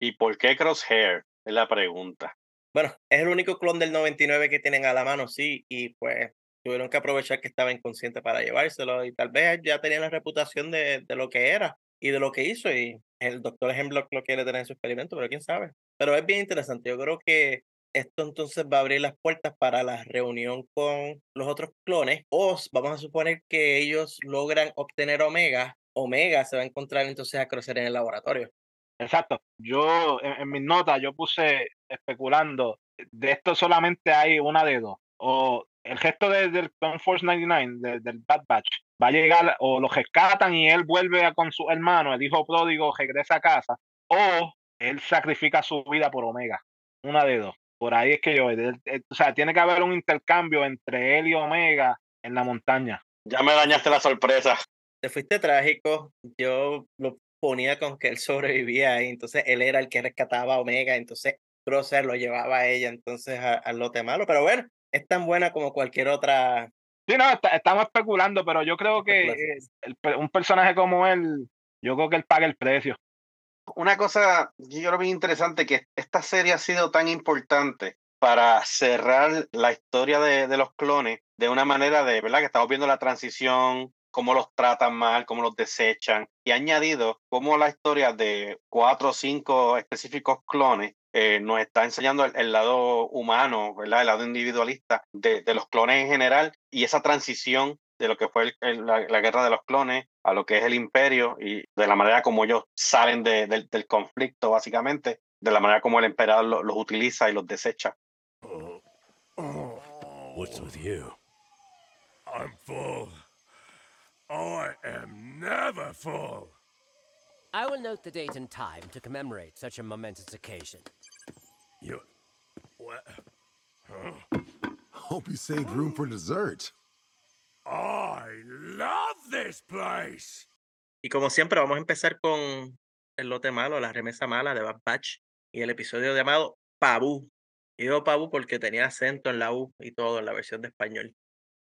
¿Y por qué Crosshair? Es la pregunta. Bueno, es el único clon del 99 que tienen a la mano, sí, y pues tuvieron que aprovechar que estaba inconsciente para llevárselo y tal vez ya tenía la reputación de, de lo que era y de lo que hizo y el doctor Hemlock lo quiere tener en su experimento, pero quién sabe. Pero es bien interesante, yo creo que esto entonces va a abrir las puertas para la reunión con los otros clones o vamos a suponer que ellos logran obtener Omega, Omega se va a encontrar entonces a crecer en el laboratorio. Exacto. Yo, en, en mis notas, yo puse especulando, de esto solamente hay una de dos. O el gesto de- del Clone Force 99, de- del Bad Batch, va a llegar, o lo rescatan y él vuelve a con su hermano, el hijo pródigo regresa a casa, o él sacrifica su vida por Omega. Una de dos. Por ahí es que yo, él- él- o sea, tiene que haber un intercambio entre él y Omega en la montaña. Ya me dañaste la sorpresa. te fuiste trágico. Yo lo ponía con que él sobrevivía y entonces él era el que rescataba a Omega, entonces Crosser lo llevaba a ella entonces a- al lote malo. Pero bueno, es tan buena como cualquier otra. Sí, no, está- estamos especulando, pero yo creo que eh, el un personaje como él, yo creo que él paga el precio. Una cosa que yo creo bien interesante, que esta serie ha sido tan importante para cerrar la historia de, de los clones de una manera de, ¿verdad? Que estamos viendo la transición, cómo los tratan mal, cómo los desechan, y ha añadido cómo la historia de cuatro o cinco específicos clones eh, nos está enseñando el, el lado humano, ¿verdad? El lado individualista de, de los clones en general y esa transición de lo que fue el- el- la, la guerra de los clones a lo que es el imperio y de la manera como ellos salen de- del- del conflicto, básicamente, de la manera como el emperador lo- los utiliza y los desecha. What's with you? I'm full. I am never full. I will note the date and time to commemorate such a momentous occasion. You. What? Hope you saved room for dessert. I love this place. Y como siempre, vamos a empezar con el lote malo, la remesa mala de Bad Batch y el episodio llamado Pabú. Y digo Pabú porque tenía acento en la U y todo en la versión de español.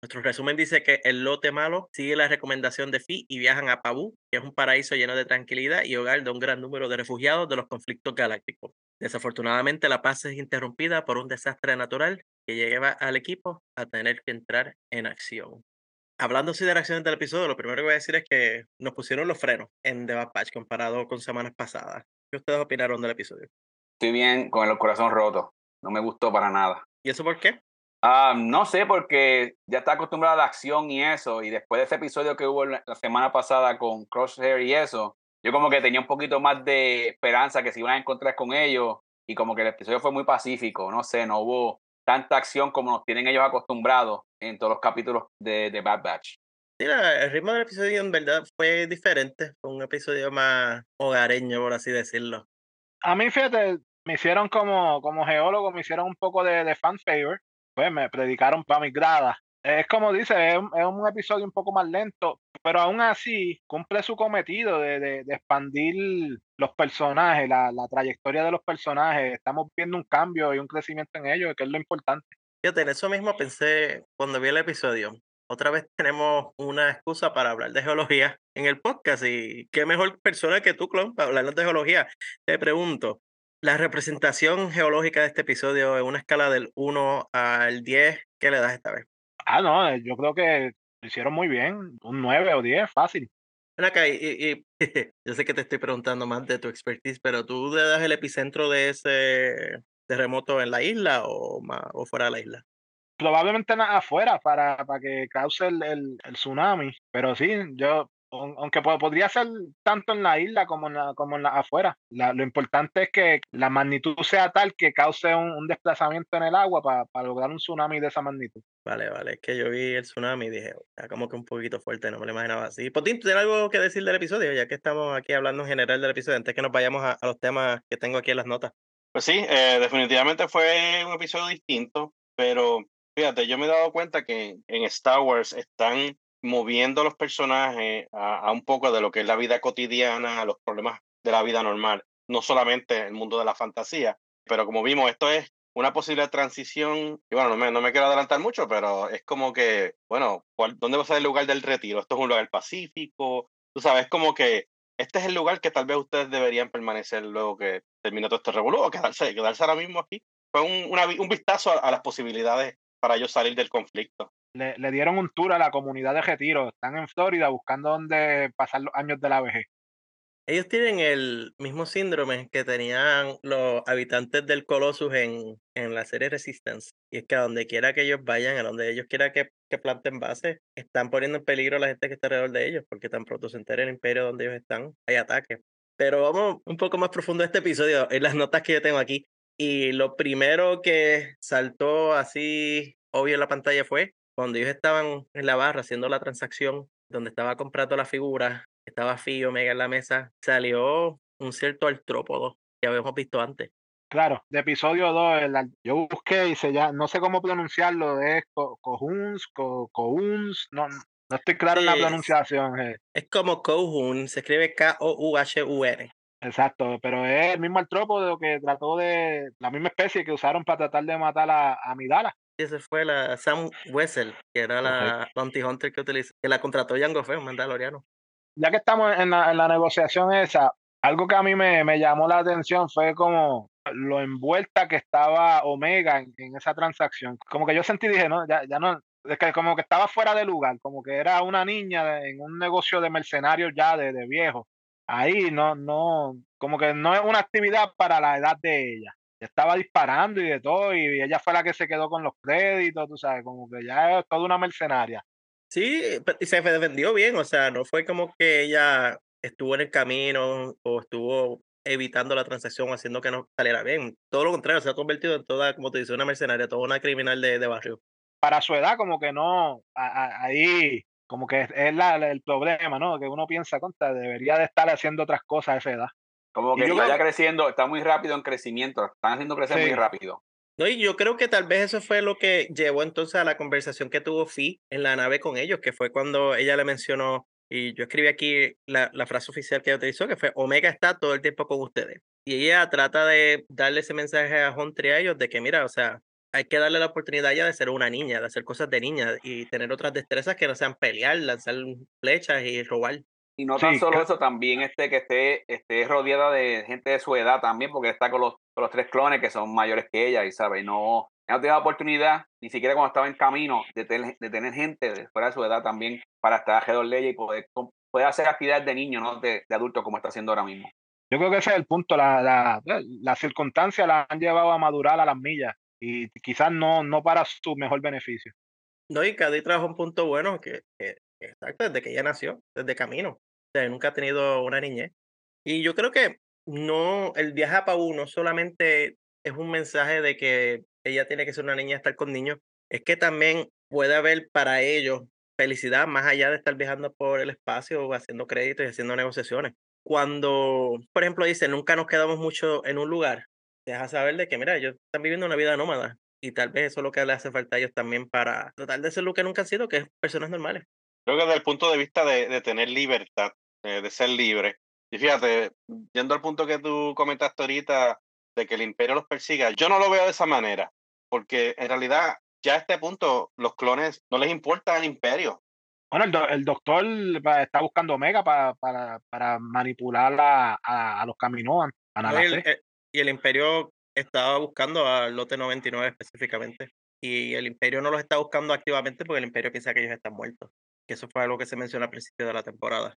Nuestro resumen dice que el lote malo sigue la recomendación de Fi y viajan a Pabú, que es un paraíso lleno de tranquilidad y hogar de un gran número de refugiados de los conflictos galácticos. Desafortunadamente, la paz es interrumpida por un desastre natural que lleva al equipo a tener que entrar en acción. Hablando así de reacciones del episodio, lo primero que voy a decir es que nos pusieron los frenos en The Bad Batch comparado con semanas pasadas. ¿Qué ustedes opinaron del episodio? Estoy bien con el corazón roto. No me gustó para nada. ¿Y eso por qué? Ah, no sé, porque ya está acostumbrada a la acción y eso. Y después de ese episodio que hubo la semana pasada con Crosshair y eso, yo como que tenía un poquito más de esperanza que se iban a encontrar con ellos. Y como que el episodio fue muy pacífico. No sé, no hubo tanta acción como nos tienen ellos acostumbrados en todos los capítulos de, de Bad Batch. Sí, la- el ritmo del episodio en verdad fue diferente. Fue un episodio más hogareño, por así decirlo. A mí, fíjate, me hicieron como, como geólogo, me hicieron un poco de, de fan favor. Pues me predicaron para mis gradas. Es como dice, es un, es un episodio un poco más lento, pero aún así cumple su cometido de, de- expandir los personajes, la, la trayectoria de los personajes. Estamos viendo un cambio y un crecimiento en ellos, que es lo importante. Fíjate, en eso mismo pensé cuando vi el episodio. Otra vez tenemos una excusa para hablar de geología en el podcast y qué mejor persona que tú, Clon, para hablarnos de geología. Te pregunto, la representación geológica de este episodio en una escala del 1 al 10, ¿qué le das esta vez? Ah, no, eh, yo creo que lo hicieron muy bien, un 9 o 10, fácil. Ven acá, y, y- yo sé que te estoy preguntando más de tu expertise, pero ¿tú le das el epicentro de ese terremoto en la isla o, ma- o fuera de la isla? probablemente afuera para, para que cause el, el- el tsunami. Pero sí, yo, aunque po- podría ser tanto en la isla como en la, como en la afuera. La- lo importante es que la magnitud sea tal que cause un, un desplazamiento en el agua para, para lograr un tsunami de esa magnitud. Vale, vale, es que yo vi el tsunami y dije, está como que un poquito fuerte, no me lo imaginaba así. Potín, ¿tú tienes algo que decir del episodio? Ya que estamos aquí hablando en general del episodio, antes que nos vayamos a, a los temas que tengo aquí en las notas. Pues sí, eh, definitivamente fue un episodio distinto, pero fíjate, yo me he dado cuenta que en Star Wars están moviendo los personajes a, a un poco de lo que es la vida cotidiana, a los problemas de la vida normal, no solamente el mundo de la fantasía, pero como vimos, esto es una posible transición, y bueno, no me, no me quiero adelantar mucho, pero es como que, bueno, ¿cuál- ¿dónde va a ser el lugar del retiro? Esto es un lugar pacífico, tú sabes, como que este es el lugar que tal vez ustedes deberían permanecer luego que termine todo este revolú o quedarse, quedarse ahora mismo aquí. Fue un, una un vistazo a, a las posibilidades para ellos salir del conflicto. Le, le dieron un tour a la comunidad de retiro. Están en Florida buscando dónde pasar los años de la vejez. Ellos tienen el mismo síndrome que tenían los habitantes del Colossus en, en la serie Resistance. Y es que a donde quiera que ellos vayan, a donde ellos quieran que, que planten bases, están poniendo en peligro a la gente que está alrededor de ellos, porque tan pronto se enteren el imperio donde ellos están, hay ataques. Pero vamos un poco más profundo a este episodio, en las notas que yo tengo aquí. Y lo primero que saltó así obvio en la pantalla fue cuando ellos estaban en la barra haciendo la transacción, donde estaba comprando la figura, estaba Fío Omega en la mesa, salió un cierto artrópodo que habíamos visto antes. Claro, de episodio 2, el al- yo busqué y se ya, no sé cómo pronunciarlo, es Co- Cohuns, Co- Cohuns, no, no estoy claro en la pronunciación. eh. Es como Kohun, se escribe K-O-U-H-U-N. Exacto, pero es el mismo artrópodo que trató de, la misma especie que usaron para tratar de matar a, a Amidala. Y ese fue la Sam Wessel, que era la Bounty Hunter que utilizó, que la contrató Jango Fett, mandaloriano. Ya que estamos en la, en la negociación esa, algo que a mí me, me llamó la atención fue como lo envuelta que estaba Omega en, en esa transacción. Como que yo sentí, dije, no, ya, ya no, es que como que estaba fuera de lugar, como que era una niña de- en un negocio de mercenarios ya de, de viejo. Ahí no, no, como que no es una actividad para la edad de ella. Estaba disparando y de todo, y ella fue la que se quedó con los créditos, tú sabes, como que ya es toda una mercenaria. Sí, y se defendió bien, o sea, no fue como que ella estuvo en el camino o estuvo evitando la transacción, haciendo que no saliera bien. Todo lo contrario, se ha convertido en toda, como te dice, una mercenaria, toda una criminal de, de barrio. para su edad, como que no, a- a- ahí, como que es, la- el problema, ¿no? Que uno piensa, contra, debería de estar haciendo otras cosas a esa edad. Como que está creo- creciendo, está muy rápido en crecimiento, están haciendo crecer muy Sí. rápido. No, y yo creo que tal vez eso fue lo que llevó entonces a la conversación que tuvo Fi en la nave con ellos, que fue cuando ella le mencionó, y yo escribí aquí la, la frase oficial que ella utilizó, que fue Omega está todo el tiempo con ustedes. Y ella trata de darle ese mensaje a Hunter y a ellos de que, mira, o sea, hay que darle la oportunidad ya de ser una niña, de hacer cosas de niña y tener otras destrezas que no sean pelear, lanzar flechas y robar. Y no tan Sí, solo eso, también este, que esté, esté rodeada de gente de su edad también, porque está con los, con los tres clones que son mayores que ella, y sabe, y no, no tenía la oportunidad, ni siquiera cuando estaba en camino, de tener, de tener gente de fuera de su edad también para estar alrededor de ella y poder, poder hacer actividades de niño, no de, de adulto como está haciendo ahora mismo. Yo creo que ese es el punto. La, la, las circunstancias la han llevado a madurar a las millas y quizás no, no para su mejor beneficio. No, y Cady trajo un punto bueno que, que, exacto, desde que ella nació, desde camino. Nunca ha tenido una niñez. Y yo creo que no, el viaje a Pau no solamente es un mensaje de que ella tiene que ser una niña estar con niños, es que también puede haber para ellos felicidad más allá de estar viajando por el espacio haciendo créditos y haciendo negociaciones. Cuando, por ejemplo, dice, nunca nos quedamos mucho en un lugar, te deja saber de que, mira, ellos están viviendo una vida nómada y tal vez eso es lo que le hace falta a ellos también para tratar de ser lo que nunca han sido, que es personas normales. Creo que desde el punto de vista de tener libertad, eh, de ser libre, y fíjate, yendo al punto que tú comentaste ahorita de que el imperio los persiga, yo no lo veo de esa manera, porque en realidad ya a este punto los clones no les importa el imperio. Bueno, el, do- el doctor está buscando Omega para, para, para manipular a, a, a los Kaminoan. a No, y, el, eh, y el imperio estaba buscando al lote 99 específicamente. Y el imperio no los está buscando activamente porque el imperio piensa que ellos están muertos. Que eso fue algo que se mencionó al principio de la temporada.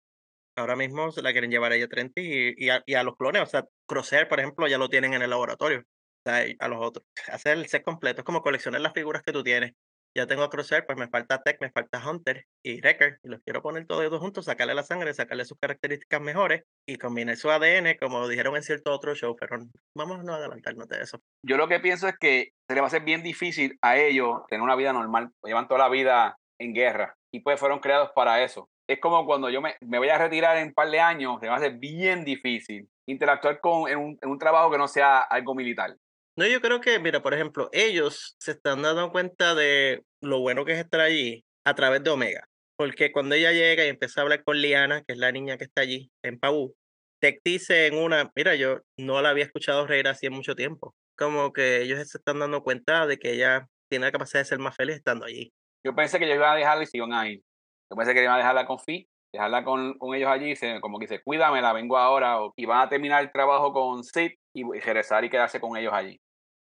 Ahora mismo se la quieren llevar a ella 30 y, y, a, y a los clones. O sea, Crosshair, por ejemplo, ya lo tienen en el laboratorio. O sea, a los otros. Hacer el set completo es como coleccionar las figuras que tú tienes. Ya tengo a Crosshair, pues me falta Tech, me falta Hunter y Wrecker. Y los quiero poner todos ellos juntos, sacarle la sangre, sacarle sus características mejores y combinar su ADN, como dijeron en cierto otro show. Pero vamos a no adelantarnos de eso. Yo lo que pienso es que se le va a hacer bien difícil a ellos tener una vida normal. Llevan toda la vida en guerra y pues fueron creados para eso. Es como cuando yo me, me voy a retirar en un par de años, se va a hacer bien difícil interactuar con, en, un, en un trabajo que no sea algo militar. No, yo creo que, mira, por ejemplo, ellos se están dando cuenta de lo bueno que es estar allí a través de Omega. Porque cuando ella llega y empieza a hablar con Liana, que es la niña que está allí en Pau, Tech dice en una, mira, yo no la había escuchado reír así en mucho tiempo. Como que ellos se están dando cuenta de que ella tiene la capacidad de ser más feliz estando allí. Yo pensé que ellos iban a dejarla y se iban a ir. Yo pensé que iban a dejarla con Fi, dejarla con, con ellos allí, se- como que dice, cuídamela, vengo ahora, o, y van a terminar el trabajo con Sid y, y regresar y quedarse con ellos allí.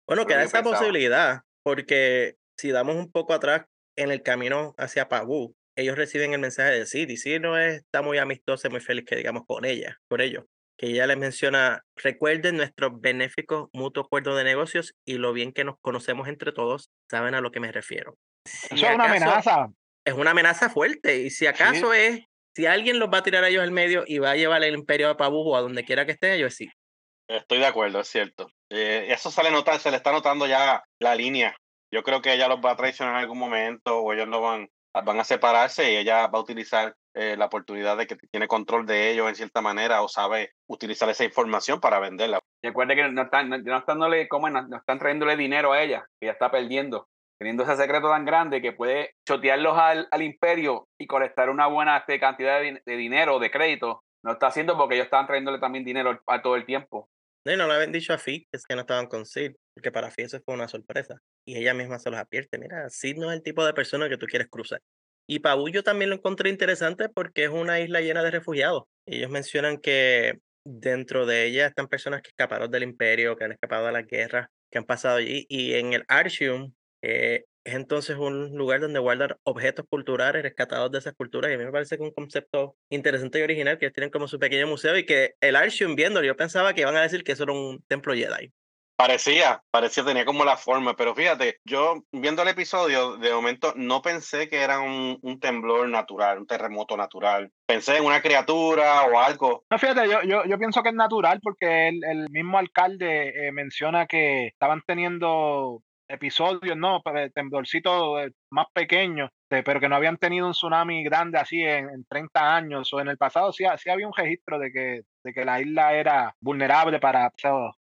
Bueno, queda esa pensaba. posibilidad, porque si damos un poco atrás en el camino hacia Pabú, ellos reciben el mensaje de Sid, y Sid no es- está muy amistosa, muy feliz que digamos con ella, por ello, que ella les menciona, recuerden nuestro benéfico mutuo acuerdo de negocios y lo bien que nos conocemos entre todos, saben a lo que me refiero. Eso es una amenaza. Es una amenaza fuerte, y si acaso es, si alguien los va a tirar a ellos al medio y va a llevar el imperio a Pabú o a donde quiera que estén, ellos sí. Estoy de acuerdo, es cierto. Eh, eso sale notar, se le está notando ya la línea. Yo creo que ella los va a traicionar en algún momento o ellos no van, van a separarse y ella va a utilizar eh, la oportunidad de que tiene control de ellos en cierta manera o sabe utilizar esa información para venderla. Recuerde que no están, no, no están, dándole- ¿cómo es? no, no están trayéndole dinero a ella, que ella está perdiendo. Teniendo ese secreto tan grande que puede chotearlos al, al imperio y colectar una buena este, cantidad de, de dinero, de crédito, no está haciendo porque ellos estaban trayéndole también dinero a todo el tiempo. No, no le habían dicho a Fi que es que no estaban con Sid, porque para Fi eso fue una sorpresa. Y ella misma se los advierte, mira, Sid no es el tipo de persona que tú quieres cruzar. Y Pabu yo también lo encontré interesante porque es una isla llena de refugiados. Ellos mencionan que dentro de ella están personas que escaparon del imperio, que han escapado de las guerras, que han pasado allí. Y en el Artium eh, es entonces un lugar donde guardan objetos culturales rescatados de esas culturas. Y a mí me parece que es un concepto interesante y original que ellos tienen como su pequeño museo y que el Artium viéndolo, yo pensaba que iban a decir que eso era un templo Jedi. Parecía, parecía, tenía como la forma, pero fíjate, yo viendo el episodio, de momento no pensé que era un, un temblor natural, un terremoto natural. Pensé en una criatura o algo. No, fíjate, yo, yo, yo pienso que es natural porque el, el mismo alcalde eh, menciona que estaban teniendo episodios, ¿no? Temblorcitos eh, más pequeños, eh, pero que no habían tenido un tsunami grande así en, en 30 años o en el pasado sí, sí había un registro de que, de que la isla era vulnerable para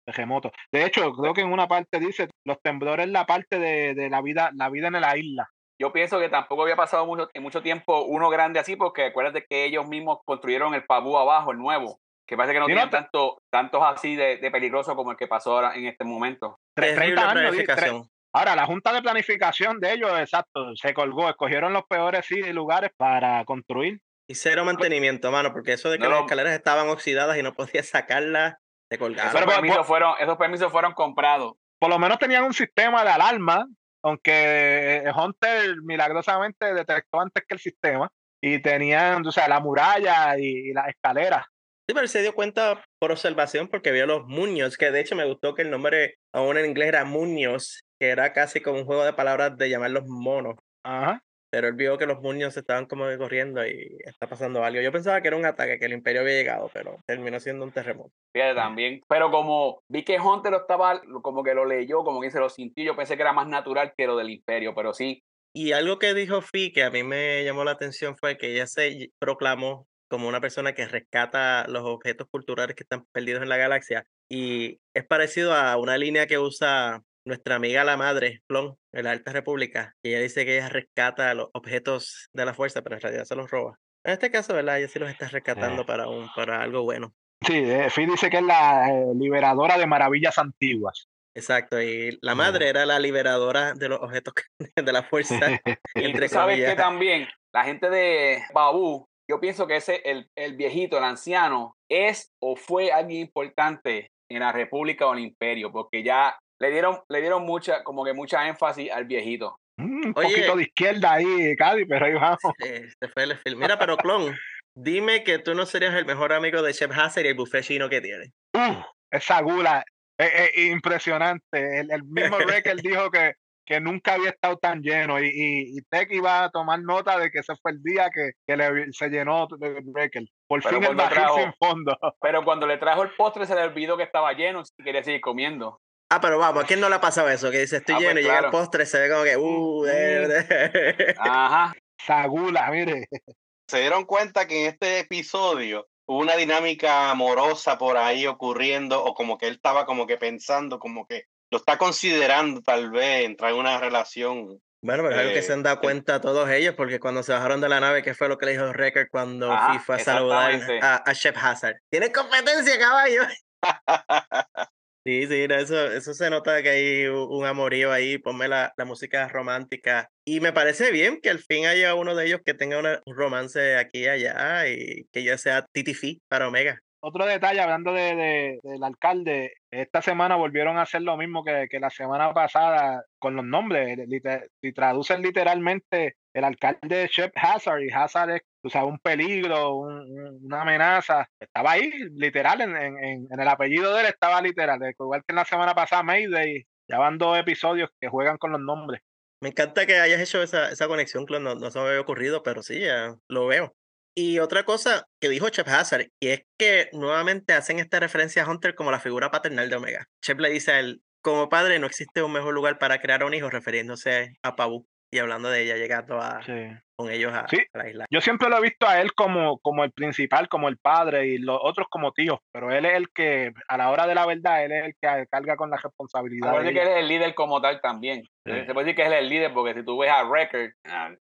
terremotos. De hecho, creo que en una parte dice, los temblores la parte de, de la vida, la vida en la isla. Yo pienso que tampoco había pasado mucho, mucho tiempo uno grande así, porque acuérdate que ellos mismos construyeron el Pabú abajo, el nuevo, que parece que no tiene tanto, tantos así de, de peligroso como el que pasó ahora en este momento. Tre- Terrible 30 años, planificación. Ahora, la junta de planificación de ellos, exacto, se colgó, escogieron los peores sí, lugares para construir. Y cero mantenimiento, mano, porque eso de que No las escaleras estaban oxidadas y no podías sacarlas, te colgaban. Esos, permisos pues- fueron, esos permisos fueron comprados. por lo menos tenían un sistema de alarma, aunque Hunter milagrosamente detectó antes que el sistema, y tenían, o sea, la muralla y, y las escaleras. Sí, pero él se dio cuenta por observación porque vio los muños, que de hecho me gustó que el nombre aún en inglés era muños, que era casi como un juego de palabras de llamarlos monos. Ajá. Pero él vio que los muños estaban como corriendo y está pasando algo. Yo pensaba que era un ataque, que el imperio había llegado, pero terminó siendo un terremoto. Fíjate, también. Pero como vi que Hunter lo estaba, como que lo leyó, como que se lo sintió, yo pensé que era más natural que lo del imperio, pero sí. Y algo que dijo Fi que a mí me llamó la atención fue que ella se proclamó como una persona que rescata los objetos culturales que están perdidos en la galaxia. Y es parecido a una línea que usa nuestra amiga la madre, Plon, en la Alta República, que ella dice que ella rescata los objetos de la fuerza, pero en realidad se los roba. En este caso, ¿verdad? Ella sí los está rescatando para, un, para algo bueno. Sí, eh, Fi dice que es la eh, liberadora de maravillas antiguas. Exacto, y la madre era la liberadora de los objetos de la fuerza. Y entre tú sabes que también la gente de Babu, yo pienso que ese, el, el viejito, el anciano, es o fue alguien importante en la República o el Imperio, porque ya le dieron, le dieron mucha, como que mucha énfasis al viejito. Mm, un Oye. poquito de izquierda ahí, Cádiz, pero ahí vamos. Eh, se fue el film. Mira, pero Clon, dime que tú no serías el mejor amigo de Chef Hazard y el buffet chino que tiene. Uf, esa gula es, es impresionante. El, el mismo Recker dijo que, que nunca había estado tan lleno y, y, y Tech iba a tomar nota de que ese fue el día que, que le, se llenó Recker. Por Pero fin el barril trajo- sin fondo. Pero cuando le trajo el postre se le olvidó que estaba lleno y quería seguir comiendo. Ah, pero vamos, ¿a quién no le ha pasado eso? Que dice, estoy Ah, pues lleno y llega el claro. postre, se ve como que, uh, de- de- Ajá. Esa gula, mire. se dieron cuenta que en este episodio hubo una dinámica amorosa por ahí ocurriendo o como que él estaba como que pensando, como que lo está considerando tal vez entrar en una relación. Bueno, pero es algo que Eh, se han dado el- cuenta todos ellos, porque cuando se bajaron de la nave, ¿qué fue lo que le dijo Record cuando Ajá, Fi fue a saludar a, a Chef Hazard? ¡Tiene competencia, caballo! Sí, sí, eso, eso se nota que hay un amorío ahí, ponme la, la música romántica. Y me parece bien que al fin haya uno de ellos que tenga una- un romance aquí y allá y que ya sea Titi Fi para Omega. Otro detalle, hablando de, de- del alcalde, esta semana volvieron a hacer lo mismo que, que la semana pasada con los nombres. lite- Si traducen literalmente, el alcalde es Chef Hazard y Hazard es o sea, un peligro, un- un- una amenaza. Estaba ahí, literal, en, en- en- el apellido de él estaba literal. Igual que en la semana pasada, Mayday, ya van dos episodios que juegan con los nombres. Me encanta que hayas hecho esa, esa conexión, Clon, no, no se me había ocurrido, pero sí, ya lo veo. Y otra cosa que dijo Chef Hazard, y es que nuevamente hacen esta referencia a Hunter como la figura paternal de Omega. Chef le dice a él, como padre no existe un mejor lugar para crear un hijo, refiriéndose a Pabu y hablando de ella llegando a, Sí. con ellos a, Sí. a la isla. Yo siempre lo he visto a él como, como el principal, como el padre y los otros como tíos, pero él es el que, a la hora de la verdad, él es el que carga con la responsabilidad. Acuérdate que él es el líder como tal también. Sí. Se puede decir que él es el líder porque si tú ves a Record,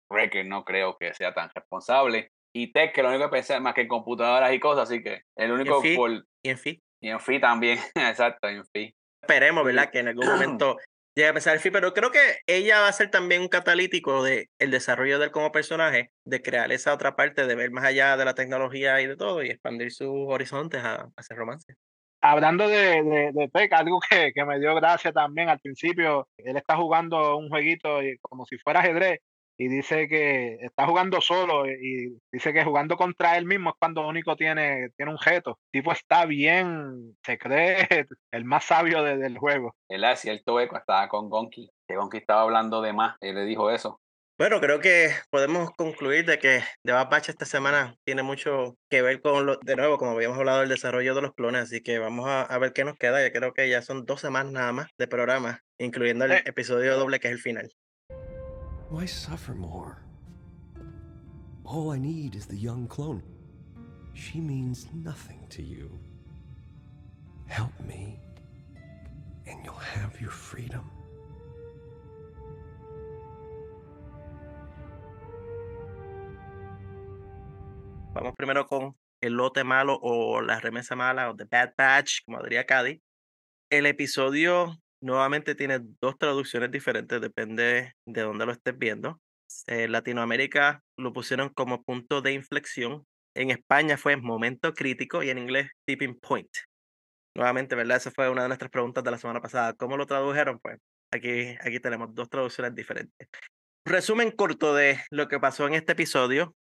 Record no creo que sea tan responsable. Y Tech, que lo único que pensé más que en computadoras y cosas, así que el único Fi. por... Y en fin, Y en Fi también, exacto, en Fi. esperemos, ¿verdad? Que en algún momento llegue a pensar el fin, pero creo que ella va a ser también un catalítico de el desarrollo de él como personaje, de crear esa otra parte, de ver más allá de la tecnología y de todo, y expandir sus horizontes a, a ese romance. Hablando de, de, de Tech, algo que, que me dio gracia también al principio, él está jugando un jueguito y- como si fuera ajedrez y dice que está jugando solo y dice que jugando contra él mismo es cuando único tiene, tiene un reto. El tipo está bien, se cree el más sabio de- del juego. Él es cierto eco, estaba con Gonki. Que Gonki estaba hablando de más. Él le dijo eso. Bueno, creo que podemos concluir de que The Bad Batch esta semana tiene mucho que ver con, lo, de nuevo, como habíamos hablado, el desarrollo de los clones, así que vamos a, a ver qué nos queda. Yo creo que ya son dos semanas nada más de programa, incluyendo el Eh. episodio doble que es el final. Why suffer more? All I need is the young clone. She means nothing to you. Help me, and you'll have your freedom. Vamos primero con el lote malo o la remesa mala o The Bad Batch, como diría Cady. El episodio nuevamente tiene dos traducciones diferentes, depende de dónde lo estés viendo. En Latinoamérica lo pusieron como punto de inflexión. En España fue momento crítico y en inglés tipping point. Nuevamente, ¿verdad? Esa fue una de nuestras preguntas de la semana pasada. ¿Cómo lo tradujeron? Pues aquí, aquí tenemos dos traducciones diferentes. Resumen corto de lo que pasó en este episodio.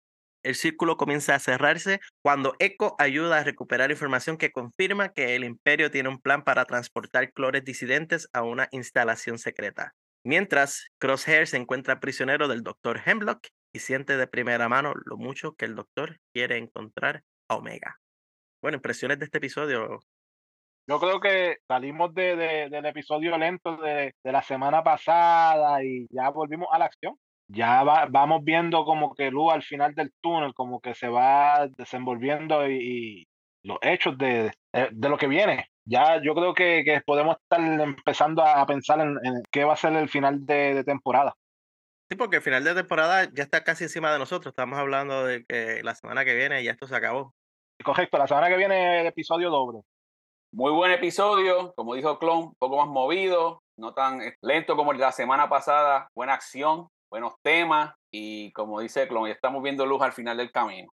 El círculo comienza a cerrarse cuando Echo ayuda a recuperar información que confirma que el Imperio tiene un plan para transportar clones disidentes a una instalación secreta. Mientras, Crosshair se encuentra prisionero del Dr. Hemlock y siente de primera mano lo mucho que el Doctor quiere encontrar a Omega. Bueno, impresiones de este episodio. Yo creo que salimos de, de- del episodio lento de, de la semana pasada y ya volvimos a la acción. Ya va- vamos viendo como que luz al final del túnel, como que se va desenvolviendo y, y los hechos de, de, de lo que viene. Ya yo creo que, que podemos estar empezando a pensar en, en qué va a ser el final de, de temporada. Sí, porque el final de temporada ya está casi encima de nosotros. Estamos hablando de que la semana que viene ya esto se acabó. Correcto, la semana que viene el episodio doble. Muy buen episodio, como dijo Clon, un poco más movido, no tan eh, lento como el de la semana pasada. Buena acción, buenos temas y como dice Clon, estamos viendo luz al final del camino.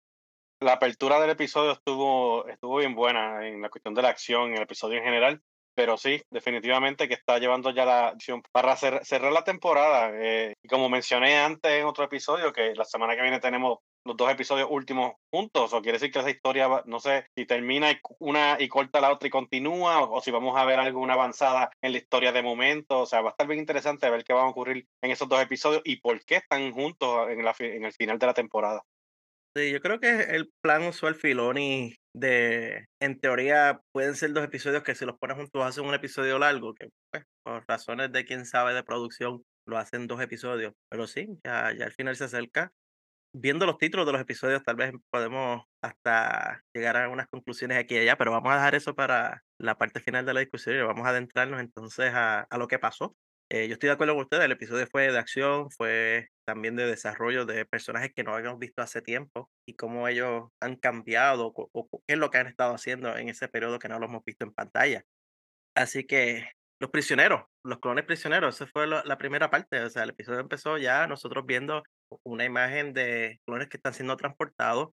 La apertura del episodio estuvo, estuvo bien buena en la cuestión de la acción, en el episodio en general. Pero sí, definitivamente que está llevando ya la acción para cer- cerrar la temporada. eh, como mencioné antes en otro episodio, que la semana que viene tenemos los dos episodios últimos juntos, o quiere decir que esa historia, no sé, si termina una y corta la otra y continúa, o, o si vamos a ver alguna avanzada en la historia de momento. O sea, va a estar bien interesante ver qué va a ocurrir en esos dos episodios y por qué están juntos en, la, en el final de la temporada. Sí, yo creo que el plan usual Filoni de, en teoría, pueden ser dos episodios que si los pones juntos hacen un episodio largo, que pues, por razones de quién sabe de producción lo hacen dos episodios. Pero sí, ya, ya al final se acerca. Viendo los títulos de los episodios, tal vez podemos hasta llegar a unas conclusiones aquí y allá, pero vamos a dejar eso para la parte final de la discusión y vamos a adentrarnos entonces a, a lo que pasó. Eh, yo estoy de acuerdo con ustedes, el episodio fue de acción, fue también de desarrollo de personajes que no habíamos visto hace tiempo y cómo ellos han cambiado o, o qué es lo que han estado haciendo en ese periodo que no lo hemos visto en pantalla. Así que los prisioneros, los clones prisioneros, esa fue la primera parte. O sea, el episodio empezó ya nosotros viendo una imagen de clones que están siendo transportados.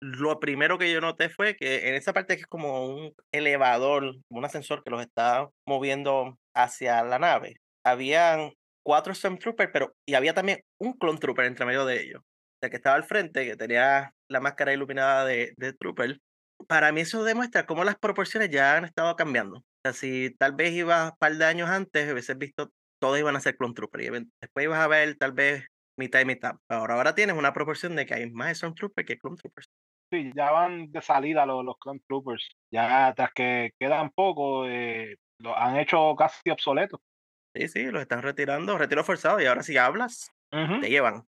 Lo primero que yo noté fue que en esa parte que es como un elevador, un ascensor que los está moviendo hacia la nave, habían cuatro Stormtroopers, pero y había también un Clone Trooper entre medio de ellos. O sea, que estaba al frente, que tenía la máscara iluminada de, de Trooper. Para mí eso demuestra cómo las proporciones ya han estado cambiando. O sea, si tal vez ibas un par de años antes, hubieses visto, todos iban a ser Clone Trooper. Y después ibas a ver tal vez mitad y mitad. Ahora, ahora tienes una proporción de que hay más Stormtroopers que Clone Troopers. Sí, ya van de salida los, los Clone Troopers. Ya tras que quedan poco, eh, los han hecho casi obsoletos. Sí, sí, los están retirando, retiro forzado. Y ahora si hablas, Ujú. te llevan.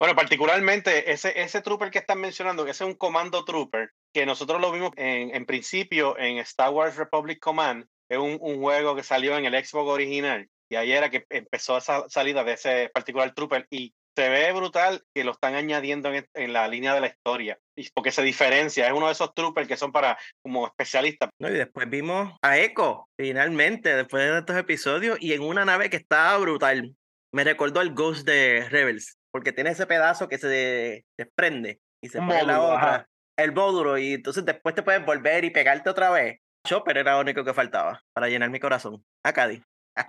Bueno, particularmente ese, ese trooper que están mencionando, que ese es un comando trooper, que nosotros lo vimos en, en principio en Star Wars Republic Command, es un, un juego que salió en el Xbox original, y ahí era que empezó esa salida de ese particular trooper, y se ve brutal que lo están añadiendo en, en la línea de la historia, y porque se diferencia, es uno de esos troopers que son para como especialistas. No, y después vimos a Echo, finalmente, después de estos episodios, y en una nave que estaba brutal. Me recordó el Ghost de Rebels, porque tiene ese pedazo que se desprende y se pone en la otra, ajá. el módulo, y entonces después te puedes volver y pegarte otra vez. Chopper era lo único que faltaba para llenar mi corazón. A Cádiz.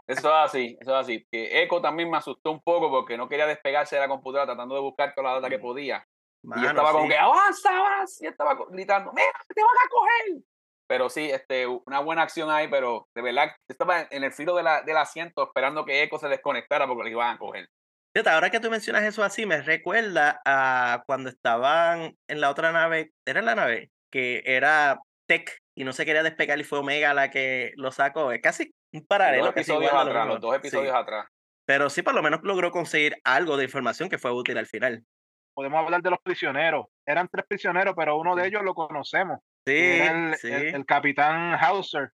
Eso es así, eso es así. Que Echo también me asustó un poco porque no quería despegarse de la computadora tratando de buscar toda la data que podía. y yo estaba como que avanza, avanza. Y yo estaba gritando, mira, te van a coger. Pero sí, este, una buena acción ahí, pero de verdad, estaba en el filo de la, del asiento esperando que Echo se desconectara porque lo iban a coger. Fíjate, ahora que tú mencionas eso así, me recuerda a cuando estaban en la otra nave, era la nave, que era Tech y no se quería despegar y fue Omega la que lo sacó. Es casi un Los paralelo. dos casi episodios igual de lo atrás, los dos Sí. episodios atrás. Pero sí, por lo menos logró conseguir algo de información que fue útil al final. Podemos hablar de los prisioneros. Eran tres prisioneros, pero uno de ellos lo conocemos. Sí, el, sí. el- el capitán Hauser.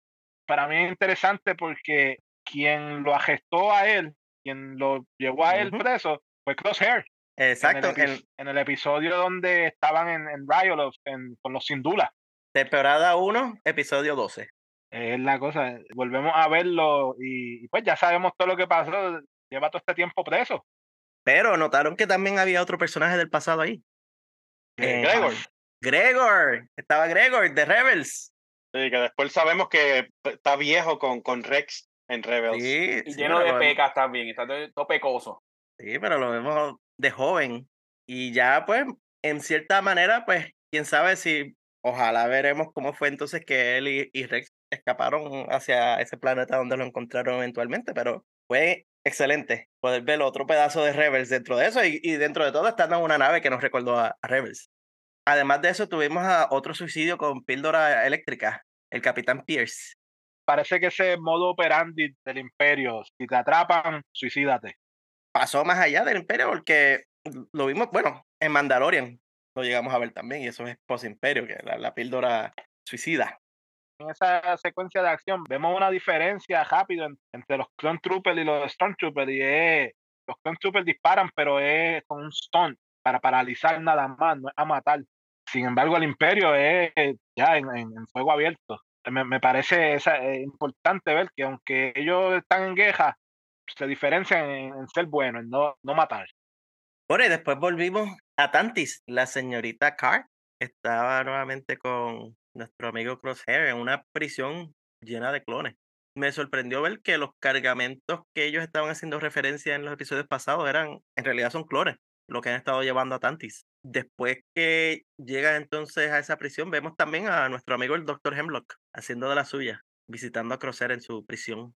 Para mí es interesante porque quien lo agestó a él, quien lo llevó a él preso, fue Crosshair. Exacto. En el, En episodio donde estaban en, en Ryolov, en- con los Sindula. Temporada 1, episodio 12. Es la cosa. Volvemos a verlo y, y pues ya sabemos todo lo que pasó. Lleva todo este tiempo preso. Pero notaron que también había otro personaje del pasado ahí. Eh, Eh, Gregor. Gregor. Estaba Gregor de Rebels. Sí, que después sabemos que está viejo con, con Rex en Rebels. Sí, Y sí, lleno de pecas también, está todo todo pecoso. Sí, pero lo vemos de joven. Y ya, pues, en cierta manera, pues, quién sabe si, ojalá veremos cómo fue entonces que él y, y Rex escaparon hacia ese planeta donde lo encontraron eventualmente, pero fue excelente poder ver otro pedazo de Rebels dentro de eso y, y dentro de todo estando en una nave que nos recordó a, a Rebels. Además de eso, tuvimos a otro suicidio con píldora eléctrica, el Capitán Pierce. Parece que ese modo operandi del imperio, si te atrapan, suicídate. pasó más allá del imperio porque lo vimos, bueno, en Mandalorian lo llegamos a ver también y eso es post-imperio, que la, la píldora suicida. En esa secuencia de acción vemos una diferencia rápido en- entre los Clone Troopers y los Stormtroopers y es, los Clone Troopers disparan pero es con un stunt para paralizar nada más, no es a matar. Sin embargo, el imperio es ya en, en- en fuego abierto. Me, me parece esa- eh, importante ver que aunque ellos están en guerra, se diferencian en, en ser buenos, en no, no matar. Bueno, y después volvimos a Tantis, la señorita Carr estaba nuevamente con nuestro amigo Crosshair en una prisión llena de clones. Me sorprendió ver que los cargamentos que ellos estaban haciendo referencia en los episodios pasados eran, en realidad son clones, lo que han estado llevando a Tantis. Después que llegan entonces a esa prisión, vemos también a nuestro amigo el Dr. Hemlock haciendo de la suya, visitando a Crosshair en su prisión.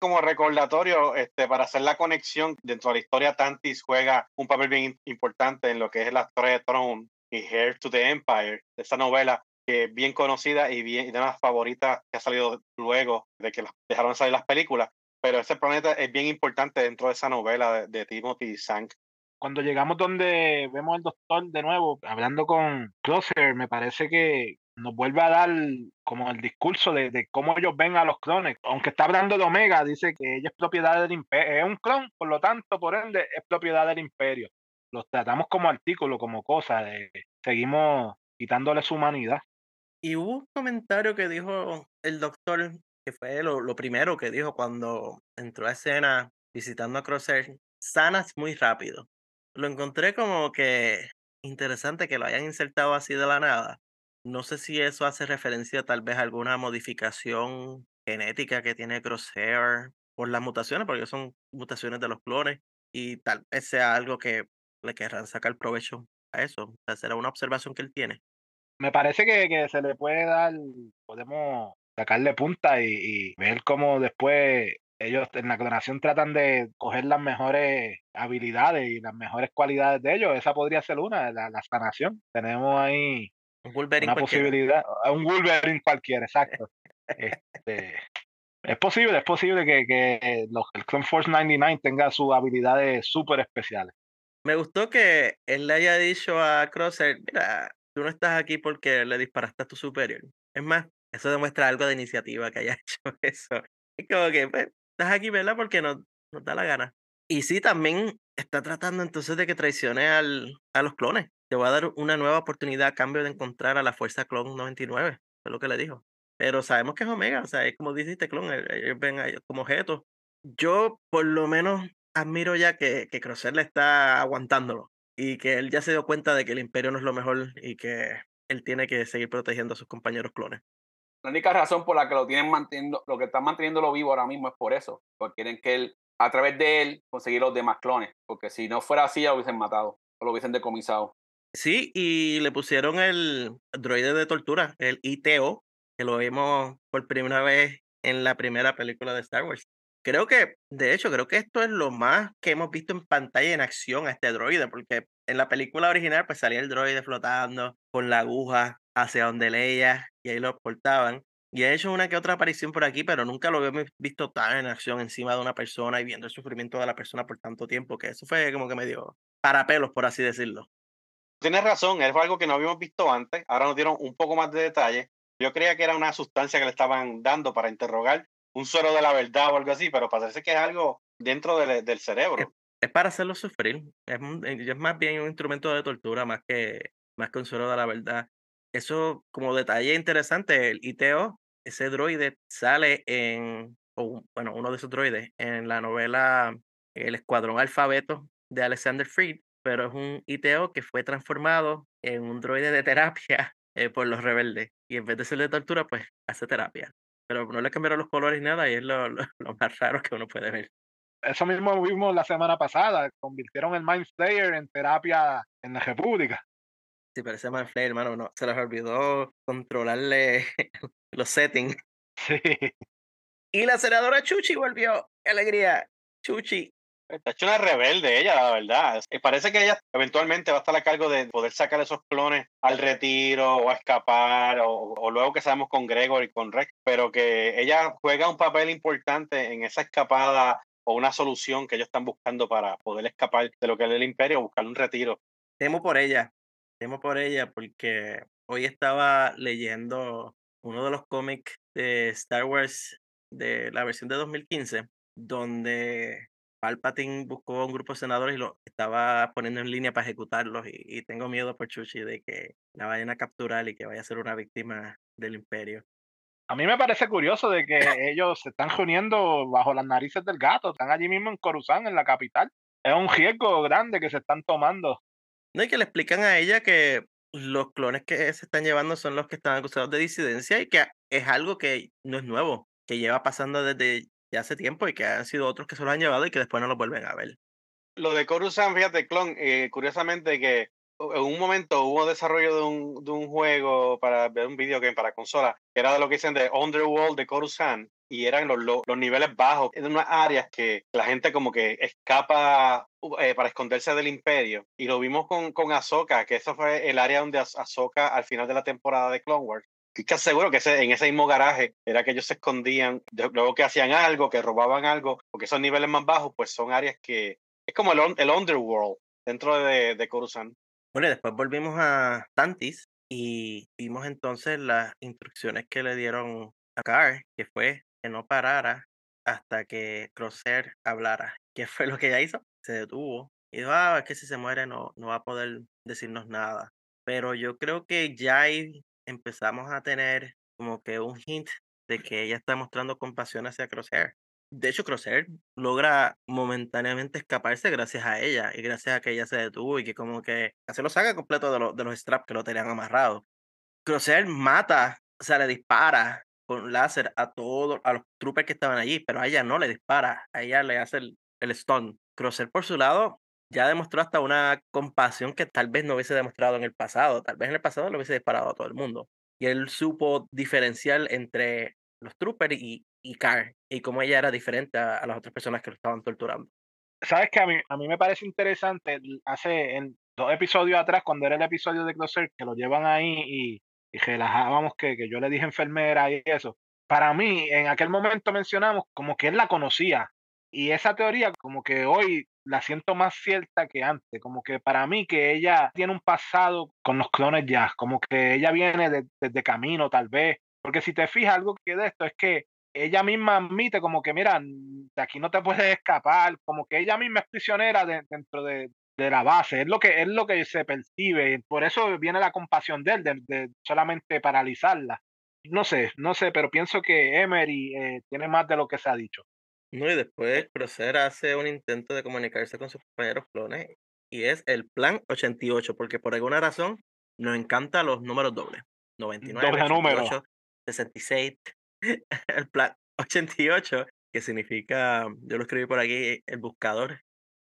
Como recordatorio, este, para hacer la conexión dentro de la historia, Tantis juega un papel bien im- importante en lo que es la historia de Throne y Heir to the Empire, esa novela que es bien conocida y, bien, y de las favoritas que ha salido luego de que dejaron salir las películas. Pero ese planeta es bien importante dentro de esa novela de, de Timothy Zahn. Cuando llegamos donde vemos al doctor de nuevo, hablando con Crosshair, me parece que nos vuelve a dar como el discurso de, de cómo ellos ven a los clones. Aunque está hablando de Omega, dice que ella es propiedad del imperio, es un clon, por lo tanto, por ende, es propiedad del imperio. Los tratamos como artículo, como cosa, de- seguimos quitándole su humanidad. Y hubo un comentario que dijo el doctor, que fue lo, lo primero que dijo cuando entró a escena visitando a Crosshair, sanas muy rápido. Lo encontré como que interesante que lo hayan insertado así de la nada. No sé si eso hace referencia tal vez a alguna modificación genética que tiene Crosshair por las mutaciones, porque son mutaciones de los clones, y tal vez sea algo que le querrán sacar provecho a eso. O sea, será una observación que él tiene. Me parece que, que se le puede dar, podemos sacarle punta y, ver cómo después ellos en la clonación tratan de coger las mejores habilidades y las mejores cualidades de ellos. Esa podría ser una, la, la sanación. Tenemos ahí Un Wolverine una cualquiera. posibilidad, un Wolverine cualquiera, exacto. Este, es posible, es posible que, que los, el Clone Force 99 tenga sus habilidades súper especiales. Me gustó que él le haya dicho a Crosser, mira, tú no estás aquí porque le disparaste a tu superior. Es más, eso demuestra algo de iniciativa que haya hecho eso. Es como que, pues, estás aquí, ¿verdad? Porque nos, nos da la gana. Y sí, también está tratando entonces de que traicione al, a los clones. Te voy a dar una nueva oportunidad a cambio de encontrar a la Fuerza Clone 99. Fue lo que le dijo. Pero sabemos que es Omega, o sea, es como dijiste, Clone, eh, ellos ven ellos como objetos. Yo, por lo menos, admiro ya que, que Crosser le está aguantándolo y que él ya se dio cuenta de que el imperio no es lo mejor y que él tiene que seguir protegiendo a sus compañeros clones. La única razón por la que lo tienen manteniendo, lo que están manteniéndolo vivo ahora mismo es por eso, porque quieren que él, a través de él, conseguir los demás clones, porque si no fuera así lo hubiesen matado o lo hubiesen decomisado. Sí, y le pusieron el droide de tortura, el ITO, que lo vimos por primera vez en la primera película de Star Wars. Creo que, de hecho, creo que esto es lo más que hemos visto en pantalla en acción a este droide, porque en la película original pues salía el droide flotando con la aguja hacia donde Leia y ahí lo portaban. Y ha hecho una que otra aparición por aquí, pero nunca lo habíamos visto tan en acción encima de una persona y viendo el sufrimiento de la persona por tanto tiempo, que eso fue como que medio para pelos, por así decirlo. Tienes razón, es algo que no habíamos visto antes. Ahora nos dieron un poco más de detalle. Yo creía que era una sustancia que le estaban dando para interrogar un suero de la verdad o algo así, pero parece que es algo dentro del, del cerebro. Es para hacerlo sufrir. Es, eh, es más bien un instrumento de tortura más que, más que un suero de la verdad. Eso, como detalle interesante, el ITO, ese droide sale en, o bueno, uno de esos droides, en la novela El Escuadrón Alfabeto de Alexander Freed, pero es un ITO que fue transformado en un droide de terapia eh, por los rebeldes. Y en vez de hacerle tortura, pues hace terapia. Pero no le cambiaron los colores ni nada y es lo, lo- lo más raro que uno puede ver. Eso mismo vimos la semana pasada. Convirtieron el Mind Flayer en terapia en la República. Si parece más Flare, hermano, no, se les olvidó controlarle los settings. Sí. Y la senadora Chuchi volvió. ¡Qué alegría! Chuchi. Está hecho una rebelde ella, la verdad. Y parece que ella eventualmente va a estar a cargo de poder sacar esos clones al retiro o a escapar, o, o luego que sabemos con Gregor y con Rex, pero que ella juega un papel importante en esa escapada o una solución que ellos están buscando para poder escapar de lo que es el imperio o buscar un retiro. Temo por ella. Temo por ella porque hoy estaba leyendo uno de los cómics de Star Wars de la versión de 2015, donde Palpatine buscó a un grupo de senadores y lo estaba poniendo en línea para ejecutarlos. Y, y tengo miedo por Chuchi de que la vayan a capturar y que vaya a ser una víctima del imperio. A mí me parece curioso de que ellos se están reuniendo bajo las narices del gato. Están allí mismo en Coruscant, en la capital. Es un riesgo grande que se están tomando. No, y que le explican a ella que los clones que se están llevando son los que están acusados de disidencia y que es algo que no es nuevo, que lleva pasando desde ya hace tiempo y que han sido otros que se los han llevado y que después no los vuelven a ver. Lo de Coruscant, fíjate, Clon, eh, curiosamente que en un momento hubo desarrollo de un, de un juego para ver un video game para consola, que era de lo que dicen de Underworld de Coruscant, y eran los, los, niveles bajos, en unas áreas que la gente como que escapa eh, para esconderse del imperio. Y lo vimos con, con Ahsoka, que eso fue el área donde Ah- Ahsoka al final de la temporada de Clone Wars. Estoy casi seguro que ese, en ese mismo garaje era que ellos se escondían, luego que hacían algo, que robaban algo, porque esos niveles más bajos pues son áreas que es como el, el Underworld dentro de, de Coruscant. Bueno, después volvimos a Tantis y vimos entonces las instrucciones que le dieron a Car, que fue que no parara hasta que Crosshair hablara. ¿Qué fue lo que ella hizo? Se detuvo y dijo, ah, es que si se muere no, no va a poder decirnos nada. Pero yo creo que ahí empezamos a tener como que un hint de que ella está mostrando compasión hacia Crosshair. De hecho, Crosshair logra momentáneamente escaparse gracias a ella y gracias a que ella se detuvo y que como que se lo saca completo de, los de los straps que lo tenían amarrado. Crosshair mata, o sea, le dispara con láser a todos, a los troopers que estaban allí, pero a ella no le dispara, a ella le hace el, el stun. Crosshair por su lado ya demostró hasta una compasión que tal vez no hubiese demostrado en el pasado, tal vez en el pasado lo hubiese disparado a todo el mundo. Y él supo diferenciar entre los troopers y, y Car, y cómo ella era diferente a, las otras personas que lo estaban torturando. ¿Sabes que a mí, a mí me parece interesante? Hace en dos episodios atrás, cuando era el episodio de Crosser, que lo llevan ahí y, y relajábamos que, que yo le dije enfermera y eso. Para mí, en aquel momento mencionamos como que él la conocía. Y esa teoría, como que hoy la siento más cierta que antes. Como que para mí, que ella tiene un pasado con los clones ya. Como que ella viene de- desde camino, tal vez. Porque si te fijas, algo que de esto es que ella misma admite como que, mira, de aquí no te puedes escapar, como que ella misma es prisionera de- dentro de, de la base, es lo que es lo que se percibe, por eso viene la compasión de él, de, de solamente paralizarla. No sé, no sé, pero pienso que Emery eh, tiene más de lo que se ha dicho. No, y después Crocer hace un intento de comunicarse con sus compañeros clones y es el plan 88, porque por alguna razón nos encantan los números dobles. 99, Doble número. 88, 66, el plan 88, que significa, yo lo escribí por aquí, el buscador.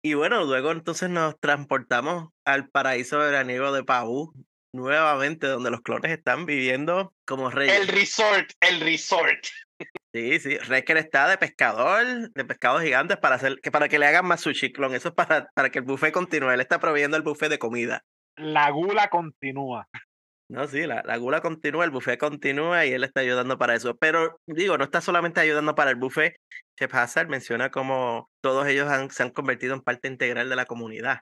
Y bueno, luego entonces nos transportamos al paraíso veraniego de Pau, nuevamente donde los clones están viviendo como reyes. El resort, el resort. Sí, sí. Recker está de pescador, de pescados gigantes para hacer, que para que le hagan más sushi clon. Eso es para, para que el buffet continúe. Él está proveyendo el buffet de comida. La gula continúa. No, sí, la, la gula continúa, el buffet continúa y él está ayudando para eso. Pero digo, no está solamente ayudando para el buffet. Chef Hazard menciona como todos ellos han- se han convertido en parte integral de la comunidad.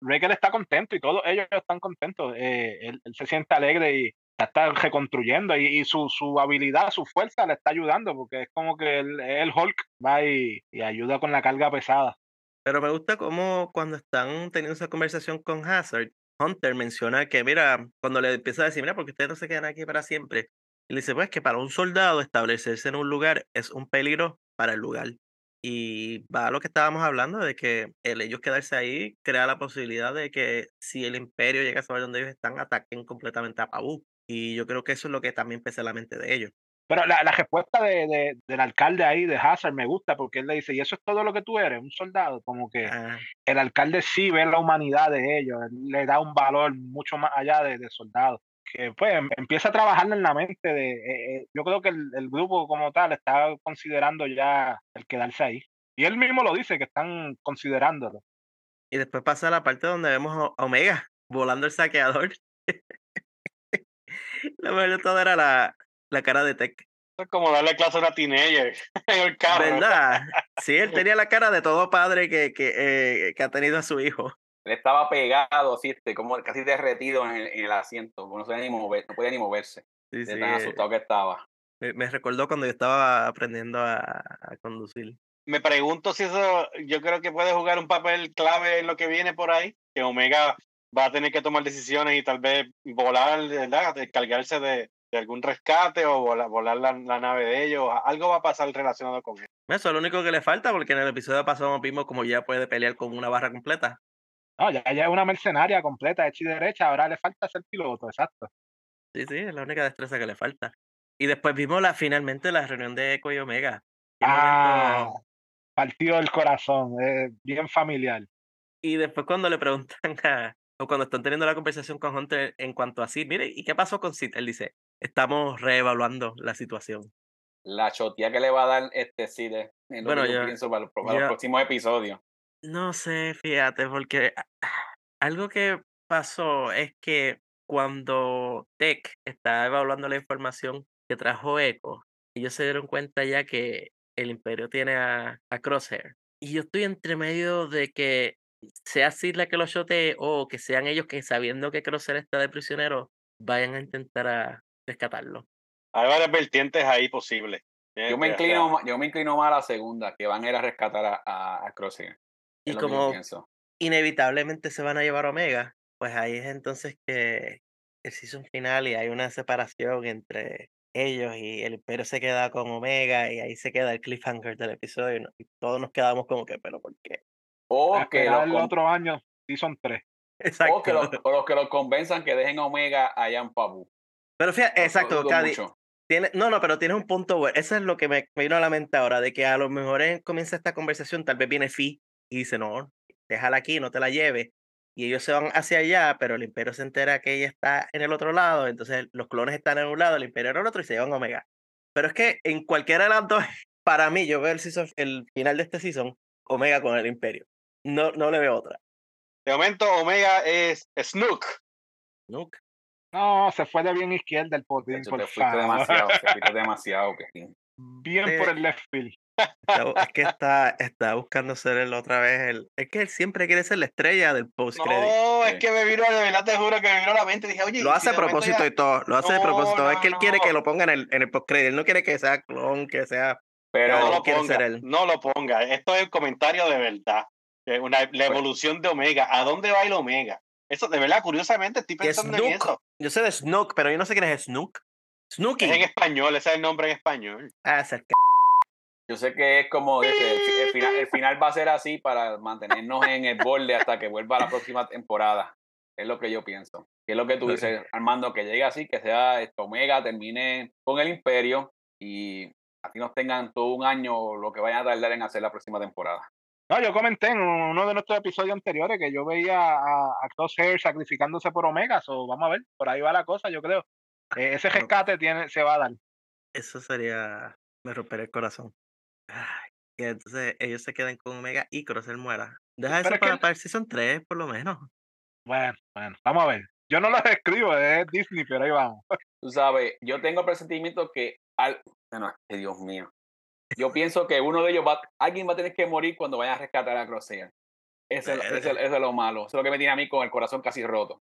Reker está contento y todos ellos están contentos. eh, él, él se siente alegre y está reconstruyendo y, y su, su habilidad, su fuerza le está ayudando porque es como que el, el Hulk va y, ayuda con la carga pesada. Pero me gusta cómo cuando están teniendo esa conversación con Hazard, Hunter menciona que, mira, cuando le empieza a decir, mira, porque ustedes no se quedan aquí para siempre. Y dice, pues que para un soldado establecerse en un lugar es un peligro para el lugar. Y va a lo que estábamos hablando, de que el ellos quedarse ahí crea la posibilidad de que si el imperio llega a saber dónde ellos están, ataquen completamente a Pabú. Y yo creo que eso es lo que también pesa en la mente de ellos. Pero la, la respuesta de, de- del alcalde ahí, de Hazard, me gusta porque él le dice, ¿y eso es todo lo que tú eres? Un soldado. Como que Ah, el alcalde sí ve la humanidad de ellos, él le da un valor mucho más allá de, de soldados. Que pues em- empieza a trabajar en la mente de. eh, eh, yo creo que el, el grupo como tal está considerando ya el quedarse ahí. Y él mismo lo dice, que están considerándolo. y después pasa la parte donde vemos a Omega volando el saqueador. Lo mejor de todo era la, la cara de Tech. Es como darle clase a una teenager en el carro. ¿Verdad? Sí, él tenía la cara de todo padre que, que, eh, que ha tenido a su hijo. Él estaba pegado, así, este, como casi derretido en el, en el asiento. No, se ni mover, no podía ni moverse. Sí, De sí, tan eh, asustado que estaba. me, me recordó cuando yo estaba aprendiendo a, a conducir. Me pregunto si eso, yo creo que puede jugar un papel clave en lo que viene por ahí, que Omega va a tener que tomar decisiones y tal vez volar, ¿verdad? Descargarse de, de algún rescate o volar, volar la, la nave de ellos. Algo va a pasar relacionado con él. Eso es lo único que le falta, porque en el episodio pasado vimos como ya puede pelear con una barra completa. No, ya, ya es una mercenaria completa, hecha y derecha, ahora le falta ser piloto, exacto. Sí, sí, es la única destreza que le falta. Y después vimos la, finalmente la reunión de Echo y Omega. Ah, momento- partido del corazón, eh, bien familiar. Y después cuando le preguntan a, o cuando están teniendo la conversación con Hunter en cuanto a Sid, mire, ¿y qué pasó con Sid? Él dice, estamos reevaluando la situación. La chotía que le va a dar este Cide. Es lo Bueno, que yo yo- pienso para los, para los yo- próximos episodios. No sé, fíjate, porque algo que pasó es que cuando Tech estaba evaluando la información que trajo Echo, ellos se dieron cuenta ya que el Imperio tiene a, a Crosshair. Y yo estoy entre medio de que sea Sid la que lo shotee o que sean ellos que sabiendo que Crosshair está de prisionero, vayan a intentar a rescatarlo. Hay varias vertientes ahí posibles. Yo me sea, inclino, yo me inclino más a la segunda, que van a ir a rescatar a, a, a Crosshair. Y como pienso. inevitablemente se van a llevar a Omega, pues ahí es entonces que el season final y hay una separación entre ellos y el Imperio se queda con Omega y ahí se queda el cliffhanger del episodio y, no- y todos nos quedamos como que, pero ¿por qué? O A que, los el otro año, Season 3. Exacto. o que los, o los que los convenzan que dejen a Omega allá en Pabu. Pero fíjate, exacto, mucho. tiene, no, no, pero tienes un punto bueno. Eso es lo que me, me vino a la mente ahora, de que a lo mejor en- comienza esta conversación, tal vez viene Fi y dice, no, déjala aquí, no te la lleves. Y ellos se van hacia allá, pero el Imperio se entera que ella está en el otro lado, entonces los clones están en un lado, el Imperio en el otro y se llevan a Omega. Pero es que en cualquiera de las dos, para mí, yo veo el, season- el final de este season, Omega con el Imperio. No, no le veo otra. De momento, Omega es Snook. Nunca. No, se fue de bien izquierda el potín, te fuiste favor. demasiado, te fuiste demasiado. Bien por el left field. Está es que está, está buscando ser el otra vez el. Es que él siempre quiere ser la estrella del post credit. No, es que me vino, de verdad te juro que me vino a la mente. Dije, oye, Lo ¿y hace si a propósito ya- y todo. Lo hace de No, propósito. es que él quiere que lo pongan en el, en el post credit. Él no quiere que sea clon, que sea. Pero no él lo quiere ser ponga, él. no lo ponga. Esto es el comentario de verdad. Eh, Una, la Pues evolución de Omega. ¿A dónde va el Omega? Eso, de verdad, curiosamente, estoy pensando en Snook. eso. Yo sé de Snook, pero yo no sé quién es Snook. Snooky. Es en español, ese es el nombre en español. Ah, es el c- yo sé que es como el, el final, el final va a ser así para mantenernos en el borde hasta que vuelva la próxima temporada. Es lo que yo pienso. Que es lo que tú dices, Armando, que llegue así, que sea esto, Omega, termine con el Imperio y así nos tengan todo un año lo que vayan a tardar en hacer la próxima temporada. No, yo comenté en uno de nuestros episodios anteriores que yo veía a, a Crosshair sacrificándose por Omega, so vamos a ver, por ahí va la cosa, yo creo. Eh, ese rescate tiene, se va a dar. Eso sería. Me rompería el corazón. Ay, y entonces ellos se quedan con Omega y Crosser muera. Deja Pero eso es que para, para el season 3, por lo menos. Bueno, bueno, vamos a ver. Yo no lo escribo, es Disney, pero ahí vamos. Tú sabes, yo tengo el presentimiento que al... Bueno, que Dios mío. Yo pienso que uno de ellos va, alguien va a tener que morir cuando vayan a rescatar a Crosshair. Ese, es- lo malo. Eso es lo que me tiene a mí con el corazón casi roto.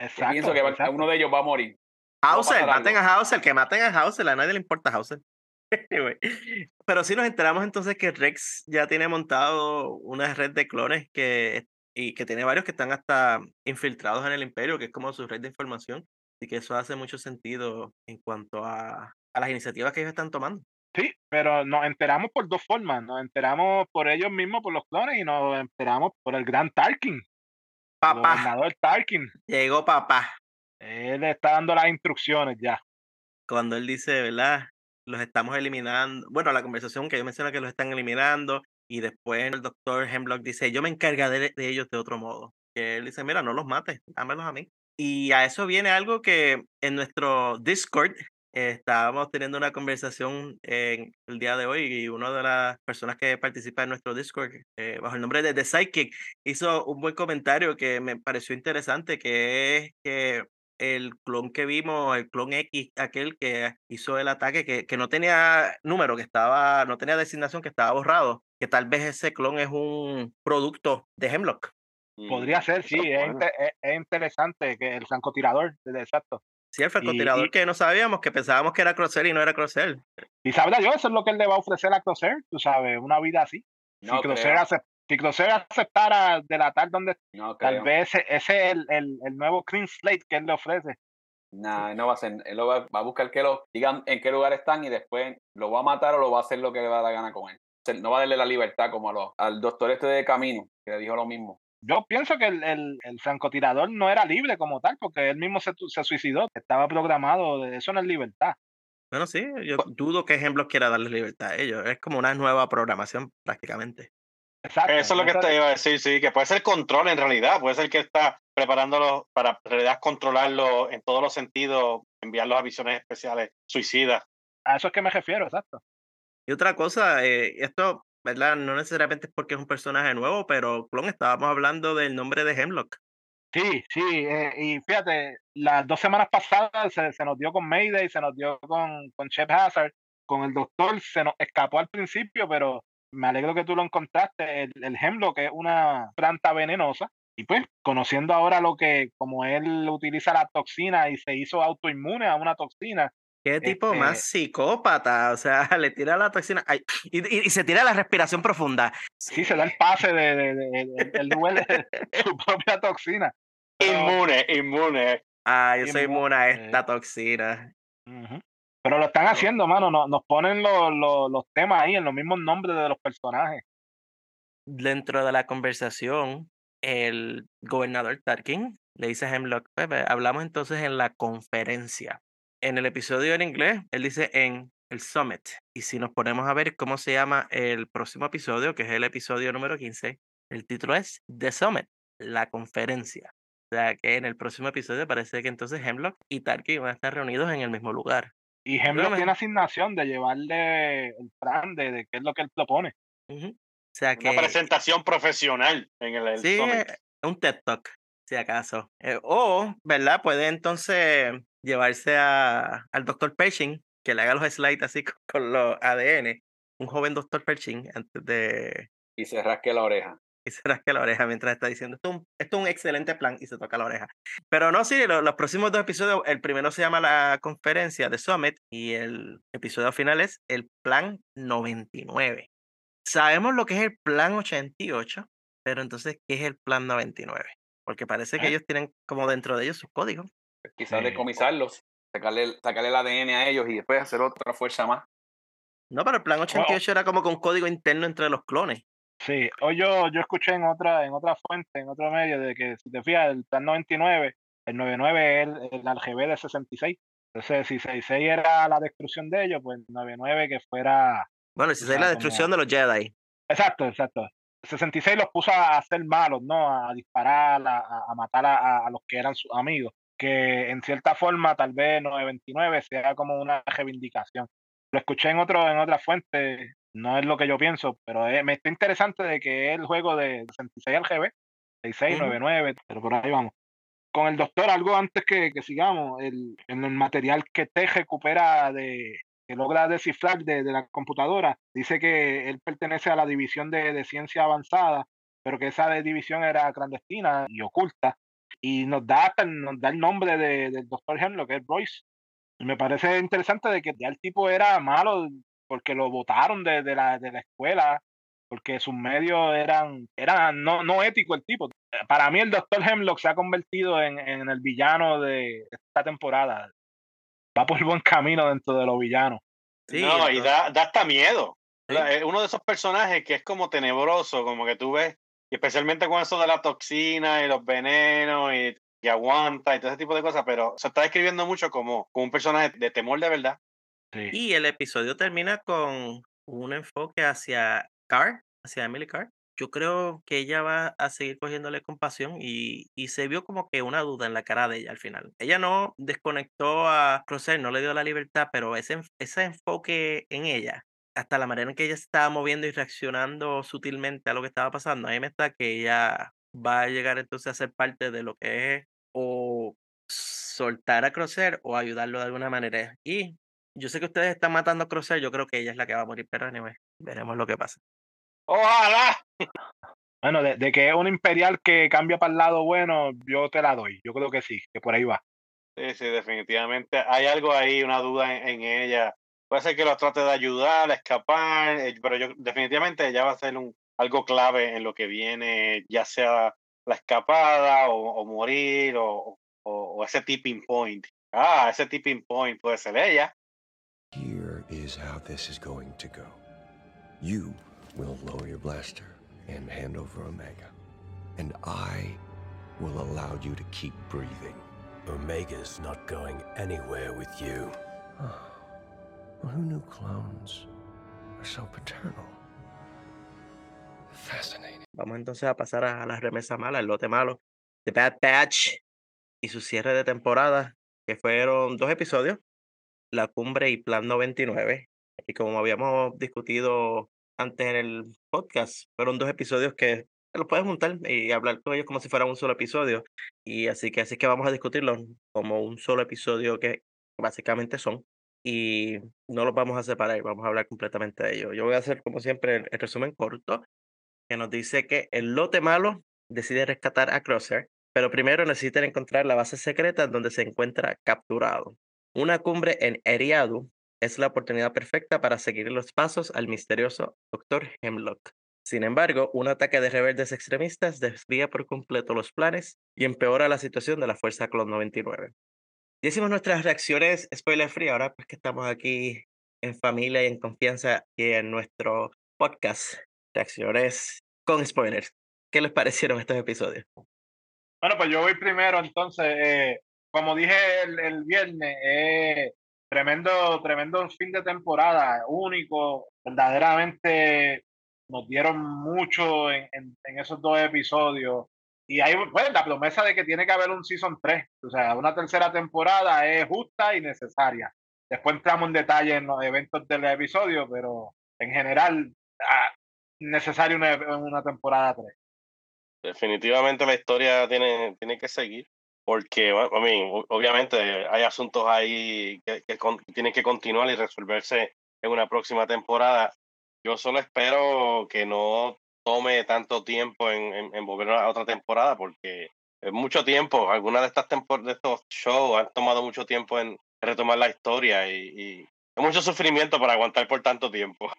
Yo Exacto. pienso que exacto. uno de ellos va a morir. Va a Hauser, maten a Hauser, que maten a Hauser, a nadie le importa Hauser. Anyway, Pero sí nos enteramos entonces que Rex ya tiene montado una red de clones que, y que tiene varios que están hasta infiltrados en el imperio, que es como su red de información. Y que eso hace mucho sentido en cuanto a, a las iniciativas que ellos están tomando. Sí, pero nos enteramos por dos formas. Nos enteramos por ellos mismos, por los clones, y nos enteramos por el gran Tarkin. El Papá, gobernador Tarkin. llegó papá. Él está dando las instrucciones ya. Cuando él dice, ¿verdad? Los estamos eliminando. Bueno, la conversación que yo menciono que los están eliminando. Y después el doctor Hemlock dice, yo me encargaré de ellos de otro modo. Que él dice, mira, no los mates, dámelos a mí. Y a eso viene algo que en nuestro Discord estábamos teniendo una conversación en el día de hoy y una de las personas que participa en nuestro Discord, eh, bajo el nombre de The Psychic, hizo un buen comentario que me pareció interesante, que es que el clon que vimos, el clon X, aquel que hizo el ataque, que, que no tenía número, que estaba, no tenía designación, que estaba borrado, que tal vez ese clon es un producto de Hemlock. Podría ser, sí, es, es, es interesante que el francotirador, exacto. Sí, el francotirador que no sabíamos, que pensábamos que era Crosshair y no era Crosshair. Y sabrá yo, eso es lo que él le va a ofrecer a Crosshair, tú sabes, una vida así. No si, Crosshair acept, si Crosshair aceptara delatar donde no tal vez ese, ese es el, el, el, nuevo clean slate que él le ofrece. Nah, no va a ser, él lo va, va, a buscar que lo digan en qué lugar están y después lo va a matar o lo va a hacer lo que le va a dar gana con él. No va a darle la libertad como a los, al doctor este de camino, que le dijo lo mismo yo pienso que el, el, el, francotirador no era libre como tal, porque él mismo se, se suicidó, estaba programado, eso no es libertad. Bueno, sí, yo dudo que Ejemplos quiera darle libertad a ellos, es como una nueva programación prácticamente. Exacto, eso es lo que te iba a decir, sí, que puede ser control en realidad, puede ser que está preparándolo para en realidad controlarlo en todos los sentidos, enviarlos a visiones especiales suicidas. A eso es que me refiero, exacto. Y otra cosa, eh, esto ¿verdad? No necesariamente es porque es un personaje nuevo, pero Clon, estábamos hablando del nombre de Hemlock. Sí, sí, eh, y fíjate, las dos semanas pasadas se, se, nos dio con Mayday, se nos dio con, con Chef Hazard, con el doctor, se nos escapó al principio, pero me alegro que tú lo encontraste, el, el Hemlock es una planta venenosa, y pues conociendo ahora lo que, como él utiliza la toxina y se hizo autoinmune a una toxina, Qué tipo este... más psicópata, o sea, le tira la toxina ay, y, y, y, se tira la respiración profunda. Sí, se da el pase de, de, de, de duele su propia toxina. Inmune, inmune. Ah, yo soy inmune a esta toxina. Uh -huh. Pero lo están haciendo, mano, nos, nos ponen los, los, los temas ahí en los mismos nombres de los personajes. Dentro de la conversación, el gobernador Tarkin le dice a Hemlock, Pepe, hablamos entonces en la conferencia en el episodio en inglés, él dice en el Summit. Y si nos ponemos a ver cómo se llama el próximo episodio, que es el episodio número 15, el título es The Summit, la conferencia. O sea que en el próximo episodio parece que entonces Hemlock y Tarky van a estar reunidos en el mismo lugar. Y Hemlock tiene asignación de llevarle el plan de, de qué es lo que él propone. Uh -huh. O sea que... Una presentación profesional en el, el sí, Summit. un TED Talk, si acaso. Eh, o, ¿verdad? Puede entonces llevarse a, al doctor Pershing, que le haga los slides así con, con, los ADN, un joven doctor Pershing, antes de... Y se rasque la oreja. Y se rasque la oreja mientras está diciendo, esto es un, esto es un excelente plan, y se toca la oreja. Pero no, sí, los, los próximos dos episodios, el primero se llama la conferencia de Summit, y el episodio final es el plan 99. Sabemos lo que es el plan 88, pero entonces, ¿qué es el plan 99? Porque parece ¿Eh? que ellos tienen como dentro de ellos sus códigos. Quizás decomisarlos, sacarle, sacarle el ADN a ellos y después hacer otra fuerza más. No, pero el plan 88 oh. era como con código interno entre los clones. Sí, o yo, yo escuché en otra, en otra fuente, en otro medio, de que si te fijas, el plan 99, el 99 es el, el RGB de 66. Entonces, si 66 era la destrucción de ellos, pues 99 que fuera. Bueno, 66 es la destrucción como... de los Jedi. Exacto, exacto. 66 los puso a ser malos, ¿no? A disparar, a, a matar a, a, los que eran sus amigos que en cierta forma tal vez 929 sea como una reivindicación. Lo escuché en otro en otra fuente, no es lo que yo pienso, pero es, me está interesante de que es el juego de 66 al GB, 6699, uh -huh. pero por ahí vamos. Con el doctor, algo antes que, que sigamos, el, en el material que te recupera de que logra descifrar de, de, la computadora, dice que él pertenece a la división de, de ciencia avanzada, pero que esa división era clandestina y oculta, y nos da, nos da el nombre de, del doctor Hemlock, que es Royce. Y me parece interesante de que ya el tipo era malo porque lo votaron de, de, la, de la escuela, porque sus medios eran, eran no, no ético el tipo. Para mí el doctor Hemlock se ha convertido en, en el villano de esta temporada. Va por buen camino dentro de los villanos. Sí, no, entonces... y da, da hasta miedo. ¿Sí? Es uno de esos personajes que es como tenebroso, como que tú ves y especialmente con eso de la toxina y los venenos y y aguanta y todo ese tipo de cosas, pero se está describiendo mucho como, como un personaje de temor de verdad. Y el episodio termina con un enfoque hacia Carr, hacia Emily Carr. Yo creo que ella va a seguir cogiéndole compasión y, y se vio como que una duda en la cara de ella al final. Ella no desconectó a Crosser, no le dio la libertad, pero ese, ese enfoque en ella, hasta la manera en que ella se estaba moviendo y reaccionando sutilmente a lo que estaba pasando, a mí me está que ella va a llegar entonces a ser parte de lo que es o soltar a Crosser o ayudarlo de alguna manera. Y yo sé que ustedes están matando a Crosser, yo creo que ella es la que va a morir, pero anyway, veremos lo que pasa. ¡Ojalá! Bueno, de, de que es un imperial que cambia para el lado bueno, yo te la doy. Yo creo que sí, que por ahí va. Sí, sí, definitivamente. Hay algo ahí, una duda en, en ella. Puede ser que los trate de ayudar a escapar, eh, pero yo definitivamente ella va a ser un, algo clave en lo que viene, ya sea la escapada o, o morir o, o, o ese tipping point. Ah, ese tipping point puede ser ella. Here is how this is going to go. You will lower your blaster and hand over Omega. And I will allow you to keep breathing. Omega's not going anywhere with you. Well, who knew clones are so paternal? Fascinating. Vamos entonces a pasar a la remesa mala, el lote malo, The Bad Batch y su cierre de temporada, que fueron dos episodios, La Cumbre y Plan 99. Y como habíamos discutido antes en el podcast, fueron dos episodios que los puedes juntar y hablar con ellos como si fuera un solo episodio. Y así que así que vamos a discutirlos como un solo episodio que básicamente son. Y no los vamos a separar, vamos a hablar completamente de ellos. Yo voy a hacer como siempre el, resumen corto que nos dice que el lote malo decide rescatar a Crosser, pero primero necesitan encontrar la base secreta donde se encuentra capturado. Una cumbre en Eriadu es la oportunidad perfecta para seguir los pasos al misterioso Dr. Hemlock. Sin embargo, un ataque de rebeldes extremistas desvía por completo los planes y empeora la situación de la Fuerza Clon 99. Ya hicimos nuestras reacciones spoiler free, ahora pues que estamos aquí en familia y en confianza y en nuestro podcast reacciones con spoilers. ¿Qué les parecieron estos episodios? Bueno, pues yo voy primero, entonces, eh, como dije el, el viernes, eh, tremendo, tremendo fin de temporada, único, verdaderamente nos dieron mucho en, en- en esos dos episodios. Y hay pues, la promesa de que tiene que haber un Season 3, o sea, una tercera temporada es justa y necesaria. Después entramos en detalle en los eventos del episodio, pero en general, ah, necesario una, una temporada 3. Definitivamente la historia tiene, tiene que seguir, porque, bueno, I mean, obviamente hay asuntos ahí que, que con- tienen que continuar y resolverse en una próxima temporada. Yo solo espero que no tome tanto tiempo en, en- en volver a otra temporada, porque es mucho tiempo. Algunas de estas tempor- de estos shows han tomado mucho tiempo en retomar la historia y, y es mucho sufrimiento para aguantar por tanto tiempo.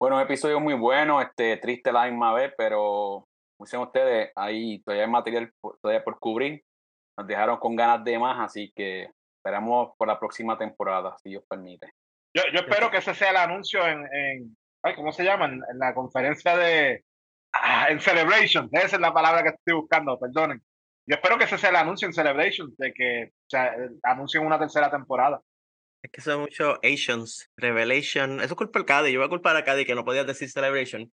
Bueno, un episodio muy bueno, este, triste la misma vez, pero como dicen ustedes, ahí todavía hay material por- todavía por cubrir. Nos dejaron con ganas de más, así que esperamos por la próxima temporada, si Dios permite. Yo, yo espero que ese sea el anuncio en, en ay, ¿cómo se llama? En, en la conferencia de ah, en Celebration, esa es la palabra que estoy buscando, perdonen. Yo espero que ese sea el anuncio en Celebration, de que o sea, eh, anuncien una tercera temporada. Es que son muchos Asians, Revelation. Eso es culpa del Cady. Yo voy a culpar a Cady que no podía decir Celebration.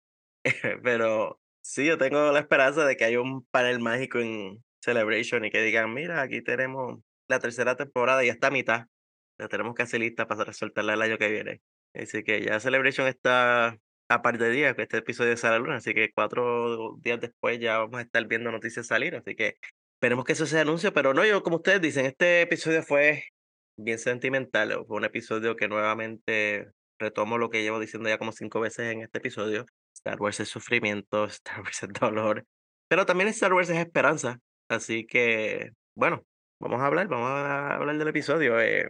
Pero sí, yo tengo la esperanza de que haya un panel mágico en Celebration y que digan, mira, aquí tenemos la tercera temporada y hasta mitad. La tenemos casi lista para soltarla el año que viene. Así que ya Celebration está a par de días, este episodio sale el lunes, así que cuatro días después ya vamos a estar viendo noticias salir, así que esperemos que eso se anuncie, pero no, yo como ustedes dicen, este episodio fue bien sentimental, fue un episodio que nuevamente retomo lo que llevo diciendo ya como cinco veces en este episodio, Star Wars es sufrimiento, Star Wars es dolor, pero también Star Wars es esperanza, así que bueno, vamos a hablar, vamos a hablar del episodio. eh,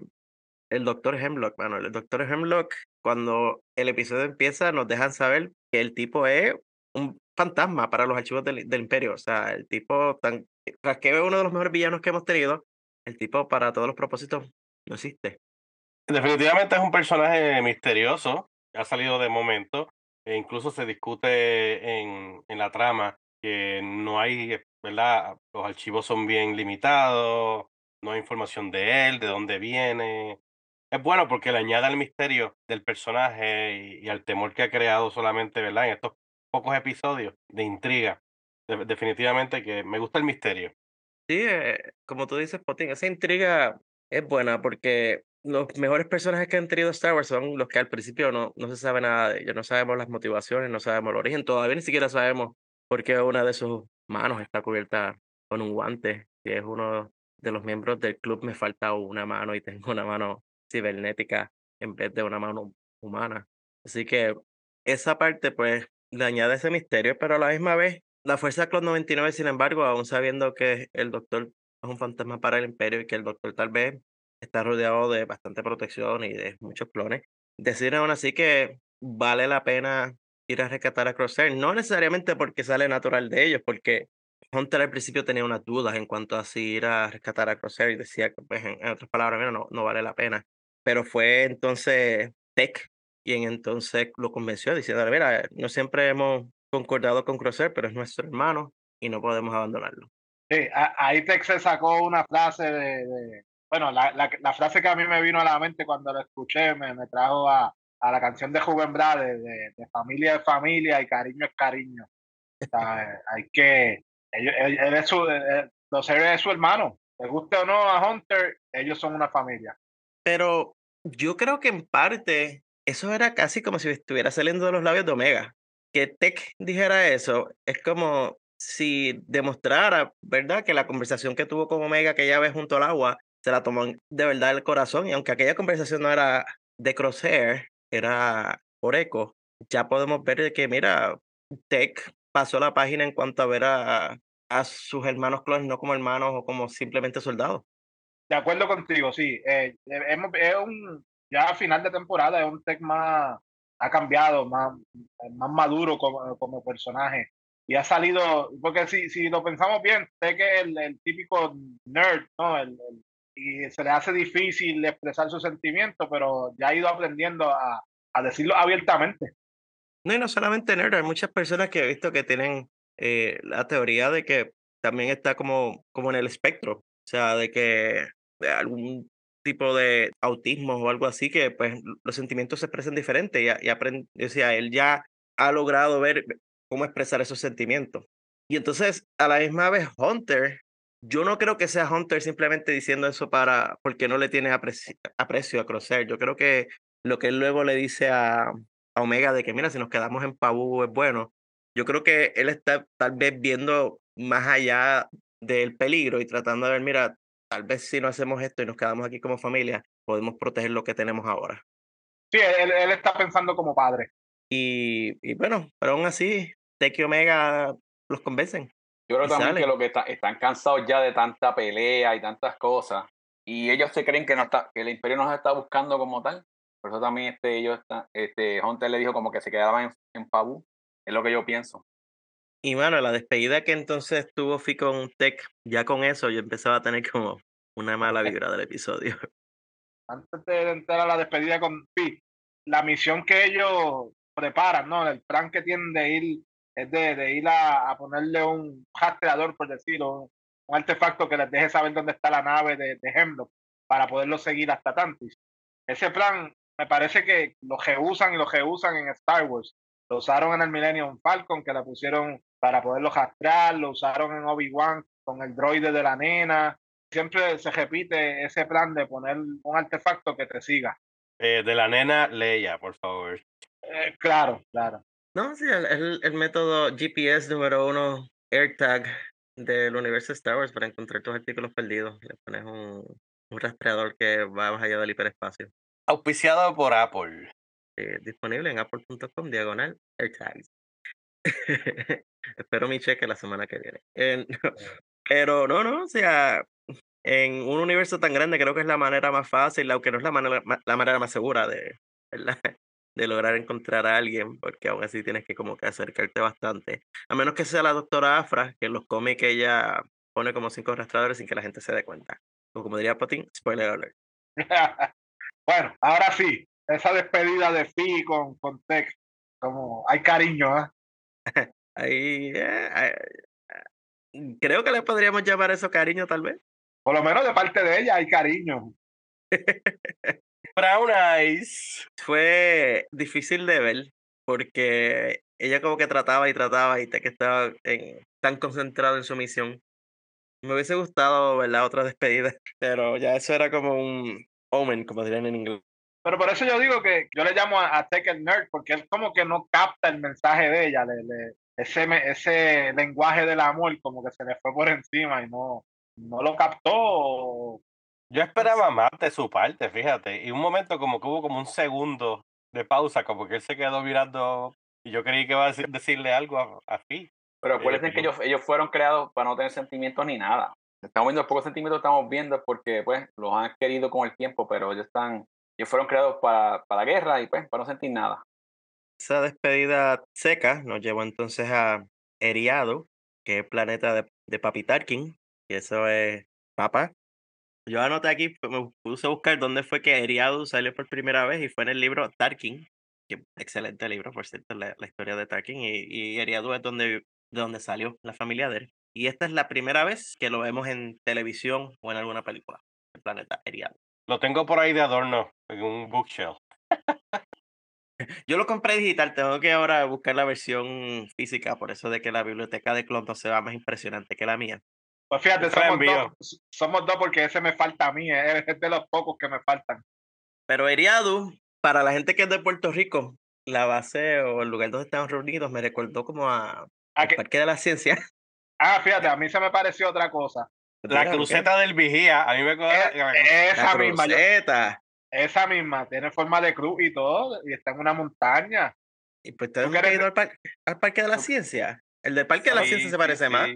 el doctor Hemlock, mano. El doctor Hemlock, cuando el episodio empieza, nos dejan saber que el tipo es un fantasma para los archivos del, del imperio. O sea, el tipo, tan, tras que es uno de los mejores villanos que hemos tenido, el tipo para todos los propósitos no existe. Definitivamente es un personaje misterioso, ha salido de momento, e incluso se discute en, en la trama que no hay ¿verdad? Los archivos son bien limitados, no hay información de él, de dónde viene. Es bueno porque le añade al misterio del personaje y, al temor que ha creado solamente, ¿verdad? En estos pocos episodios de intriga. De- definitivamente que me gusta el misterio. Sí, eh, como tú dices, Potín, esa intriga es buena porque los mejores personajes que han tenido Star Wars son los que al principio no, no se sabe nada de ellos, no sabemos las motivaciones, no sabemos el origen, todavía ni siquiera sabemos por qué una de sus manos está cubierta con un guante. Si es uno de los miembros del club, me falta una mano y tengo una mano cibernética en vez de una mano humana. Así que esa parte, pues, le añade ese misterio, pero a la misma vez, la Fuerza Club 99, sin embargo, aún sabiendo que el doctor es un fantasma para el Imperio y que el doctor tal vez está rodeado de bastante protección y de muchos clones, deciden aún así que vale la pena ir a rescatar a Crosshair, no necesariamente porque sale natural de ellos, porque Hunter al principio tenía unas dudas en cuanto a si ir a rescatar a Crosshair y decía pues, en otras palabras, mira, no, no vale la pena. Pero fue entonces Tech quien entonces lo convenció diciendo, mira, no siempre hemos concordado con Crosshair, pero es nuestro hermano y no podemos abandonarlo. Sí, ahí Tex se sacó una frase de, de- bueno, la, la, la frase que a mí me vino a la mente cuando la escuché me, me trajo a, a la canción de Rubén Blades, de, de familia es familia y cariño es cariño. O sea, eh, hay que, ellos- él, él es su, eh, los héroes es su hermano, le guste o no a Hunter, ellos son una familia. Pero yo creo que en parte eso era casi como si estuviera saliendo de los labios de Omega. Que Tech dijera eso es como si demostrara, ¿verdad? Que la conversación que tuvo con Omega aquella vez junto al agua se la tomó de verdad el corazón. Y aunque aquella conversación no era de Crosshair, era por eco, ya podemos ver que, mira, Tech pasó la página en cuanto a ver a, a sus hermanos clones no como hermanos o como simplemente soldados. De acuerdo contigo, sí. eh, eh, es un, ya a final de temporada es un Tech más, ha cambiado, más, más maduro como, como personaje. Y ha salido, porque si, si lo pensamos bien, Tech es el, el típico nerd, ¿no? El- el- y se le hace difícil expresar sus sentimientos, pero ya ha ido aprendiendo a, a decirlo abiertamente. No, y no solamente nerd, hay muchas personas que he visto que tienen eh, la teoría de que también está como, como en el espectro, o sea, de que algún tipo de autismo o algo así, que pues los sentimientos se expresan diferente y, aprende, o sea, él ya ha logrado ver cómo expresar esos sentimientos. Y entonces, a la misma vez, Hunter, yo no creo que sea Hunter simplemente diciendo eso para, porque no le tiene apreci- aprecio a Crosshair, yo creo que lo que él luego le dice a, a Omega de que, mira, si nos quedamos en Pabu es bueno. Yo creo que él está tal vez viendo más allá del peligro y tratando de ver, mira, tal vez si no hacemos esto y nos quedamos aquí como familia, podemos proteger lo que tenemos ahora. Sí, él, él está pensando como padre. Y, y bueno, pero aún así, Tech y Omega los convencen. Yo creo también que lo que está- están cansados ya de tanta pelea y tantas cosas. Y ellos se creen que no está, que el imperio nos está buscando como tal. Por eso también este, ellos están, este, Hunter le dijo como que se quedaban en, en Pabu. Es lo que yo pienso. Y bueno, la despedida que entonces tuvo Fi con Tech, ya con eso yo empezaba a tener como una mala vibra del episodio. antes de entrar a la despedida con Pi, la misión que ellos preparan, ¿no? El plan que tienen de ir es de, de ir a, a ponerle un rastreador, por decirlo, un, un artefacto que les deje saber dónde está la nave de, de Hemlock para poderlo seguir hasta Tantis. Ese plan me parece que lo reusan y lo reusan en Star Wars. Lo usaron en el Millennium Falcon, que la pusieron para poderlo rastrear, lo usaron en Obi-Wan con el droide de la nena, siempre se repite ese plan de poner un artefacto que te siga. Eh, de la nena Leia, por favor. Eh, claro, claro. No, sí, el, el, el método GPS número uno, AirTag del universo Star Wars para encontrar tus artículos perdidos. Le pones un, un rastreador que va más allá del hiperespacio. Auspiciado por Apple. Eh, disponible en apple.com diagonal AirTags. Espero mi cheque la semana que viene. Eh, no, pero no, no, o sea, en un universo tan grande creo que es la manera más fácil, aunque no es la manera, ma- la manera más segura de, ¿verdad? de lograr encontrar a alguien, porque aún así tienes que como que acercarte bastante. A menos que sea la doctora Afra, que en los cómics ella pone como cinco rastreadores sin que la gente se dé cuenta. O como diría Potín, spoiler alert. bueno, ahora sí, esa despedida de Fi con, con Tech, como hay cariño, ¿eh? Ahí, eh, eh, creo que le podríamos llamar eso cariño, tal vez. Por lo menos de parte de ella hay cariño. Brown Eyes. Fue difícil de ver porque ella como que trataba y trataba y te que estaba en- tan concentrado en su misión. Me hubiese gustado ver la otra despedida, pero ya eso era como un omen, como dirían en inglés. Pero por eso yo digo que yo le llamo a, a Tech el nerd, porque él como que no capta el mensaje de ella, le- le- ese, ese lenguaje del amor como que se le fue por encima y no, no lo captó. Yo esperaba más de su parte, fíjate. Y un momento como que hubo como un segundo de pausa, como que él se quedó mirando y yo creí que iba a decir- decirle algo a, a Fi. Pero Eh, acuérdense que ellos, ellos fueron creados para no tener sentimientos ni nada. Estamos viendo los pocos sentimientos que estamos viendo porque pues los han adquirido con el tiempo, pero ellos están, ellos fueron creados para, para la guerra y pues para no sentir nada. Esa despedida seca nos llevó entonces a Eriado, que es planeta de, de Papi Tarkin, y eso es Papa. Yo anoté aquí, pues, me puse a buscar dónde fue que Eriado salió por primera vez y fue en el libro Tarkin, que excelente libro, por cierto, la, historia de Tarkin, y, y Eriado es donde, de donde salió la familia de él. Y esta es la primera vez que lo vemos en televisión o en alguna película, el planeta Eriado. Lo tengo por ahí de adorno en un bookshelf. Yo lo compré digital, tengo que ahora buscar la versión física, por eso de que la biblioteca de Clonto se va más impresionante que la mía. Pues fíjate, la somos dos, somos dos porque ese me falta a mí, eh, es de los pocos que me faltan. Pero Eriadu, para la gente que es de Puerto Rico, la base o el lugar donde estamos reunidos me recordó como a ¿A el qué? Parque de la Ciencia. Ah, fíjate, a mí se me pareció otra cosa. La cruceta del vigía, a mí me acuerda. Eh, La esa misma, yo- cruceta. Esa misma, tiene forma de cruz y todo, y está en una montaña. Y pues ¿Tú nunca quieres- ido al, par- al Parque de la Ciencia. El del Parque de la Sí, Ciencia se sí, parece más.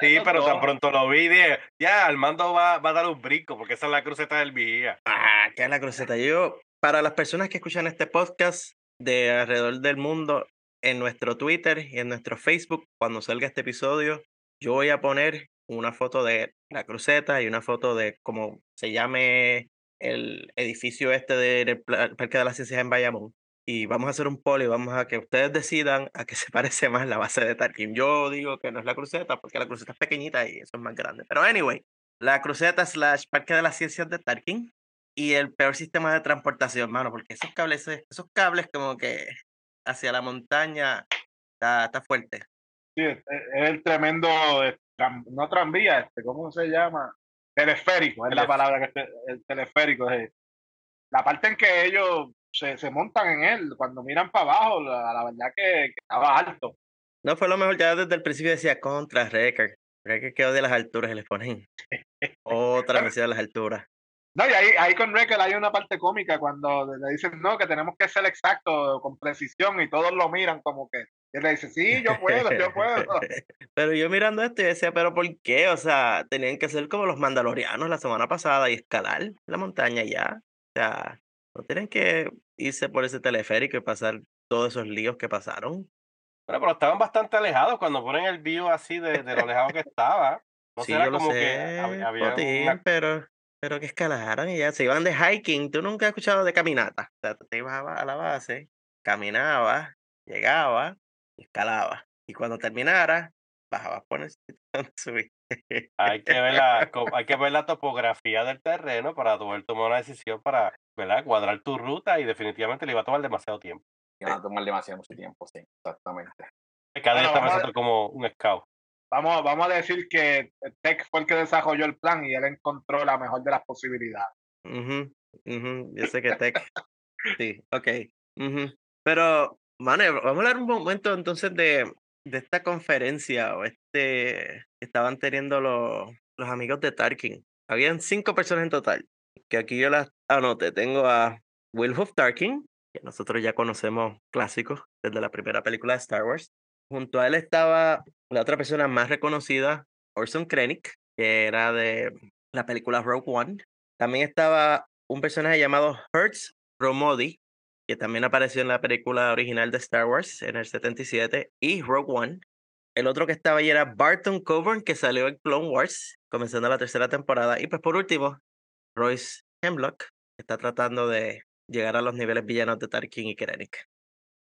sí. Pero tan pronto lo vi, dije, ya, Armando va, va a dar un brinco, porque esa es la cruceta del vigía. Ah, que es la cruceta. Yo, para las personas que escuchan este podcast de alrededor del mundo, en nuestro Twitter y en nuestro Facebook, cuando salga este episodio, yo voy a poner una foto de la cruceta y una foto de cómo se llame el edificio este del Parque de las Ciencias en Bayamón. Y vamos a hacer un poll y vamos a que ustedes decidan a qué se parece más la base de Tarkin. Yo digo que no es la cruceta porque la cruceta es pequeñita y eso es más grande. Pero anyway, la cruceta slash Parque de las Ciencias de Tarkin y el peor sistema de transportación, mano, porque esos cables, esos cables como que hacia la montaña está, está fuerte. Sí, es, el tremendo, eh, no tranvía, este, ¿cómo se llama? Teleférico, es la palabra que te- el teleférico. es La parte en que ellos se, se montan en él, cuando miran para abajo, la, la verdad que, que estaba alto. No fue lo mejor, ya desde el principio decía contra Record. Record quedó de las alturas y le ponen otra misión de las alturas. No, y ahí, ahí con Record hay una parte cómica cuando le dicen, no, que tenemos que ser exactos, con precisión, y todos lo miran como que, y él le dice, sí, yo puedo, yo puedo. Pero yo mirando esto, yo decía, pero ¿por qué? O sea, tenían que ser como los mandalorianos la semana pasada y escalar la montaña ya. O sea, no tienen que irse por ese teleférico y pasar todos esos líos que pasaron. Bueno, pero estaban bastante alejados cuando ponen el view así de, de lo lejano que estaba. No sí, yo lo como sé, que hab- había una- pero, pero que escalaran y ya se iban de hiking. Tú nunca has escuchado de caminata. O sea, tú te ibas a la base, caminabas, llegabas escalabas. Y cuando terminaras, bajabas por el sitio donde subiste. Hay que ver la, hay que ver la topografía del terreno para poder tomar una decisión para, ¿verdad? Cuadrar tu ruta y definitivamente le iba a tomar demasiado tiempo. Y van a tomar demasiado mucho tiempo, sí, exactamente. Cada Bueno, está a- pensando como un scout. Vamos, vamos a decir que Tech fue el que desarrolló el plan y él encontró la mejor de las posibilidades. Ujú, ujú, Yo sé que Tech. Sí, ok. ujú. Pero, mano, vamos a hablar un momento entonces de, de esta conferencia o este que estaban teniendo los, los amigos de Tarkin. Habían cinco personas en total, que aquí yo las anoté. Tengo a Wilhoff Tarkin, que nosotros ya conocemos clásicos desde la primera película de Star Wars. Junto a él estaba la otra persona más reconocida, Orson Krennic, que era de la película Rogue One. También estaba un personaje llamado Hertz Romodi, que también apareció en la película original de Star Wars en el 77, y Rogue One. El otro que estaba ahí era Barton Coburn, que salió en Clone Wars, comenzando la tercera temporada. Y pues por último, Royce Hemlock, que está tratando de llegar a los niveles villanos de Tarkin y Krennic.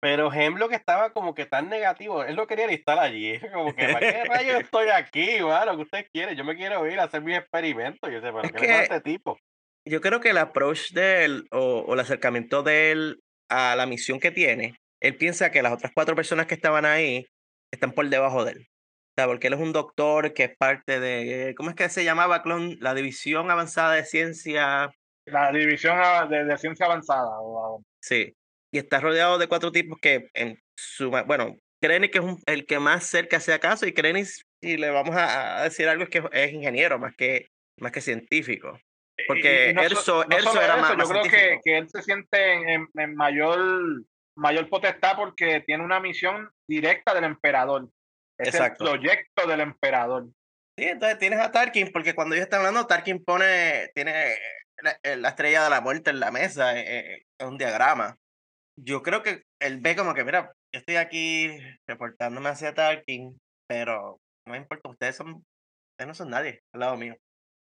Pero Hemlock estaba como que tan negativo, él no quería ni estar allí. Como que, ¿para qué rayos estoy aquí, mano? ¿Qué ustedes quieren? Yo me quiero ir a hacer mis experimentos. Yo sé, ¿pero Es qué le pasa a que- este tipo? Yo creo que el approach de él o, o el acercamiento de él a la misión que tiene, él piensa que las otras cuatro personas que estaban ahí están por debajo de él. O sea, porque él es un doctor que es parte de, ¿cómo es que se llamaba, Clon? La División Avanzada de Ciencia. La división de, de ciencia avanzada. Sí. Y está rodeado de cuatro tipos que en su, bueno, Krennic es un- el que más cerca se acaso y Krennic, si le vamos a, a decir algo, es que es ingeniero más que, más que científico. Porque no so- Erso, no Erso solo era eso, más, yo más creo que, que él se siente en, mayor, mayor potestad porque tiene una misión directa del emperador. Es Exacto. el proyecto del emperador. Sí, entonces tienes a Tarkin, porque cuando ellos están hablando, Tarkin pone, tiene la, eh, la estrella de la muerte en la mesa, eh, eh, en un diagrama. Yo creo que él ve como que, mira, yo estoy aquí reportándome hacia Tarkin, pero no me importa, ustedes son, ustedes no son nadie al lado mío.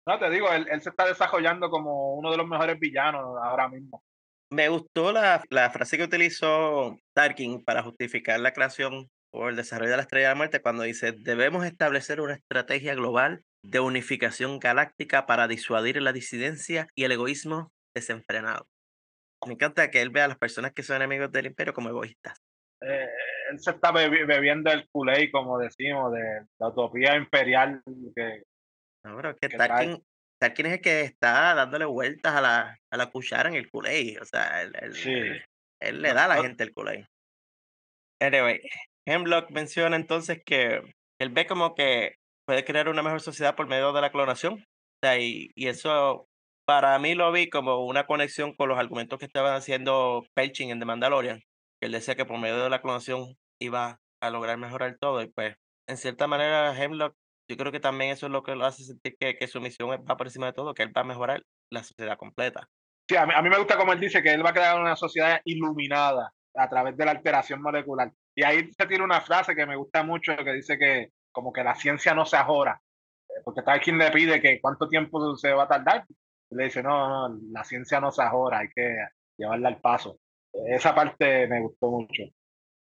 No, te digo, él, él se está desarrollando como uno de los mejores villanos ahora mismo. Me gustó la, la frase que utilizó Tarkin para justificar la creación o el desarrollo de la Estrella de la Muerte cuando dice, debemos establecer una estrategia global de unificación galáctica para disuadir la disidencia y el egoísmo desenfrenado. Me encanta que él vea a las personas que son enemigos del imperio como egoístas. Eh, él se está bebi- bebiendo el culé, como decimos, de la utopía imperial que, No, pero es que. Tarkin, Tarkin es el que está dándole vueltas a la, a la cuchara en el culé. O sea, él, él- Sí. él- él le da a la gente el culé. Anyway, Hemlock menciona entonces que él ve como que puede crear una mejor sociedad por medio de la clonación. O sea, y, y eso para mí lo vi como una conexión con los argumentos que estaban haciendo Pershing en The Mandalorian. Que él decía que por medio de la clonación iba a lograr mejorar todo. Y pues, en cierta manera, Hemlock, yo creo que también eso es lo que lo hace sentir que, que su misión va por encima de todo, que él va a mejorar la sociedad completa. Sí, a mí, a mí me gusta como él dice que él va a crear una sociedad iluminada a través de la alteración molecular. Y ahí se tiene una frase que me gusta mucho que dice que como que la ciencia no se ajora. Eh, Porque tal quien le pide que cuánto tiempo se va a tardar. Y le dice, no, no, la ciencia no se ajora, hay que llevarla al paso. Esa parte me gustó mucho.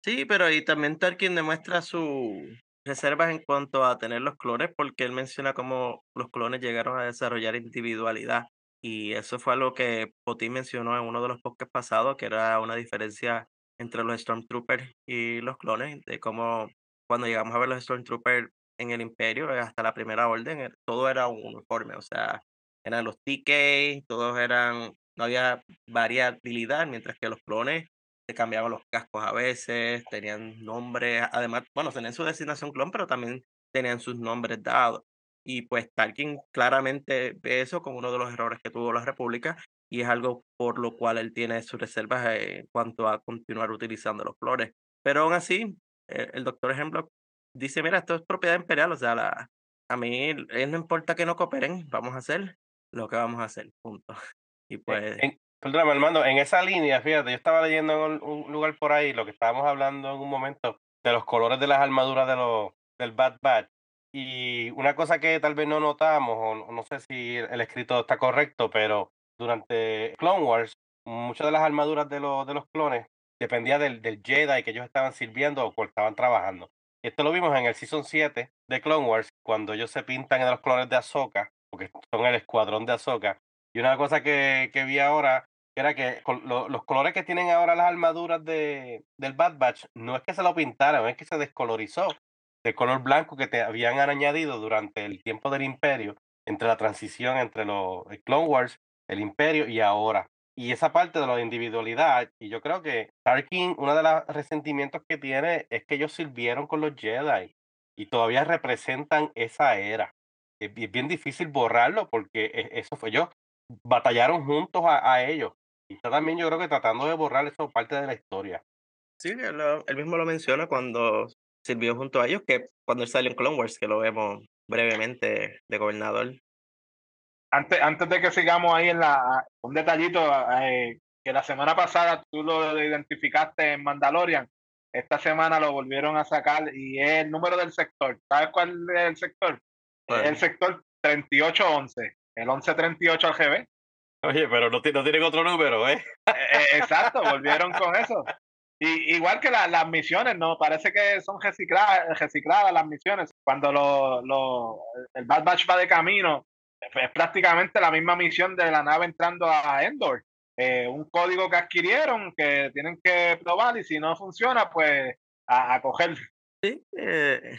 Sí, pero y también Tarkin demuestra sus reservas en cuanto a tener los clones, porque él menciona cómo los clones llegaron a desarrollar individualidad. Y eso fue algo que Potín mencionó en uno de los podcasts pasados, que era una diferencia entre los Stormtroopers y los clones, de cómo cuando llegamos a ver los Stormtroopers en el Imperio, eh, hasta la Primera Orden, eh, todo era un uniforme, o sea, eran los TK, todos eran, no había variabilidad, mientras que los clones se cambiaban los cascos a veces, tenían nombres, además, bueno, tenían su designación clon, pero también tenían sus nombres dados. Y pues Tarkin claramente ve eso como uno de los errores que tuvo la República y es algo por lo cual él tiene sus reservas eh, en cuanto a continuar utilizando los clones. Pero aún así, eh, el doctor Hemlock dice, mira, esto es propiedad imperial, o sea, la, a mí él no importa que no cooperen, vamos a hacer lo que vamos a hacer, punto. Y pues... En, perdóname, Armando, en esa línea, fíjate, yo estaba leyendo en un, lugar por ahí lo que estábamos hablando en un momento de los colores de las armaduras de los, del Bad Batch. Y una cosa que tal vez no notamos, o no- sé si el escrito está correcto, pero durante Clone Wars, muchas de las armaduras de los, de los clones dependía del, del Jedi que ellos estaban sirviendo o estaban trabajando. Esto lo vimos en el Season 7 de Clone Wars, cuando ellos se pintan en los clones de Ahsoka, porque son el escuadrón de Ahsoka. Y una cosa que, que vi ahora era que lo- los colores que tienen ahora las armaduras de, del Bad Batch no es que se lo pintaron, es que se descolorizó del color blanco que te habían añadido durante el tiempo del Imperio, entre la transición entre los Clone Wars, el Imperio y ahora. Y esa parte de la individualidad, y yo creo que Tarkin, uno de los resentimientos que tiene es que ellos sirvieron con los Jedi y todavía representan esa era. Es bien difícil borrarlo porque e- eso fue yo. Batallaron juntos a, a ellos. Y está también yo creo que tratando de borrar eso parte de la historia. Sí, él, mismo lo menciona cuando sirvió junto a ellos, que cuando él salió en Clone Wars, que lo vemos brevemente de gobernador. Antes, antes de que sigamos ahí en la un detallito eh, que la semana pasada tú lo identificaste en Mandalorian, esta semana lo volvieron a sacar y es el número del sector. ¿Sabes cuál es el sector? ¿Cuál? El sector 3811, el 1138 al GB. Oye, pero no, no tienen otro número, ¿eh? Eh, exacto, volvieron con eso. Y, igual que la- las misiones, ¿no? Parece que son recicladas, recicladas las misiones. Cuando lo, lo- el Bad Batch va de camino, es prácticamente la misma misión de la nave entrando a Endor. Eh, un código que adquirieron que tienen que probar y si no funciona, pues a, a coger. Sí, eh,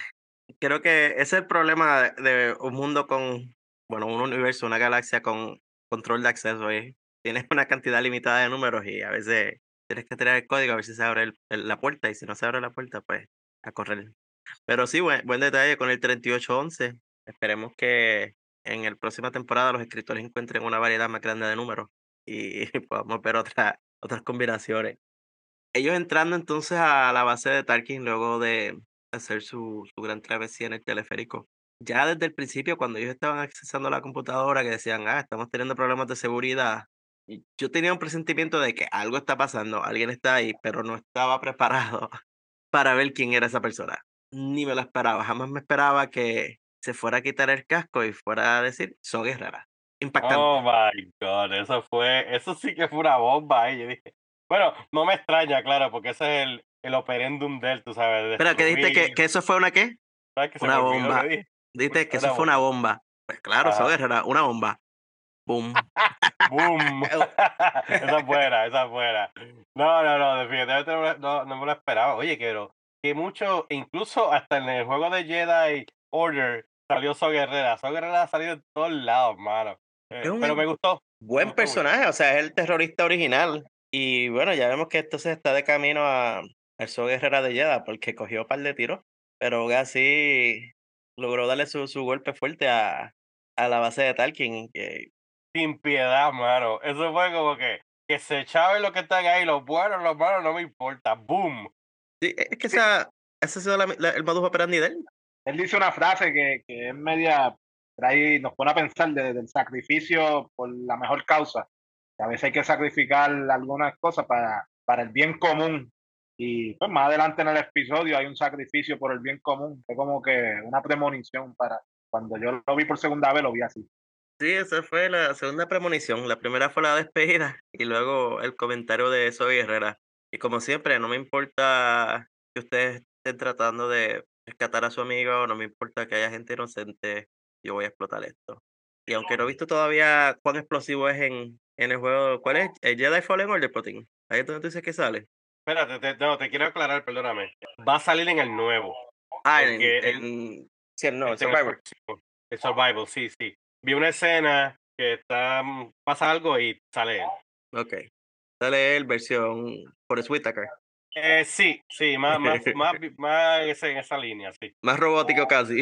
creo que ese es el problema de, de un mundo con, bueno, un universo, una galaxia con control de acceso. ¿eh? Tienes una cantidad limitada de números y a veces tienes que tirar el código a ver si se abre la puerta y si no se abre la puerta, pues a correr. Pero sí, buen, buen detalle con el 3811. Esperemos que en la próxima temporada los escritores encuentren una variedad más grande de números y podamos ver otra- otras combinaciones. Ellos entrando entonces a la base de Tarkin luego de hacer su, su gran travesía en el teleférico. Ya desde el principio, cuando ellos estaban accesando la computadora, que decían, ah, estamos teniendo problemas de seguridad, yo tenía un presentimiento de que algo está pasando, alguien está ahí, pero no estaba preparado para ver quién era esa persona. Ni me lo esperaba, jamás me esperaba que se fuera a quitar el casco y fuera a decir, soy guerrera. Impactante. Oh my god, eso fue, eso sí que fue una bomba. Y yo dije, bueno, no me extraña, claro, porque ese es el, el operendum del, tú sabes. Espera, ¿qué dijiste? ¿Que, destruir- que eso fue una qué? ¿sabes que Una bomba. Dijiste que eso fue una bomba. Pues claro, soy Ajá. guerrera, una bomba. Boom. ¡Boom! esa fuera, esa fuera. No, no, no, definitivamente no, me- no, no me lo esperaba. Oye, que, pero- que mucho, incluso hasta en el juego de Jedi Order salió So Guerrera. So Guerrera ha salido en todos lados, mano. Eh, Es pero me gustó. Buen gustó mucho. personaje, o sea, es el terrorista original. Y bueno, ya vemos que entonces está de camino a al Soy Guerrera de Jeddah porque cogió un par de tiros, pero así logró darle su, su golpe fuerte a, a la base de Tarkin. Que, Sin piedad, mano. Eso fue como que, que se echaban los que están ahí, los buenos, los malos, no me importa. ¡Boom! sí, es que esa, ese ha sido la- la- el modus operandi de él. Él dice una frase que, que es media, trae, nos pone a pensar de- del sacrificio por la mejor causa. Que a veces hay que sacrificar algunas cosas para, para el bien común. Y pues más adelante en el episodio hay un sacrificio por el bien común. Es como que una premonición para cuando yo lo vi por segunda vez, lo vi así. Sí, esa fue la segunda premonición. La primera fue la despedida y luego el comentario de Soy Herrera. Y como siempre, no me importa que ustedes estén tratando de rescatar a su amigo, no me importa que haya gente inocente, yo voy a explotar esto. Y aunque no he visto todavía cuán explosivo es en, en el juego, ¿cuál es? ¿El Jedi Fallen Order, Protein? Ahí es donde tú dices que sale. Espérate, te, no, te quiero aclarar, perdóname. Va a salir en el nuevo. Ah, en, en- sí, no, Este, en el Survivor. El Survival, sí, sí. Vi una escena que está, mm, pasa algo y sale él. Ok. Sale el versión por Whitaker. Eh, sí, sí, más, más, más, más en, esa línea, sí. Más robótico casi.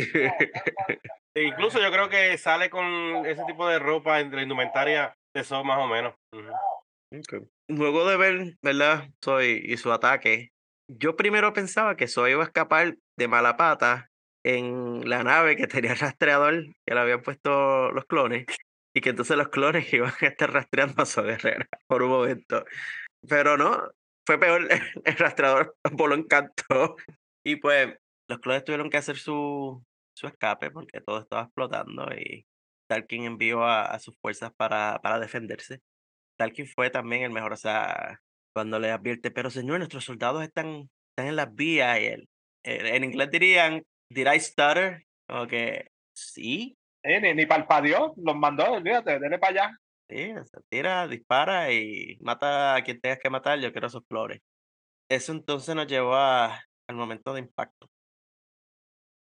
E incluso yo creo que sale con ese tipo de ropa, la indumentaria de eso más o menos. Ok. Luego de ver, ¿verdad? Soy y su ataque, yo primero pensaba que Soy iba a escapar de mala pata en la nave que tenía el rastreador que le habían puesto los clones y que entonces los clones iban a estar rastreando a Soy Guerrera por un momento. Pero no, fue peor, el rastreador voló en canto y pues los clones tuvieron que hacer su, su escape porque todo estaba explotando y Tarkin envió a, a sus fuerzas para, para defenderse. Tarkin fue también el mejor, o sea, cuando le advierte, pero señor, nuestros soldados están, están en las vías y él, en inglés dirían, did I stutter? Como que, sí, Eh, ni, ni palpadeó, los mandó, olvídate, dele para allá. sí, o sea, tira, dispara y mata a quien tengas que matar, yo quiero esos flores. Eso entonces nos llevó a- al momento de impacto.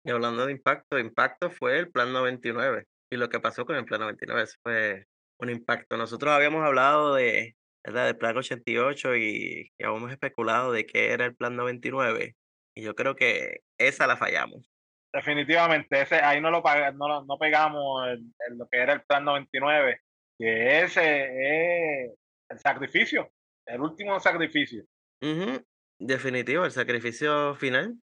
Y hablando de impacto, impacto fue el plan 99. Y lo que pasó con el plan 99 eso fue un impacto. Nosotros habíamos hablado de, ¿verdad? del plan 88 y, y habíamos especulado de qué era el plan 99. Y yo creo que esa la fallamos. Definitivamente, ese, ahí no lo, no, no pegamos en lo que era el plan 99, que ese es el sacrificio, el último sacrificio. Ujú, Definitivo, el sacrificio final.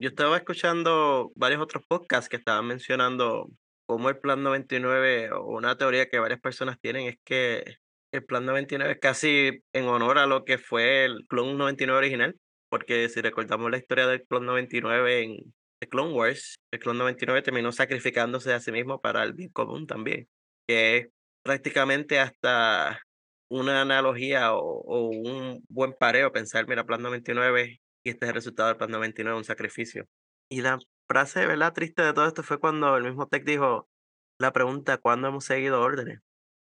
Yo estaba escuchando varios otros podcasts que estaban mencionando cómo el Plan 99, o una teoría que varias personas tienen, es que el Plan 99 es casi en honor a lo que fue el Clone 99 original, porque si recordamos la historia del Clone 99 en The Clone Wars, el Clone 99 terminó sacrificándose a sí mismo para el bien común también, que es prácticamente hasta una analogía o, o un buen pareo pensar, mira, Plan 99 y este es el resultado del Plan 99, un sacrificio. Y la frase, ¿verdad? Triste de todo esto fue cuando el mismo Tech dijo la pregunta, ¿cuándo hemos seguido órdenes?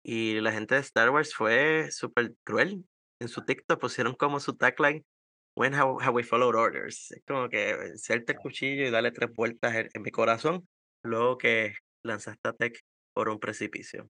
Y la gente de Star Wars fue súper cruel. En su TikTok pusieron como su tagline, When have, have we followed orders? Es como que encerte el cuchillo y darle tres vueltas en, en mi corazón, luego que lanzaste a Tech por un precipicio.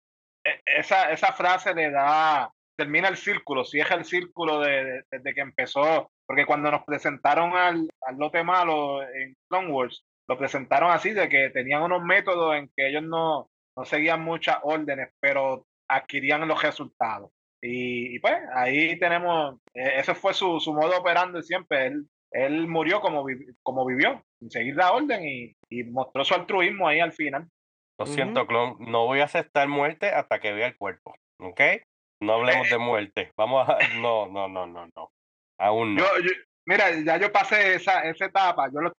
E- Esa, esa frase le da, termina el círculo, cierra el círculo de- de- desde que empezó, porque cuando nos presentaron al, al lote malo en Clone Wars, lo presentaron así, de que tenían unos métodos en que ellos no, no seguían muchas órdenes, pero adquirían los resultados. Y, y pues ahí tenemos, e- ese fue su, su modo operando siempre. Él, él murió como, vi- como vivió, sin seguir la orden y, y mostró su altruismo ahí al final. Lo siento, clon. No voy a aceptar muerte hasta que vea el cuerpo. ¿Ok? No hablemos de muerte. Vamos a. No, no, no, no, no. Aún no. Yo, yo- mira, ya yo pasé esa, esa etapa, yo lo,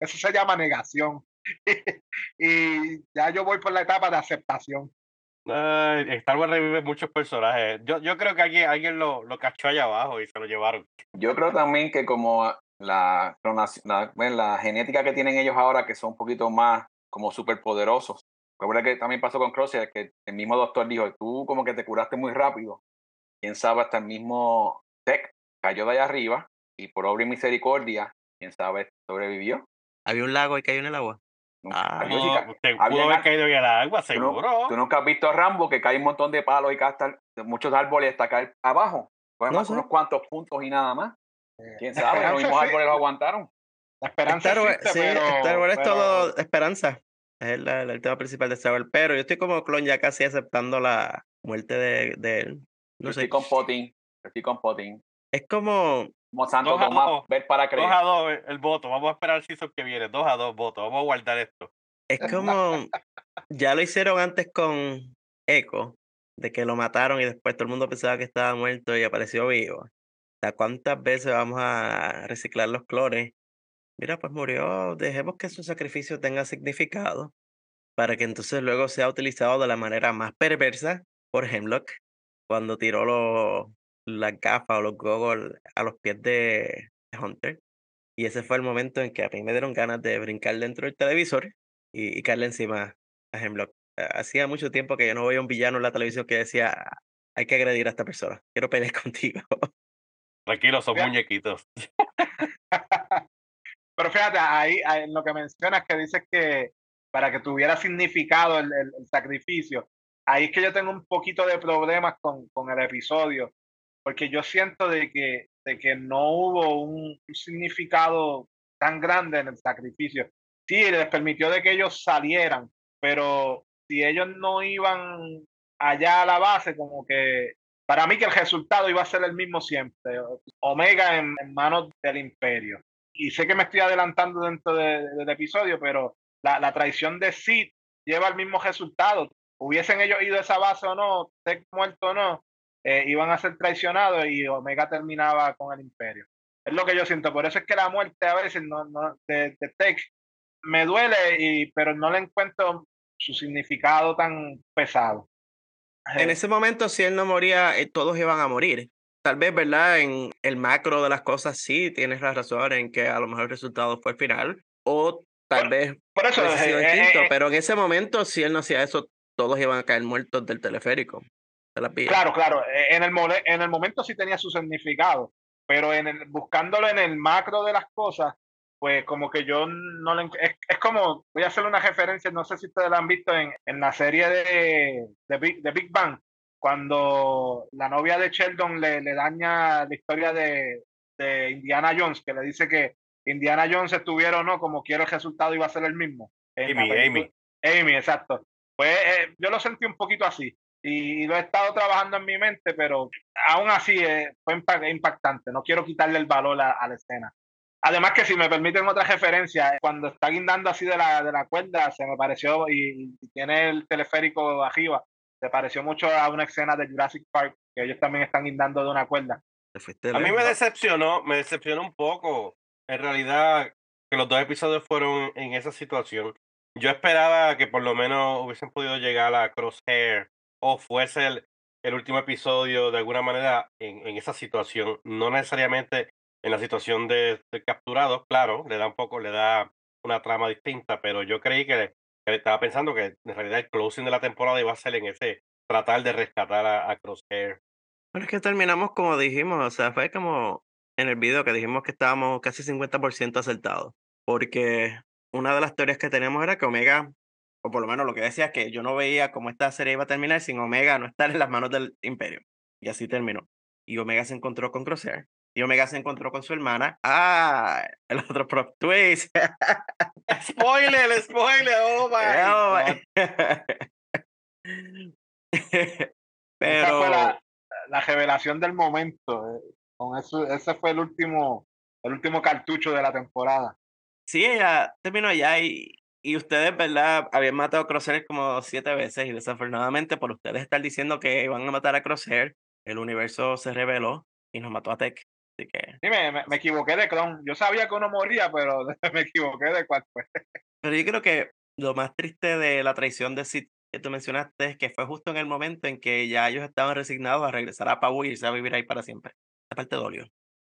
eso se llama negación. y ya yo voy por la etapa de aceptación. Ay, Star Wars revive muchos personajes. Yo, yo creo que alguien, alguien lo, lo cachó allá abajo y se lo llevaron. Yo creo también que como la, la, la genética que tienen ellos ahora, que son un poquito más como superpoderosos. Recuerda que también pasó con Crosshair, que el mismo doctor dijo, tú como que te curaste muy rápido. Quién sabe, hasta el mismo Tech cayó de allá arriba y por obra y misericordia, quién sabe, sobrevivió. Había un lago y cayó en el agua. Ah, No, Había pudo haber caído en el agua, ¿Tú, no- seguro. tú nunca has visto a Rambo que cae un montón de palos y cae hasta muchos árboles hasta caer abajo. Fue No más sé. unos cuantos puntos y nada más. Quién La sabe, los esperanza mismos árboles lo aguantaron. La esperanza Star Wars, existe, sí, pero, Star Wars es pero- todo esperanza. Es el tema principal de Star Wars. Pero yo estoy como clon ya casi aceptando la muerte de, de él. Yo estoy con Potín. Yo estoy con Potín. Es como. Como Santo Dos a dos. ver para creer. Dos a dos el- el voto. Vamos a esperar el season que viene. Dos a dos votos. Vamos a guardar esto. Es como. Ya lo hicieron antes con Echo. De que lo mataron y después todo el mundo pensaba que estaba muerto y apareció vivo. O sea, ¿cuántas veces vamos a reciclar los clones? Mira, pues murió. Dejemos que su sacrificio tenga significado. Para que entonces luego sea utilizado de la manera más perversa por Hemlock. Cuando tiró los, las gafas o los goggles a los pies de Hunter. Y ese fue el momento en que a mí me dieron ganas de brincar dentro del televisor y, y caerle encima a Hemlock. Hacía mucho tiempo que yo no veía un villano en la televisión que decía, hay que agredir a esta persona, quiero pelear contigo. Tranquilo, son muñequitos. Pero fíjate, ahí, ahí en lo que mencionas que dices que para que tuviera significado el, el- el sacrificio, ahí es que yo tengo un poquito de problemas con, con el episodio, porque yo siento de que, de que no hubo un, significado tan grande en el sacrificio. Sí, les permitió de que ellos salieran, pero si ellos no iban allá a la base, como que para mí que el resultado iba a ser el mismo siempre. Omega en, en manos del imperio. Y sé que me estoy adelantando dentro de- del episodio, pero la, la traición de Sid lleva el mismo resultado. Hubiesen ellos ido a esa base o no, Tech muerto o no, eh, iban a ser traicionados y Omega terminaba con el imperio. Es lo que yo siento. Por eso es que la muerte a veces no, no, de, de Tech me duele, y, pero no le encuentro su significado tan pesado. En ese momento, si él no moría, eh, todos iban a morir. Tal vez, ¿verdad? En el macro de las cosas, sí, tienes la razón en que a lo mejor el resultado fue el final. O tal vez Por eso, sido eh, eh, distinto. eh, pero en ese momento, si él no hacía eso, todos iban a caer muertos del teleférico. De. Claro, claro. eh, En el, mole- en el momento sí tenía su significado, pero en el, buscándolo en el macro de las cosas, pues como que yo no le... Es, es como, voy a hacer una referencia, no sé si ustedes la han visto en, en la serie de, de, Big, de Big Bang, cuando la novia de Sheldon le, le daña la historia de, de Indiana Jones, que le dice que Indiana Jones estuviera o no, como quiera el resultado iba a ser el mismo. Amy, Amy. Amy, exacto. Pues eh, yo lo sentí un poquito así y, lo he estado trabajando en mi mente, pero aún así eh, fue impa- impactante. No quiero quitarle el valor a, a la escena. Además que si me permiten otra referencia, cuando está guindando así de la, de la cuerda, se me pareció, y, y tiene el teleférico arriba, se pareció mucho a una escena de Jurassic Park, que ellos también están guindando de una cuerda. A mí me decepcionó, me decepcionó un poco. En realidad, que los dos episodios fueron en esa situación. Yo esperaba que por lo menos hubiesen podido llegar a Crosshair o fuese el, el último episodio de alguna manera en, en esa situación, no necesariamente en la situación de ser capturado, claro, le da un poco, le da una trama distinta, pero yo creí que, que estaba pensando que en realidad el closing de la temporada iba a ser en ese tratar de rescatar a, a Crosshair. Bueno, es que terminamos como dijimos, o sea, fue como en el video que dijimos que estábamos casi 50% acertados, porque una de las teorías que teníamos era que Omega, o por lo menos lo que decía es que yo no veía cómo esta serie iba a terminar sin Omega no estar en las manos del Imperio. Y así terminó. Y Omega se encontró con Crosshair. Y Omega se encontró con su hermana. ¡Ah! El otro prop twist. ¡Spoiler! ¡Spoiler! ¡Oh, my Oh, God. Esa fue Pero la, la revelación del momento. eh. Con eso, ese fue el último, el último cartucho de la temporada. sí, ella terminó ya y, y ustedes, ¿verdad? Habían matado a Crosshair como siete veces y desafortunadamente por ustedes estar diciendo que iban a matar a Crosshair, el universo se reveló y nos mató a Tech. Así que... Sí, me, me- me equivoqué de clon. Yo sabía que uno moría, pero me equivoqué de cuál fue. Pero yo creo que lo más triste de la traición de Sid que tú mencionaste es que fue justo en el momento en que ya ellos estaban resignados a regresar a Pau y irse a vivir ahí para siempre. Esa parte dolió.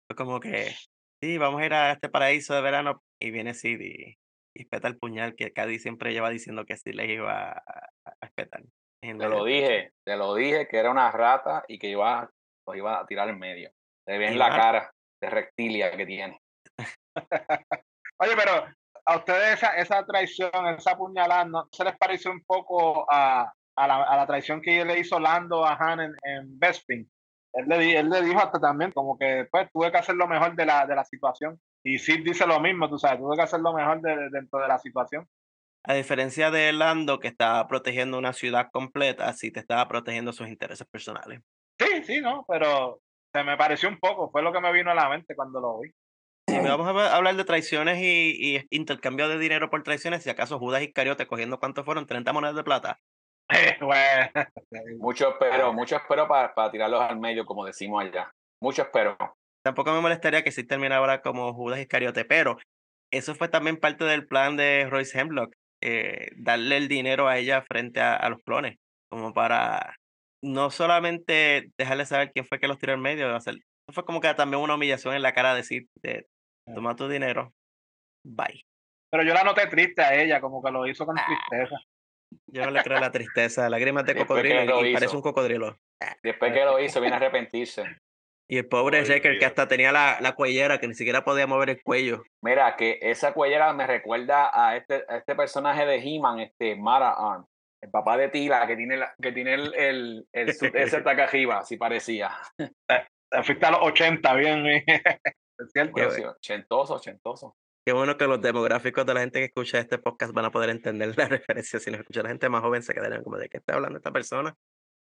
Fue como que, sí, vamos a ir a este paraíso de verano y viene Sid y espeta el puñal que Cady siempre lleva diciendo que sí les iba a, espetar. Te lo dije, te lo dije que era una rata y que iba, los iba a tirar en medio. Se ve Y en la cara de reptilia que tiene. Oye, pero a ustedes esa, esa traición, esa puñalada, ¿no se les pareció un poco a, a, la, a la traición que le hizo Lando a Han en, en Bespin? Él le, di- él le dijo hasta también como que pues tuve que hacer lo mejor de la, de la situación. Y Sid dice lo mismo, tú sabes, tuve que hacer lo mejor de- de- dentro de la situación. A diferencia de Lando, que estaba protegiendo una ciudad completa, sí te estaba protegiendo sus intereses personales. Sí, sí, ¿no? Pero se me pareció un poco, fue lo que me vino a la mente cuando lo vi. Si vamos a hablar de traiciones y, y intercambio de dinero por traiciones, si acaso Judas Iscariote cogiendo cuánto fueron, 30 monedas de plata. Bueno, Mucho espero, mucho espero para, para tirarlos al medio, como decimos allá. Mucho espero. Tampoco me molestaría que sí terminara ahora como Judas Iscariote, pero eso fue también parte del plan de Royce Hemlock, eh, darle el dinero a ella frente a, a los clones, como para no solamente dejarle saber quién fue que los tiró en medio, eso fue como que también una humillación en la cara de decir, de, toma tu dinero, bye. pero yo la noté triste a ella, como que lo hizo con tristeza. Yo no le creo la tristeza, lágrimas de Después cocodrilo lo y parece un cocodrilo. Después que lo hizo, viene a arrepentirse. Y el pobre Ay, Wrecker que hasta tenía la, la cuellera, que ni siquiera podía mover el cuello. Mira, que esa cuellera me recuerda a este, a este personaje de He-Man, este Mara Arm, el papá de Tila, que tiene, la- que tiene el, el, el ese hasta acá arriba, así parecía. Te fuiste a los 80, bien. eh. Es cierto. Bueno, sí, ochentoso, ochentoso. Qué bueno que los demográficos de la gente que escucha este podcast van a poder entender la referencia. Si nos escucha la gente más joven, se quedarían como de qué está hablando esta persona.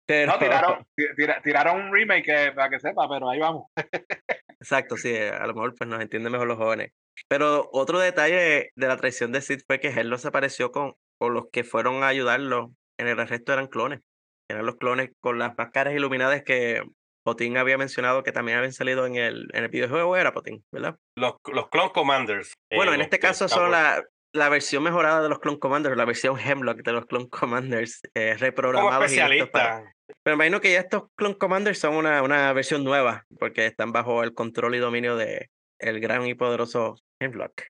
Pero, No, tiraron, ti- tira- tiraron un remake eh, para que sepa, pero ahí vamos. Exacto, sí, a lo mejor pues nos entienden mejor los jóvenes. Pero otro detalle de la traición de Sid fue que Hello se apareció con, con los que fueron a ayudarlo. En el arresto eran clones. Eran los clones con las máscaras iluminadas que Potín había mencionado que también habían salido en el, en el videojuego. Era Potín, ¿verdad? Los, los Clone Commanders. Bueno, en eh, este este, caso son la, la versión mejorada de los Clone Commanders, la versión Hemlock de los Clone Commanders, eh, Como reprogramados. para- especialista. Pero me imagino que ya estos Clone Commanders son una, una versión nueva, porque están bajo el control y dominio de el gran y poderoso Hemlock.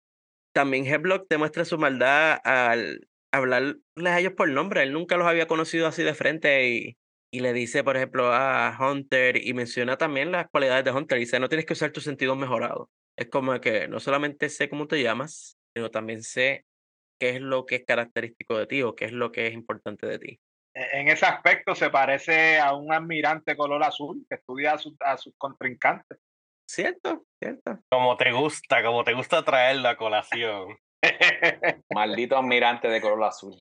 También Hemlock demuestra su maldad al hablarles a ellos por nombre. Él nunca los había conocido así de frente y, y le dice, por ejemplo, a Hunter y menciona también las cualidades de Hunter. Dice, no tienes que usar tus sentidos mejorados. Es como que no solamente sé cómo te llamas, sino también sé qué es lo que es característico de ti o qué es lo que es importante de ti. En ese aspecto se parece a un almirante color azul que estudia a, su- a sus contrincantes. Cierto, cierto. Como te gusta, como te gusta traerlo a colación. Maldito almirante de color azul.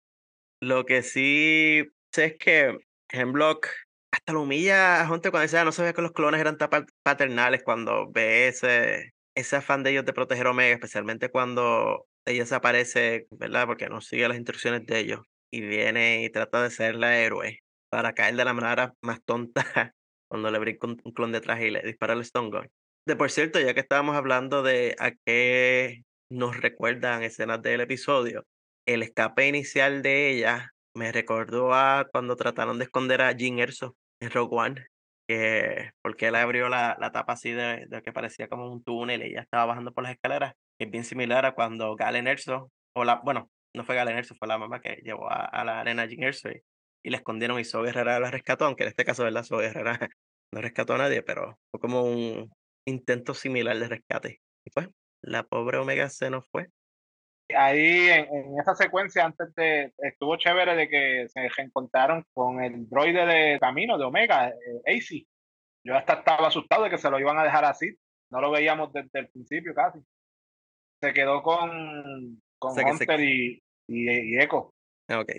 Lo que sí sé es que Hemlock hasta lo humilla a Hunter cuando dice, "Ah, no sabía que los clones eran tan pa- paternales cuando ve ese, ese afán de ellos de proteger a Omega, especialmente cuando ella se aparece, ¿verdad? Porque no sigue las instrucciones de ellos y viene y trata de ser la héroe para caer de la manera más tonta cuando le brinca un, un clon detrás y le dispara el Stone Gun. De por cierto, ya que estábamos hablando de a qué nos recuerdan escenas del episodio, el escape inicial de ella me recordó a cuando trataron de esconder a Jean Erso en Rogue One, que porque él abrió la, la tapa así de, de que parecía como un túnel y ella estaba bajando por las escaleras, es bien similar a cuando Galen Erso, o la, bueno, no fue Galen Erso, fue la mamá que llevó a, a la arena Jean Erso y, y la escondieron y Zoe Guerrera la rescató, aunque en este caso, ¿verdad? Zoe Guerrera no rescató a nadie, pero fue como un intento similar de rescate. Y pues, la pobre Omega se nos fue. Ahí en, en esa secuencia antes de estuvo chévere de que se reencontraron con el droide de camino de Omega, eh, AC. Yo hasta estaba asustado de que se lo iban a dejar así. No lo veíamos desde el principio casi. Se quedó con, con O sea que se- Hunter y, y, y Echo. Ah, Ok.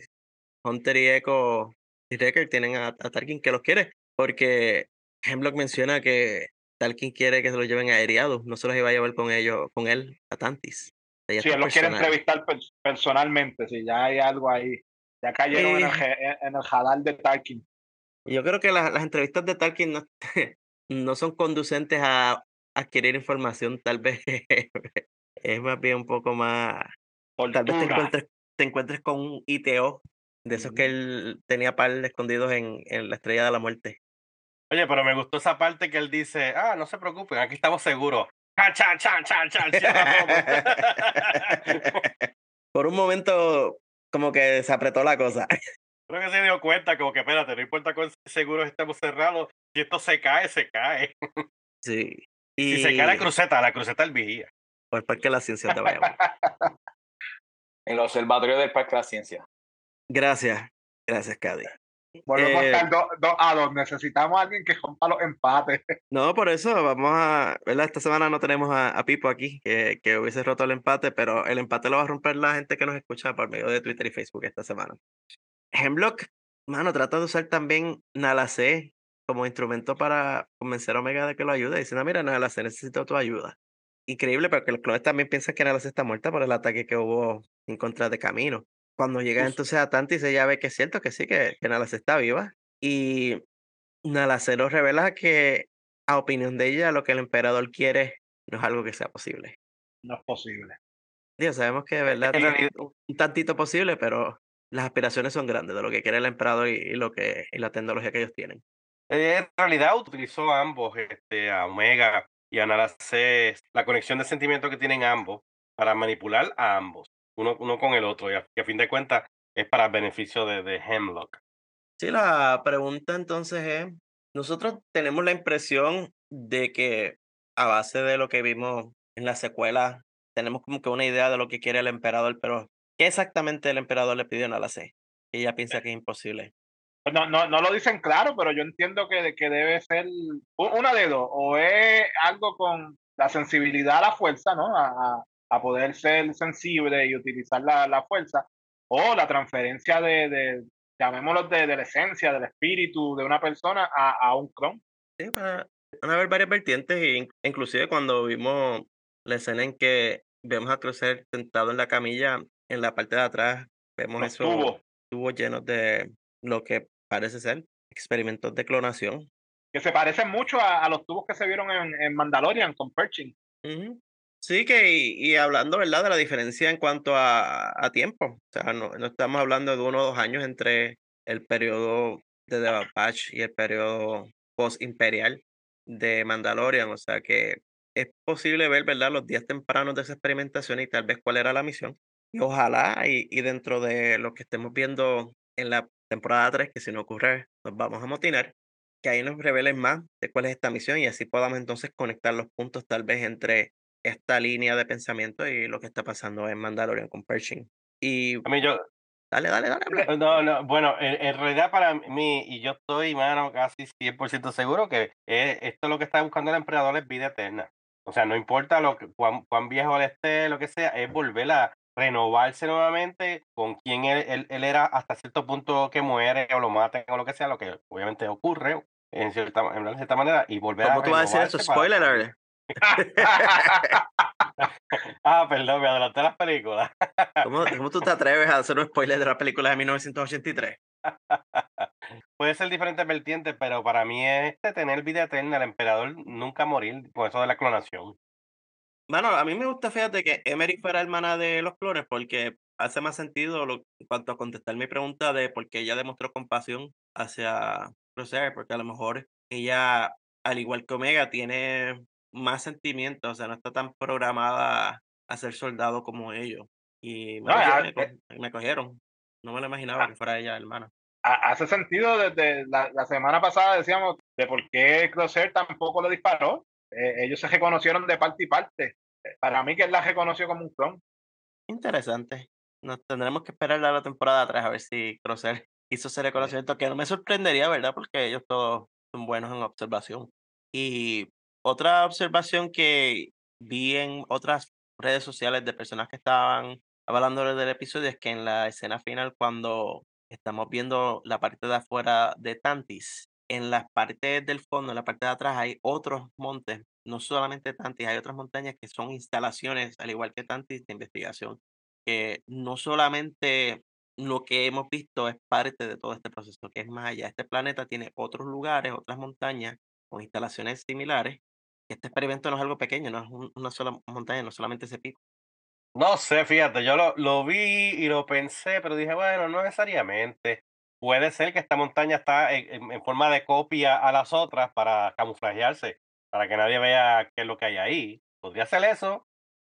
Hunter y Echo y Wrecker tienen a, a Tarkin que los quiere, porque Hemlock menciona que Tarkin quiere que se los lleven aéreados, no se los iba a llevar con ellos, con él a Tantis. Sí, él los quiere entrevistar pers- personalmente, si ya hay algo ahí. Ya cayeron en, el, en el radar de Tarkin. Yo creo que la- las entrevistas de Tarkin no, no son conducentes a adquirir información, tal vez es más bien un poco más, tal vez te Tortura. encuentres, te encuentres con un ITO de esos que él tenía par escondidos en, en la Estrella de la Muerte. Oye, pero me gustó esa parte que él dice, ah, no se preocupen, aquí estamos seguros. Chan, chan, chan. Por un momento, como que se apretó la cosa. Creo que se dio cuenta, como que espérate, no importa cuán seguros estemos cerrados, si esto se cae, se cae. Sí. Si se cae la Y cruceta, la cruceta el vigía. por el Parque de la Ciencia de Bayamón. En el observatorio del Parque de la Ciencia. Gracias. Gracias, Cady. Volvemos Eh, a estar 2 a 2. Necesitamos a alguien que rompa los empates. No, por eso vamos a, ¿verdad? Esta semana no tenemos a, a Pipo aquí, que, que hubiese roto el empate, pero el empate lo va a romper la gente que nos escucha por medio de Twitter y Facebook esta semana. Hemlock, mano, trata de usar también Nala C como instrumento para convencer a Omega de que lo ayude, diciendo, mira, Nala C, necesito tu ayuda. Increíble, porque los clones también piensan que Nala C está muerta por el ataque que hubo en contra de Camino. Cuando llega entonces a Tantis, ella ve que es cierto que sí, que, que Nala C está viva. Y Nalacero revela que, a opinión de ella, lo que el emperador quiere no es algo que sea posible. No es posible. Dios, sabemos que de verdad es un tantito posible, pero las aspiraciones son grandes de lo que quiere el emperador y, y lo que y la tecnología que ellos tienen. Eh, En realidad utilizó ambos, este, a Omega y a Nala C, la conexión de sentimientos que tienen ambos para manipular a ambos, uno, uno con el otro, y a, y a fin de cuentas es para el beneficio de, de Hemlock. Sí, la pregunta entonces es, nosotros tenemos la impresión de que a base de lo que vimos en la secuela, tenemos como que una idea de lo que quiere el emperador, pero ¿qué exactamente el emperador le pidió a Nala C? Ella piensa que es imposible. Pues No, no, no lo dicen claro, pero yo entiendo que, que debe ser una de dos. O es algo con la sensibilidad a la fuerza, ¿no? A, a- poder ser sensible y utilizar la, la fuerza. O la transferencia de, de llamémoslo, de, de la esencia, del espíritu de una persona a, a un clon. Sí, van a, haber varias vertientes, e in- inclusive cuando vimos la escena en que vemos a Crucer sentado en la camilla, en la parte de atrás, vemos Los esos tubos. tubos llenos de lo que parece ser experimentos de clonación. Que se parecen mucho a, a los tubos que se vieron en, en Mandalorian con Pershing. Sí, que y, y hablando, ¿verdad?, de la diferencia en cuanto a, a tiempo. O sea, no, no estamos hablando de uno o dos años entre el periodo de The Bad Batch y el periodo post-imperial de Mandalorian. O sea que es posible ver, ¿verdad?, los días tempranos de esa experimentación y tal vez cuál era la misión. Y ojalá, y, y dentro de lo que estemos viendo en la temporada 3, que si no ocurre, nos vamos a motinar, que ahí nos revelen más de cuál es esta misión y así podamos entonces conectar los puntos tal vez entre esta línea de pensamiento y lo que está pasando en Mandalorian con Pershing. Y A mí yo, dale, dale, dale. habla. no, no, bueno, en, en realidad para mí, y yo estoy, mano, casi 100% seguro que eh, esto es lo que está buscando el emperador es vida eterna. O sea, no importa lo que, cuán, cuán viejo él esté, lo que sea, es volver a renovarse nuevamente con quien él, él, él era hasta cierto punto que muere o lo maten o lo que sea, lo que obviamente ocurre en cierta, en cierta manera, y volver a ¿Cómo tú vas a decir eso? Spoiler alert. Ah, perdón, me adelanté a las películas. ¿Cómo, cómo tú te atreves a hacer un spoiler de la película de 1983? Puede ser diferentes vertientes, pero para mí es tener vida eterna, el emperador nunca morir, con eso de la clonación. Bueno, a mí me gusta, fíjate, que Emery fuera hermana de los clones porque hace más sentido lo, en cuanto a contestar mi pregunta de por qué ella demostró compasión hacia Crosshair, porque a lo mejor ella, al igual que Omega, tiene más sentimientos, o sea, no está tan programada a ser soldado como ellos. Y me, No, cogieron, ya, me co- me cogieron. No me lo imaginaba que fuera ella, hermana. Ha- Hace sentido desde la, la semana pasada decíamos de por qué Crosshair tampoco lo disparó. Eh, ellos se reconocieron de parte y parte. Para mí que él la reconoció como un clon. Interesante. Nos tendremos que esperar a la temporada 3 a ver si Crosshair hizo ese reconocimiento, que no me sorprendería, ¿verdad? Porque ellos todos son buenos en observación. Y otra observación que vi en otras redes sociales de personas que estaban hablando del episodio es que en la escena final, cuando estamos viendo la parte de afuera de Tantis, en las partes del fondo, en la parte de atrás, hay otros montes, no solamente Tantis, hay otras montañas que son instalaciones, al igual que Tantis, de investigación, que no solamente lo que hemos visto es parte de todo este proceso, que es más allá. Este planeta tiene otros lugares, otras montañas con instalaciones similares. Este experimento no es algo pequeño, no es un- una sola montaña, no solamente ese pico. No sé, fíjate, yo lo, lo vi y lo pensé, pero dije, bueno, no necesariamente. Puede ser que esta montaña está en, forma de copia a las otras para camuflajearse, para que nadie vea qué es lo que hay ahí. Podría ser eso,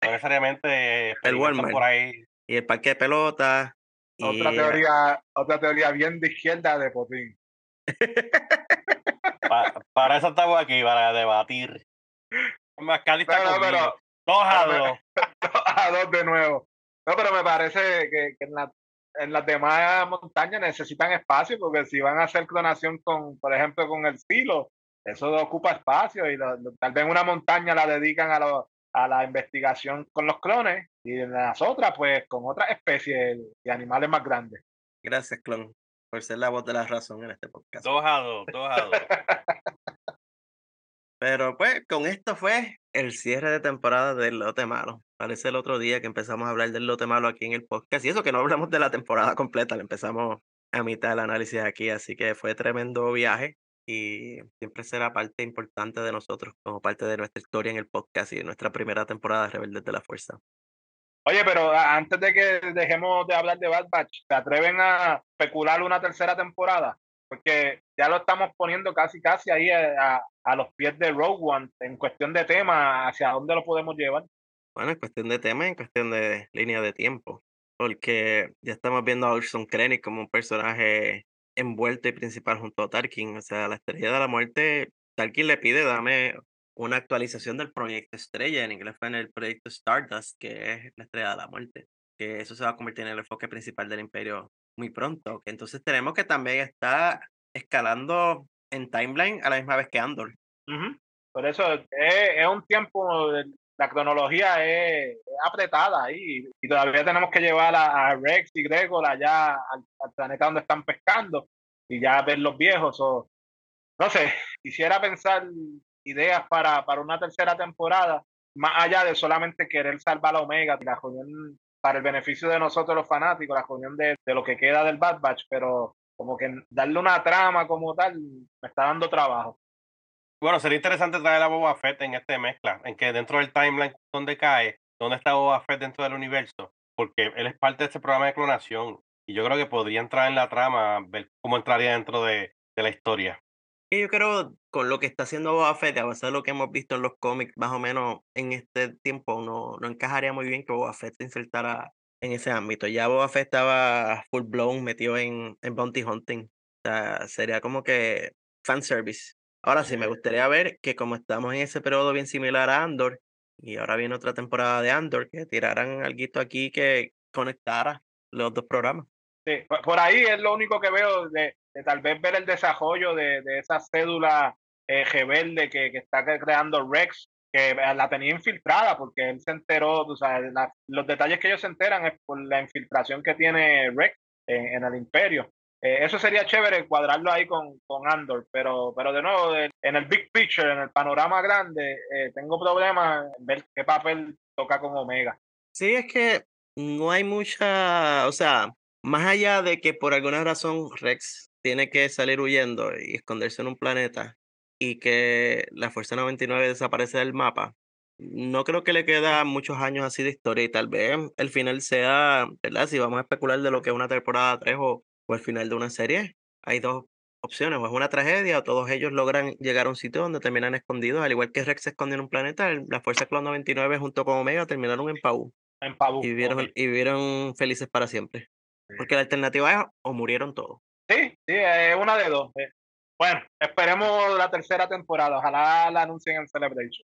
no necesariamente El Walmart. por ahí. Y el parque de pelotas. Otra y- teoría, otra teoría bien de izquierda de Potín. Pa- para eso estamos aquí, para debatir. Está Pero, conmigo. pero- Dos a pero- dos. a dos de nuevo. No, pero me parece que, que en, la- en las demás montañas necesitan espacio, porque si van a hacer clonación con, por ejemplo, con el silo, eso ocupa espacio y lo- lo- tal vez una montaña la dedican a, lo- a la investigación con los clones y en las otras, pues, con otras especies de animales más grandes. Gracias, Clon, por ser la voz de la razón en este podcast. Dos a dos, dos a dos. Pero pues con esto fue el cierre de temporada del lote malo. Parece el otro día que empezamos a hablar del lote malo aquí en el podcast. Y eso que no hablamos de la temporada completa, le empezamos a mitad del análisis aquí. Así que fue tremendo viaje y siempre será parte importante de nosotros como parte de nuestra historia en el podcast y de nuestra primera temporada de Rebeldes de la Fuerza. Oye, pero antes de que dejemos de hablar de Bad Batch, ¿se atreven a especular una tercera temporada? Porque ya lo estamos poniendo casi casi ahí a, a- los pies de Rogue One en cuestión de tema, hacia dónde lo podemos llevar. Bueno, en cuestión de tema, en cuestión de línea de tiempo, porque ya estamos viendo a Orson Krennic como un personaje envuelto y principal junto a Tarkin, o sea, la estrella de la muerte, Tarkin le pide, dame una actualización del proyecto estrella, en inglés fue en el proyecto Stardust, que es la estrella de la muerte, que eso se va a convertir en el enfoque principal del imperio muy pronto, entonces tenemos que también está escalando en timeline a la misma vez que Andor. Ujú. Por eso es, es un tiempo, la cronología es, es apretada ahí y todavía tenemos que llevar a, a Rex y Gregor allá al, al planeta donde están pescando y ya ver los viejos. o no sé, quisiera pensar ideas para, para una tercera temporada, más allá de solamente querer salvar a Omega, la reunión para el beneficio de nosotros los fanáticos, la reunión de, de lo que queda del Bad Batch, pero como que darle una trama como tal me está dando trabajo. Bueno, sería interesante traer a Boba Fett en esta mezcla, en que dentro del timeline donde cae, dónde está Boba Fett dentro del universo, porque él es parte de este programa de clonación y yo creo que podría entrar en la trama, ver cómo entraría dentro de, de la historia. Y yo creo con lo que está haciendo Boba Fett, a base de lo que hemos visto en los cómics, más o menos en este tiempo, no, no encajaría muy bien que Boba Fett se insertara en ese ámbito. Ya Boba Fett estaba full blown metido en, en bounty hunting. O sea, sería como que fanservice. Ahora sí, me gustaría ver que como estamos en ese periodo bien similar a Andor, y ahora viene otra temporada de Andor, que tiraran algo aquí que conectara los dos programas. Sí, por- ahí es lo único que veo de, de tal vez ver el desarrollo de, de esa cédula eh, rebelde que, que está cre- creando Rex, que la tenía infiltrada porque él se enteró, o sea, los detalles que ellos se enteran es por la infiltración que tiene Rex en, el imperio. Eh, eso sería chévere cuadrarlo ahí con, con Andor, pero, pero de nuevo, en el big picture, en el panorama grande, eh, tengo problemas en ver qué papel toca con Omega. Sí, es que no hay mucha, o sea, más allá de que por alguna razón Rex tiene que salir huyendo y esconderse en un planeta y que la Fuerza 99 desaparece del mapa, no creo que le queda muchos años así de historia y tal vez el final sea, ¿verdad? Si vamos a especular de lo que es una temporada 3 o, o el final de una serie, hay dos opciones, o es una tragedia, o todos ellos logran llegar a un sitio donde terminan escondidos, al igual que Rex se escondió en un planeta, la Fuerza Clon 99 junto con Omega terminaron en Pau En Pabu. y vivieron, ok. y vivieron felices para siempre. Porque la alternativa es o murieron todos. Sí, sí, es una de dos. eh. Bueno, esperemos la tercera temporada. Ojalá la anuncien en Celebration.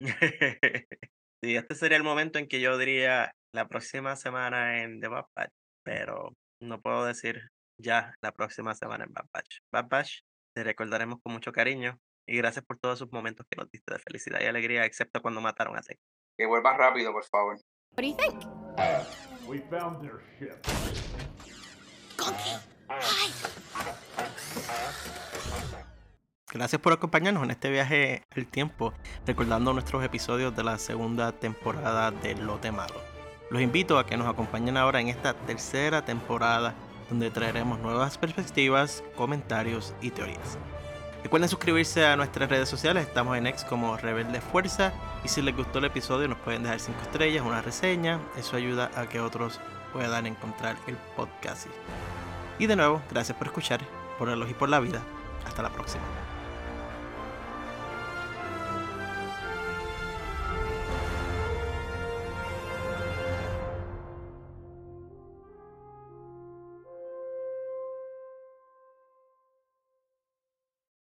Sí, este sería el momento en que yo diría la próxima semana en The Bad Batch, pero no puedo decir ya la próxima semana en Bad Batch. Bad Batch, te recordaremos con mucho cariño y gracias por todos esos momentos que nos diste de felicidad y alegría, excepto cuando mataron a Zeke. Que vuelva rápido, por favor. What do you think? We found their ship. Gracias por acompañarnos en este viaje al tiempo, recordando nuestros episodios de la segunda temporada de Lote Malo. Los invito a que nos acompañen ahora en esta tercera temporada, donde traeremos nuevas perspectivas, comentarios y teorías. Recuerden suscribirse a nuestras redes sociales, estamos en X como Rebelde Fuerza, y si les gustó el episodio nos pueden dejar 5 estrellas, una reseña, eso ayuda a que otros puedan encontrar el podcast. Y de nuevo, gracias por escuchar, por el y por la vida. Hasta la próxima.